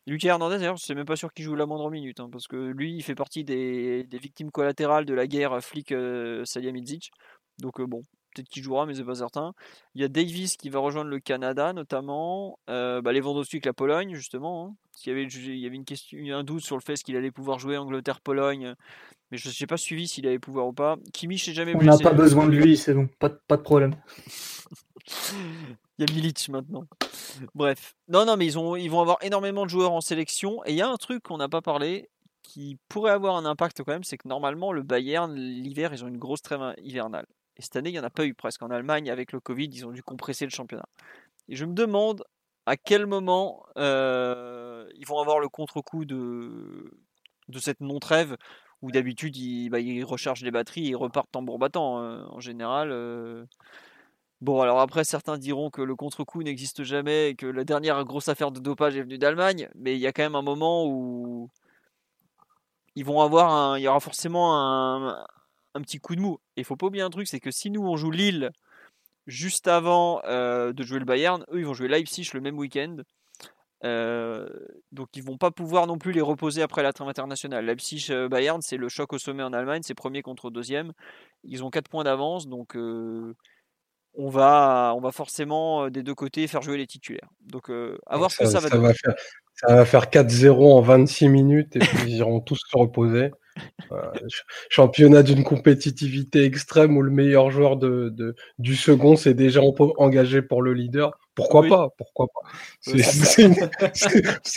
Lucas Hernandez, d'ailleurs, je suis même pas sûr qu'il joue la moindre minute, hein, parce que lui, il fait partie des, des victimes collatérales de la guerre flic euh, Salihamidzic. Donc euh, bon, peut-être qu'il jouera, mais c'est pas certain. Il y a Davis qui va rejoindre le Canada, notamment. Euh, bah, Lewandowski avec la Pologne, justement. hein. Qu'il y avait, il y avait une question, un doute sur le fait qu'il allait pouvoir jouer Angleterre-Pologne, mais je n'ai pas suivi s'il allait pouvoir ou pas. Kimmich n'est jamais On n'a pas besoin de lui, c'est bon, pas, pas de problème. Maintenant. Bref. Non, non, mais ils, ont, ils vont avoir énormément de joueurs en sélection. Et il y a un truc qu'on n'a pas parlé qui pourrait avoir un impact quand même, c'est que normalement, le Bayern, l'hiver, ils ont une grosse trêve hivernale. Et cette année, il n'y en a pas eu presque. En Allemagne, avec le Covid, ils ont dû compresser le championnat. Et je me demande à quel moment euh, ils vont avoir le contre-coup de, de cette non-trêve où d'habitude ils, bah, rechargent les batteries et ils repartent tambour battant. euh, en général, euh, Bon, alors après, certains diront que le contre-coup n'existe jamais et que la dernière grosse affaire de dopage est venue d'Allemagne, mais il y a quand même un moment où ils vont avoir il y aura forcément un, petit coup de mou. Et il faut pas oublier un truc, c'est que si nous on joue Lille juste avant euh, de jouer le Bayern, eux ils vont jouer Leipzig le même week-end. Euh, donc ils vont pas pouvoir non plus les reposer après la trêve internationale. Leipzig-Bayern, c'est le choc au sommet en Allemagne, c'est premier contre deuxième. Ils ont 4 points d'avance, donc euh, on va, on va forcément des deux côtés faire jouer les titulaires. Donc, euh, à voir ce que ça va donner. faire, ça va faire 4-0 en 26 minutes et puis ils iront tous se reposer. Euh, ch- championnat d'une compétitivité extrême où le meilleur joueur de, de- du second s'est déjà engagé pour le leader. Pourquoi Oui. pas Pourquoi pas C'est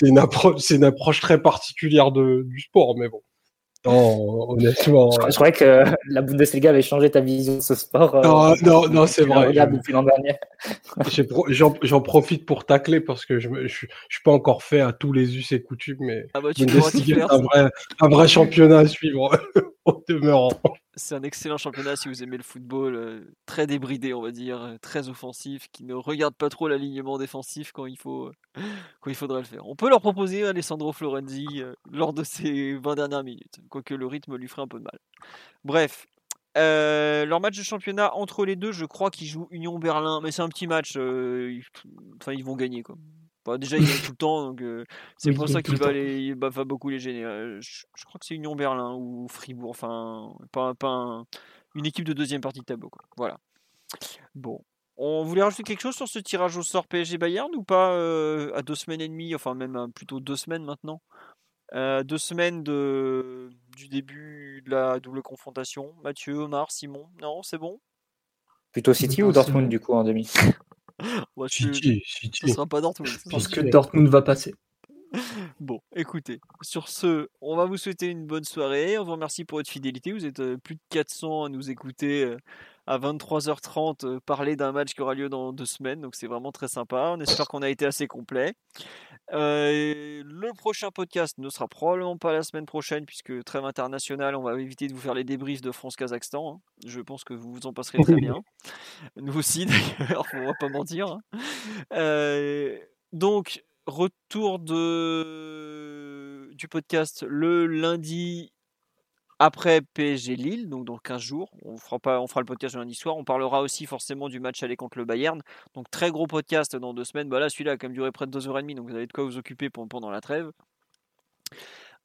une, approche, une approche très particulière de, du sport, mais bon. Non, honnêtement. Je, je croyais que la Bundesliga avait changé ta vision de ce sport. euh, Non, non, non, c'est vrai. depuis l'an dernier. J'en profite pour tacler parce que je ne suis pas encore fait à tous les us et coutumes, mais Ah bah, tu Bundesliga, un vrai, un vrai championnat à suivre C'est un excellent championnat si vous aimez le football, euh, très débridé, on va dire, euh, très offensif, qui ne regarde pas trop l'alignement défensif quand il, faut, euh, le faire. On peut leur proposer Alessandro Florenzi lors de ces 20 dernières minutes, quoique le rythme lui ferait un peu de mal. Bref, leur match de championnat entre les deux, je crois qu'ils jouent Union Berlin, mais c'est un petit match, enfin, ils vont gagner. Quoi. Bah, déjà, ils gagnent tout le temps, donc euh, c'est Oui, pour ça qu'il va, les, bah, va beaucoup les gêner. Je, je crois que c'est Union Berlin ou Fribourg, enfin, pas, pas un- une équipe de deuxième partie de tableau. Quoi. Voilà. Bon. On voulait rajouter quelque chose sur ce tirage au sort PSG Bayern ou pas euh, à deux semaines et demie, enfin même euh, plutôt deux semaines maintenant? Euh, Deux semaines de, du début de la double confrontation. Mathieu, Omar, Simon, non, c'est bon? Plutôt City ou Dortmund du coup en demi? Ouais, je- City, Ce City. sera pas Dortmund. Je pense que. Dortmund va passer. Bon, écoutez, sur ce, on va vous souhaiter une bonne soirée. On vous remercie pour votre fidélité. Vous êtes euh, plus de 400 à nous écouter euh, à 23h30 euh, parler d'un match qui aura lieu dans deux semaines. Donc c'est vraiment très sympa. On espère qu'on a été assez complet. Euh, le prochain podcast ne sera probablement pas la semaine prochaine puisque trêve internationale, on va éviter de vous faire les débriefs de France-Kazakhstan. hein. Je pense que vous vous en passerez très bien. Nous aussi d'ailleurs, on va pas mentir. hein. Euh, donc, retour de... du podcast le lundi après PSG Lille, donc dans 15 jours. On fera, le podcast lundi soir. On parlera aussi forcément du match aller contre le Bayern. Donc très gros podcast dans deux semaines. Bah là, celui-là a quand même duré près de 2h30, donc vous avez de quoi vous occuper pendant la trêve.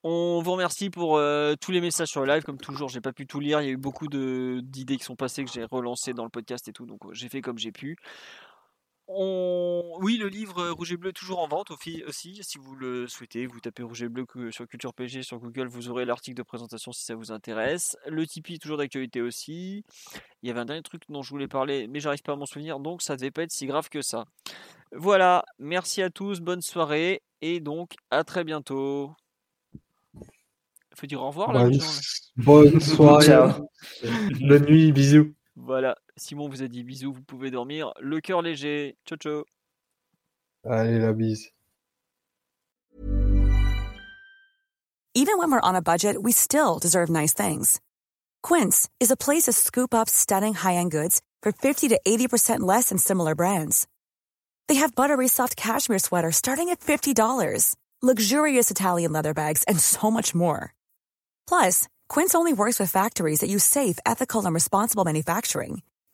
On vous remercie pour euh, tous les messages sur le live. Comme toujours, j'ai pas pu tout lire. Il y a eu beaucoup d'idées qui sont passées que j'ai relancées dans le podcast et tout. Donc euh, j'ai fait comme j'ai pu. On... Oui, le livre Rouge et Bleu est toujours en vente aussi, si vous le souhaitez. Vous tapez Rouge et Bleu sur Culture PG sur Google, vous aurez l'article de présentation si ça vous intéresse. Le Tipeee, toujours d'actualité aussi. Il y avait un dernier truc dont je voulais parler, mais j'arrive pas à m'en souvenir, donc ça devait pas être si grave que ça. Voilà, merci à tous, bonne soirée, et donc à très bientôt. Faut dire au revoir là, Bonne, bonne soirée. Ciao. Bonne nuit, bisous. Voilà, Simon vous a dit bisous, vous pouvez dormir. Le cœur léger. Ciao, ciao. Allez, la bise. Even when we're on a budget, we still deserve nice things. Quince is a place to scoop up stunning high-end goods for 50 to 80% less than similar brands. They have buttery soft cashmere sweaters starting at $50, luxurious Italian leather bags, and so much more. Plus, Quince only works with factories that use safe, ethical, and responsible manufacturing.